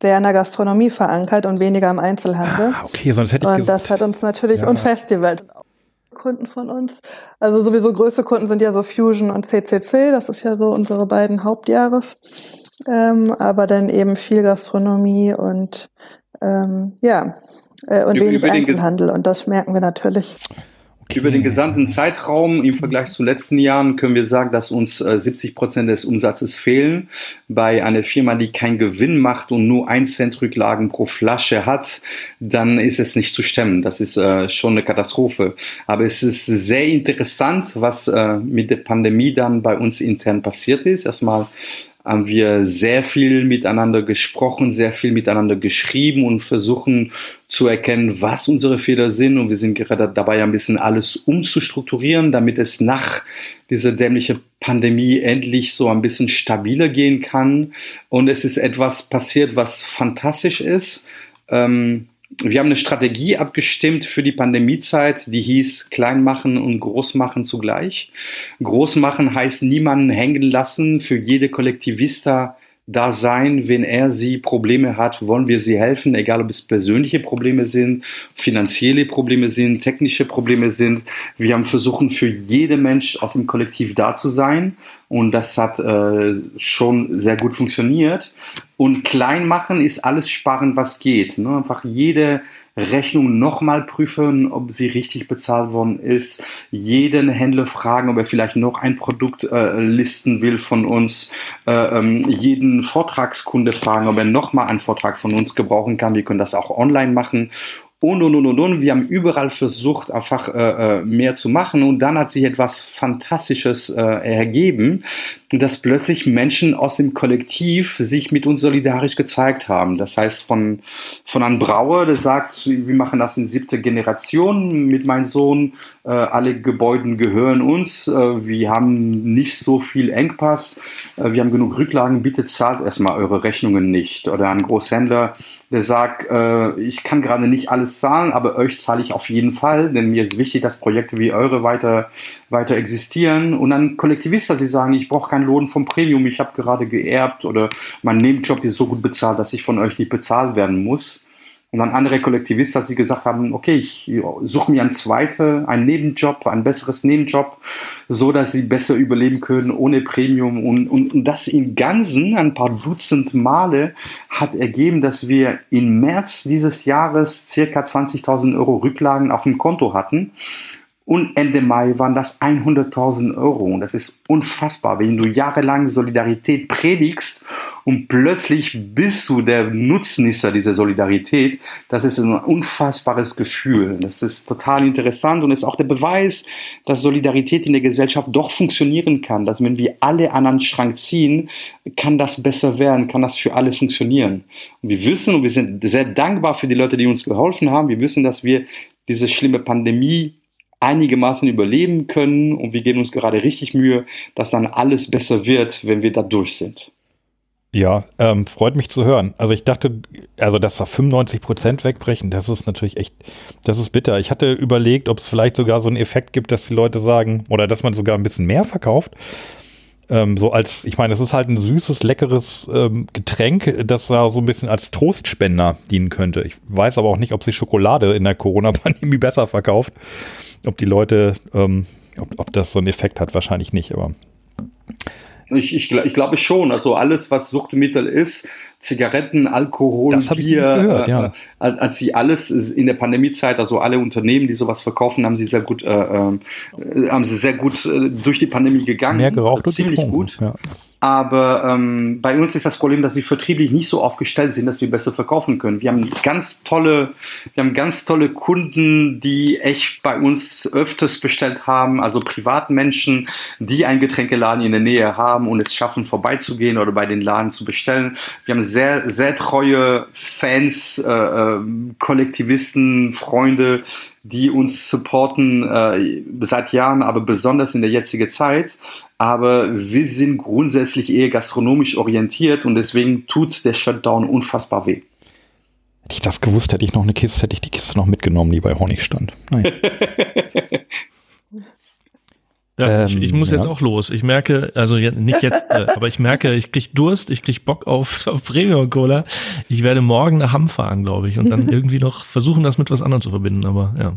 sehr in der Gastronomie verankert und weniger im Einzelhandel. Ah, okay, sonst hätte ich Und das hat uns natürlich, ja. und Festivals Kunden von uns. Also sowieso größte Kunden sind ja so Fusion und CCC, das ist ja so unsere beiden Hauptjahres. Ähm, aber dann eben viel Gastronomie und ähm, ja, äh, und wenig Einzelhandel und das merken wir natürlich. Über den gesamten Zeitraum im Vergleich zu letzten Jahren können wir sagen, dass uns äh, 70 Prozent des Umsatzes fehlen. Bei einer Firma, die keinen Gewinn macht und nur ein Cent Rücklagen pro Flasche hat, dann ist es nicht zu stemmen. Das ist äh, schon eine Katastrophe. Aber es ist sehr interessant, was äh, mit der Pandemie dann bei uns intern passiert ist. Erstmal haben wir sehr viel miteinander gesprochen, sehr viel miteinander geschrieben und versuchen zu erkennen, was unsere Fehler sind. Und wir sind gerade dabei, ein bisschen alles umzustrukturieren, damit es nach dieser dämlichen Pandemie endlich so ein bisschen stabiler gehen kann. Und es ist etwas passiert, was fantastisch ist. Ähm, wir haben eine Strategie abgestimmt für die Pandemiezeit, die hieß klein machen und groß machen zugleich. Groß machen heißt niemanden hängen lassen, für jede Kollektivista da sein, wenn er sie Probleme hat, wollen wir sie helfen, egal ob es persönliche Probleme sind, finanzielle Probleme sind, technische Probleme sind. Wir haben versucht, für jede Mensch aus dem Kollektiv da zu sein und das hat äh, schon sehr gut funktioniert. Und klein machen ist alles sparen, was geht. Ne? Einfach jede Rechnung nochmal prüfen, ob sie richtig bezahlt worden ist. Jeden Händler fragen, ob er vielleicht noch ein Produkt äh, listen will von uns. Äh, ähm, jeden Vortragskunde fragen, ob er nochmal einen Vortrag von uns gebrauchen kann. Wir können das auch online machen und, und, und, und, und. Wir haben überall versucht, einfach äh, äh, mehr zu machen. Und dann hat sich etwas Fantastisches äh, ergeben, dass plötzlich Menschen aus dem Kollektiv sich mit uns solidarisch gezeigt haben. Das heißt, von, von einem Brauer, der sagt, wir machen das in siebter Generation mit meinem Sohn. Äh, alle Gebäude gehören uns. Äh, wir haben nicht so viel Engpass. Äh, wir haben genug Rücklagen. Bitte zahlt erstmal eure Rechnungen nicht. Oder ein Großhändler, der sagt, ich kann gerade nicht alles zahlen, aber euch zahle ich auf jeden Fall, denn mir ist wichtig, dass Projekte wie eure weiter, weiter existieren. Und dann Kollektivisten, sie sagen, ich brauche keinen Lohn vom Premium, ich habe gerade geerbt oder mein Nebenjob ist so gut bezahlt, dass ich von euch nicht bezahlt werden muss. Und dann andere Kollektivisten, die gesagt haben, okay, ich suche mir einen zweiten, einen Nebenjob, ein besseres Nebenjob, so dass sie besser überleben können ohne Premium. Und, und, und das im Ganzen ein paar Dutzend Male hat ergeben, dass wir im März dieses Jahres circa 20.000 Euro Rücklagen auf dem Konto hatten. Und Ende Mai waren das 100.000 Euro. Und das ist unfassbar, wenn du jahrelang Solidarität predigst und plötzlich bist du der Nutznießer dieser Solidarität. Das ist ein unfassbares Gefühl. Das ist total interessant und ist auch der Beweis, dass Solidarität in der Gesellschaft doch funktionieren kann. Dass wenn wir alle an einen Schrank ziehen, kann das besser werden, kann das für alle funktionieren. Und wir wissen und wir sind sehr dankbar für die Leute, die uns geholfen haben. Wir wissen, dass wir diese schlimme Pandemie einigermaßen überleben können und wir geben uns gerade richtig Mühe, dass dann alles besser wird, wenn wir da durch sind. Ja, ähm, freut mich zu hören. Also ich dachte, also dass da 95 Prozent wegbrechen, das ist natürlich echt, das ist bitter. Ich hatte überlegt, ob es vielleicht sogar so einen Effekt gibt, dass die Leute sagen, oder dass man sogar ein bisschen mehr verkauft. Ähm, so als, ich meine, es ist halt ein süßes, leckeres ähm, Getränk, das da so ein bisschen als Trostspender dienen könnte. Ich weiß aber auch nicht, ob sich Schokolade in der Corona-Pandemie besser verkauft ob die Leute, ähm, ob, ob das so einen Effekt hat, wahrscheinlich nicht, aber. Ich, ich, ich glaube schon. Also alles, was Suchtmittel ist, Zigaretten, Alkohol, das Bier, gehört, äh, ja. äh, als sie alles in der Pandemiezeit, also alle Unternehmen, die sowas verkaufen, haben sie sehr gut, äh, äh, haben sie sehr gut äh, durch die Pandemie gegangen. Mehr geraucht ziemlich gut. Ja. Aber ähm, bei uns ist das Problem, dass wir vertrieblich nicht so aufgestellt sind, dass wir besser verkaufen können. Wir haben ganz tolle, wir haben ganz tolle Kunden, die echt bei uns öfters bestellt haben, also Privatmenschen, die ein Getränkeladen in der Nähe haben und es schaffen, vorbeizugehen oder bei den Laden zu bestellen. Wir haben sehr, sehr treue Fans, äh, äh, Kollektivisten, Freunde, die uns supporten äh, seit Jahren, aber besonders in der jetzigen Zeit. Aber wir sind grundsätzlich eher gastronomisch orientiert und deswegen tut der Shutdown unfassbar weh. Hätte ich das gewusst, hätte ich noch eine Kiste, hätte ich die Kiste noch mitgenommen, die bei Honig stand. Nein. Ja, ähm, ich, ich, muss ja. jetzt auch los. Ich merke, also nicht jetzt, äh, aber ich merke, ich krieg Durst, ich krieg Bock auf, auf Premium Cola. Ich werde morgen nach Hamm fahren, glaube ich, und dann irgendwie noch versuchen, das mit was anderem zu verbinden. Aber ja.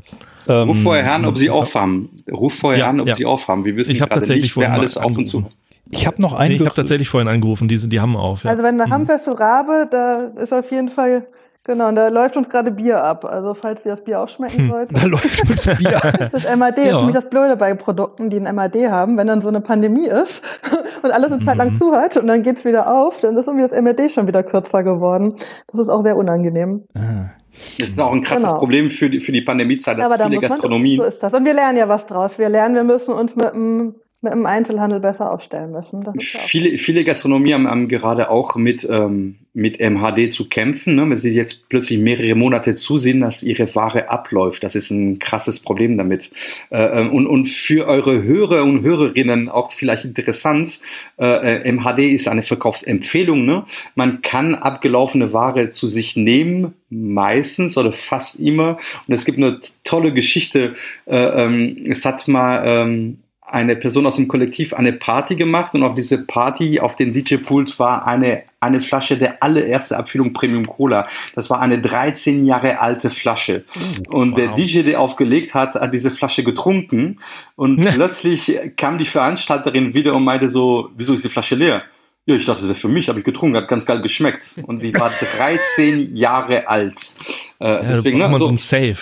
Ähm, Ruf vorher an, ob sie aufhaben. Ruf vorher ja, an, ob ja. sie aufhaben. Wir wissen ich gerade tatsächlich nicht, wer alles auf und zu. Ich habe noch einen. Nee, ich habe tatsächlich vorhin angerufen. Die, die haben auf. Ja. Also wenn du mhm. Hamm fährst zu Rabe, da ist auf jeden Fall Genau, und da läuft uns gerade Bier ab. Also falls ihr das Bier auch schmecken hm, wollt. Da läuft uns Bier. Das MAD ja. ist nämlich das Blöde bei Produkten, die ein MAD haben. Wenn dann so eine Pandemie ist und alles eine Zeit lang mhm. zu hat und dann geht's wieder auf, dann ist irgendwie das MAD schon wieder kürzer geworden. Das ist auch sehr unangenehm. Ah. Das ist auch ein krasses genau. Problem für die, für die Pandemiezeit, dass Aber viele Gastronomien. So ist das. Und wir lernen ja was draus. Wir lernen, wir müssen uns mit einem mit dem Einzelhandel besser aufstellen müssen. viele, viele Gastronomien haben, haben, gerade auch mit, ähm, mit MHD zu kämpfen. Ne? Wenn sie jetzt plötzlich mehrere Monate zusehen, dass ihre Ware abläuft, das ist ein krasses Problem damit. Äh, ähm, und, und für eure Hörer und Hörerinnen auch vielleicht interessant, äh, MHD ist eine Verkaufsempfehlung. Ne? Man kann abgelaufene Ware zu sich nehmen, meistens oder fast immer. Und es gibt eine tolle Geschichte. Äh, ähm, es hat mal ähm, eine Person aus dem Kollektiv eine Party gemacht und auf diese Party auf den DJ-Pult war eine, eine Flasche der allererste Abfüllung Premium Cola. Das war eine 13 Jahre alte Flasche. Oh, und wow. der DJ, der aufgelegt hat, hat diese Flasche getrunken und plötzlich kam die Veranstalterin wieder und meinte so, wieso ist die Flasche leer? Ja, ich dachte, das wäre für mich, habe ich getrunken, hat ganz geil geschmeckt. Und die war 13 Jahre alt. Äh, ja, deswegen, ne, man so, so ein Safe.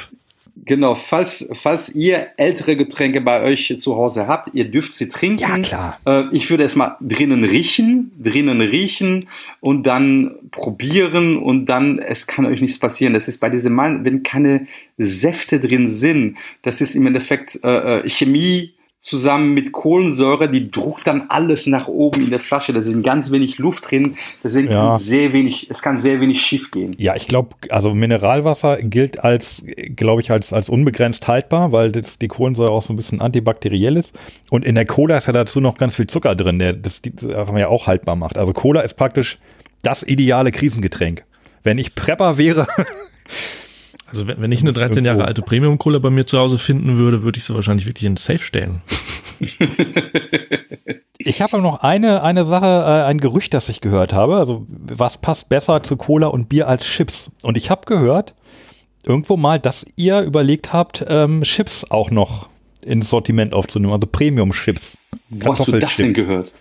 Genau, falls, falls ihr ältere Getränke bei euch zu Hause habt, ihr dürft sie trinken. Ja, klar. Äh, ich würde erstmal drinnen riechen, drinnen riechen und dann probieren und dann, es kann euch nichts passieren. Das ist bei diesem Mann, wenn keine Säfte drin sind, das ist im Endeffekt äh, äh Chemie, zusammen mit Kohlensäure, die druckt dann alles nach oben in der Flasche. Da sind ganz wenig Luft drin, deswegen ja. kann sehr wenig, es kann sehr wenig schief gehen. Ja, ich glaube, also Mineralwasser gilt als, glaube ich, als, als unbegrenzt haltbar, weil das, die Kohlensäure auch so ein bisschen antibakteriell ist. Und in der Cola ist ja dazu noch ganz viel Zucker drin, der das, das ja auch haltbar macht. Also Cola ist praktisch das ideale Krisengetränk. Wenn ich Prepper wäre, Also wenn, wenn ich eine 13 Jahre alte Premium-Cola bei mir zu Hause finden würde, würde ich sie wahrscheinlich wirklich in Safe stellen. Ich habe noch eine, eine Sache, äh, ein Gerücht, das ich gehört habe. Also was passt besser zu Cola und Bier als Chips? Und ich habe gehört, irgendwo mal, dass ihr überlegt habt, ähm, Chips auch noch ins Sortiment aufzunehmen, also Premium-Chips. Wo hast du das denn gehört?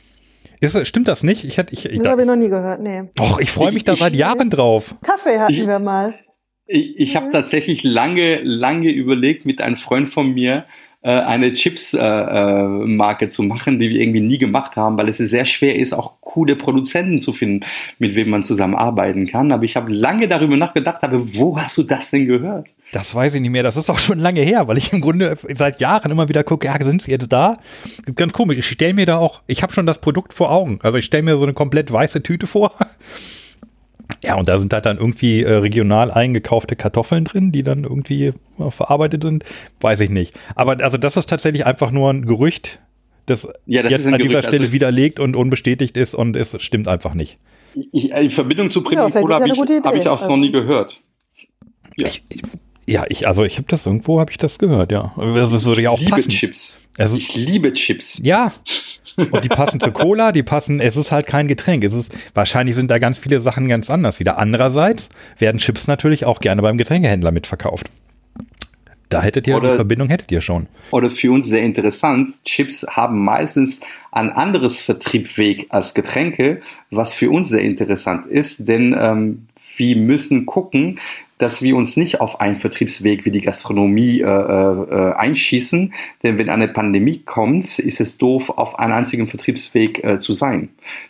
Ist, stimmt das nicht? Ich, ich, ich, das habe ich noch nie gehört, nee. Doch, ich freue mich da seit Jahren drauf. Kaffee hatten wir mal. Ich, ich habe mhm. tatsächlich lange, lange überlegt mit einem Freund von mir, äh, eine Chips-Marke äh, äh zu machen, die wir irgendwie nie gemacht haben, weil es sehr schwer ist, auch coole Produzenten zu finden, mit wem man zusammenarbeiten kann. Aber ich habe lange darüber nachgedacht, aber wo hast du das denn gehört? Das weiß ich nicht mehr. Das ist auch schon lange her, weil ich im Grunde seit Jahren immer wieder gucke, ja, sind sie jetzt da? Ganz komisch. Ich stelle mir da auch, ich habe schon das Produkt vor Augen. Also ich stelle mir so eine komplett weiße Tüte vor ja, und da sind halt dann irgendwie äh, regional eingekaufte Kartoffeln drin, die dann irgendwie äh, verarbeitet sind. Weiß ich nicht. Aber also das ist tatsächlich einfach nur ein Gerücht, das, ja, das jetzt an Gerücht, dieser Stelle also widerlegt und unbestätigt ist und es stimmt einfach nicht. Ich, in Verbindung zu Primo ja, Cola habe ich, hab ich auch also. noch nie gehört. Ja, ich, ich, ja, ich also ich habe das irgendwo, habe ich das gehört, ja. Das würde ja auch ich liebe passen. Chips. Also, ich liebe Chips. Ja, und die passen zur Cola, die passen, es ist halt kein Getränk. Es ist, wahrscheinlich sind da ganz viele Sachen ganz anders wieder. Andererseits werden Chips natürlich auch gerne beim Getränkehändler mitverkauft. Da hättet ihr oder, die Verbindung hättet ihr schon. Oder für uns sehr interessant, Chips haben meistens ein anderes Vertriebsweg als Getränke, was für uns sehr interessant ist, denn ähm, wir müssen gucken, dass wir uns nicht auf einen Vertriebsweg wie die Gastronomie äh, äh, einschießen. Denn wenn eine Pandemie kommt, ist es doof, auf einen einzigen Vertriebsweg äh, zu sein.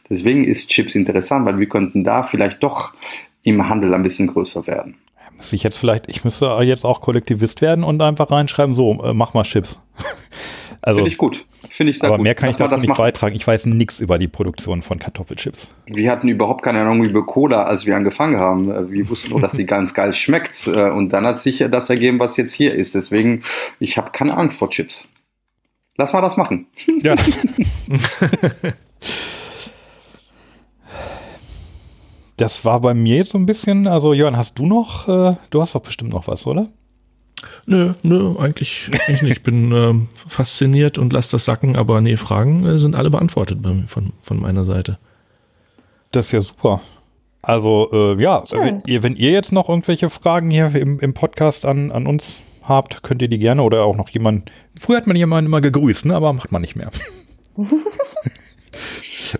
Deswegen ist Chips interessant, weil wir könnten da vielleicht doch im Handel ein bisschen größer werden. Ich jetzt vielleicht, ich müsste jetzt auch Kollektivist werden und einfach reinschreiben, so, äh, mach mal Chips. Also, Finde ich gut. Finde ich sehr aber gut. mehr kann ich dazu nicht machen. beitragen. Ich weiß nichts über die Produktion von Kartoffelchips. Wir hatten überhaupt keine Ahnung über Cola, als wir angefangen haben. Wir wussten nur, dass sie ganz geil schmeckt. Und dann hat sich das ergeben, was jetzt hier ist. Deswegen, ich habe keine Angst vor Chips. Lass mal das machen. Ja. das war bei mir jetzt so ein bisschen, also Jörn, hast du noch, äh, du hast doch bestimmt noch was, oder? Nö, nö, eigentlich, eigentlich nicht. Ich bin ähm, fasziniert und lasse das sacken, aber nee, Fragen äh, sind alle beantwortet bei, von, von meiner Seite. Das ist ja super. Also, äh, ja, wenn ihr, wenn ihr jetzt noch irgendwelche Fragen hier im, im Podcast an, an uns habt, könnt ihr die gerne oder auch noch jemand. Früher hat man jemanden immer gegrüßt, ne? aber macht man nicht mehr.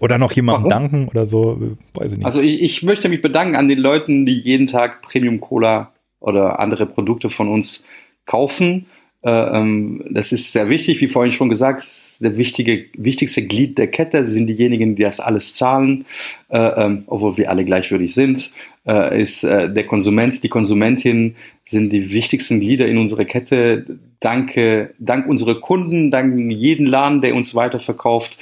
oder noch jemandem danken oder so, weiß ich nicht. Also ich, ich möchte mich bedanken an den Leuten, die jeden Tag Premium Cola oder andere Produkte von uns kaufen. Äh, ähm, das ist sehr wichtig, wie vorhin schon gesagt, der wichtige, wichtigste Glied der Kette sind diejenigen, die das alles zahlen, äh, ähm, obwohl wir alle gleichwürdig sind. äh, ist der Konsument, die Konsumentin sind die wichtigsten Glieder in unserer Kette. Danke, dank unserer Kunden, dank jeden Laden, der uns weiterverkauft,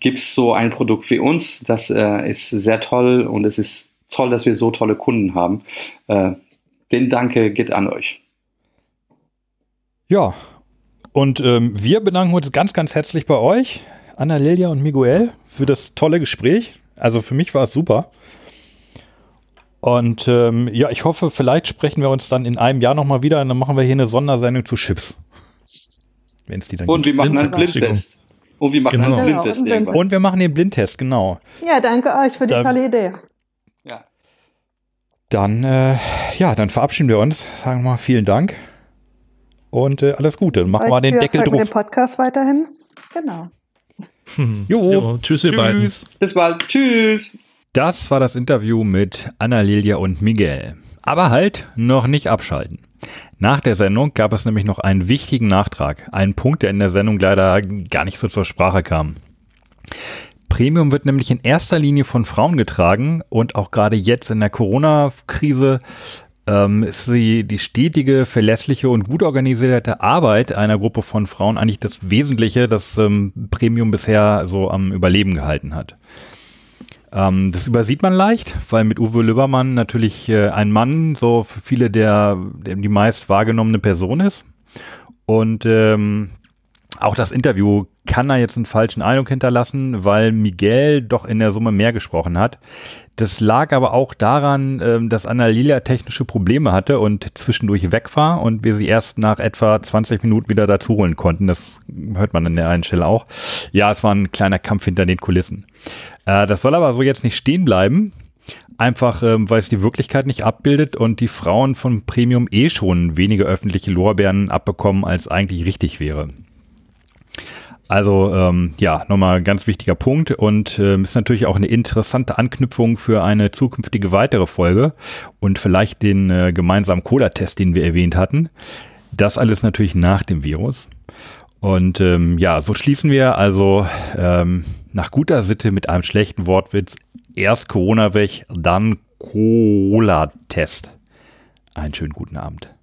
gibt es so ein Produkt wie uns. Das ist sehr toll und es ist toll, dass wir so tolle Kunden haben. Den Danke geht an euch. Ja, und ähm, wir bedanken uns ganz, ganz herzlich bei euch, Anna Lilia und Miguel, für das tolle Gespräch. Also für mich war es super. Und ähm, ja, ich hoffe, vielleicht sprechen wir uns dann in einem Jahr nochmal wieder und dann machen wir hier eine Sondersendung zu Chips. Wenn es die dann Und gibt. wir machen einen Blindtest. Und wir machen genau. einen Blindtest genau, irgendwann. Und wir machen den Blindtest, genau. Ja, danke euch für die dann, tolle Idee. Dann, äh, ja, dann verabschieden wir uns. Sagen wir mal vielen Dank. Und äh, alles Gute. Dann machen wir den Deckel drauf. den Podcast weiterhin. Genau. Hm. Jo. jo. Tschüss, ihr beiden. Bis bald. Tschüss. Das war das Interview mit Anna Lilia und Miguel. Aber halt, noch nicht abschalten. Nach der Sendung gab es nämlich noch einen wichtigen Nachtrag. Einen Punkt, der in der Sendung leider gar nicht so zur Sprache kam. Premium wird nämlich in erster Linie von Frauen getragen und auch gerade jetzt in der Corona-Krise ähm, ist die, die stetige, verlässliche und gut organisierte Arbeit einer Gruppe von Frauen eigentlich das Wesentliche, das ähm, Premium bisher so am Überleben gehalten hat. Ähm, das übersieht man leicht, weil mit Uwe Lübbermann natürlich äh, ein Mann so für viele der, der die meist wahrgenommene Person ist. Und ähm, auch das Interview kann da jetzt einen falschen Eindruck hinterlassen, weil Miguel doch in der Summe mehr gesprochen hat. Das lag aber auch daran, ähm, dass Anna Lilia technische Probleme hatte und zwischendurch weg war und wir sie erst nach etwa 20 Minuten wieder dazu holen konnten. Das hört man an der einen Stelle auch. Ja, es war ein kleiner Kampf hinter den Kulissen. Äh, das soll aber so jetzt nicht stehen bleiben. Einfach, ähm, weil es die Wirklichkeit nicht abbildet und die Frauen von Premium eh schon weniger öffentliche Lorbeeren abbekommen, als eigentlich richtig wäre. Also ähm, ja, nochmal ein ganz wichtiger Punkt und ähm, ist natürlich auch eine interessante Anknüpfung für eine zukünftige weitere Folge und vielleicht den äh, gemeinsamen Cola-Test, den wir erwähnt hatten. Das alles natürlich nach dem Virus. Und ähm, ja, so schließen wir also ähm, nach guter Sitte mit einem schlechten Wortwitz erst Corona weg, dann Cola-Test. Einen schönen guten Abend.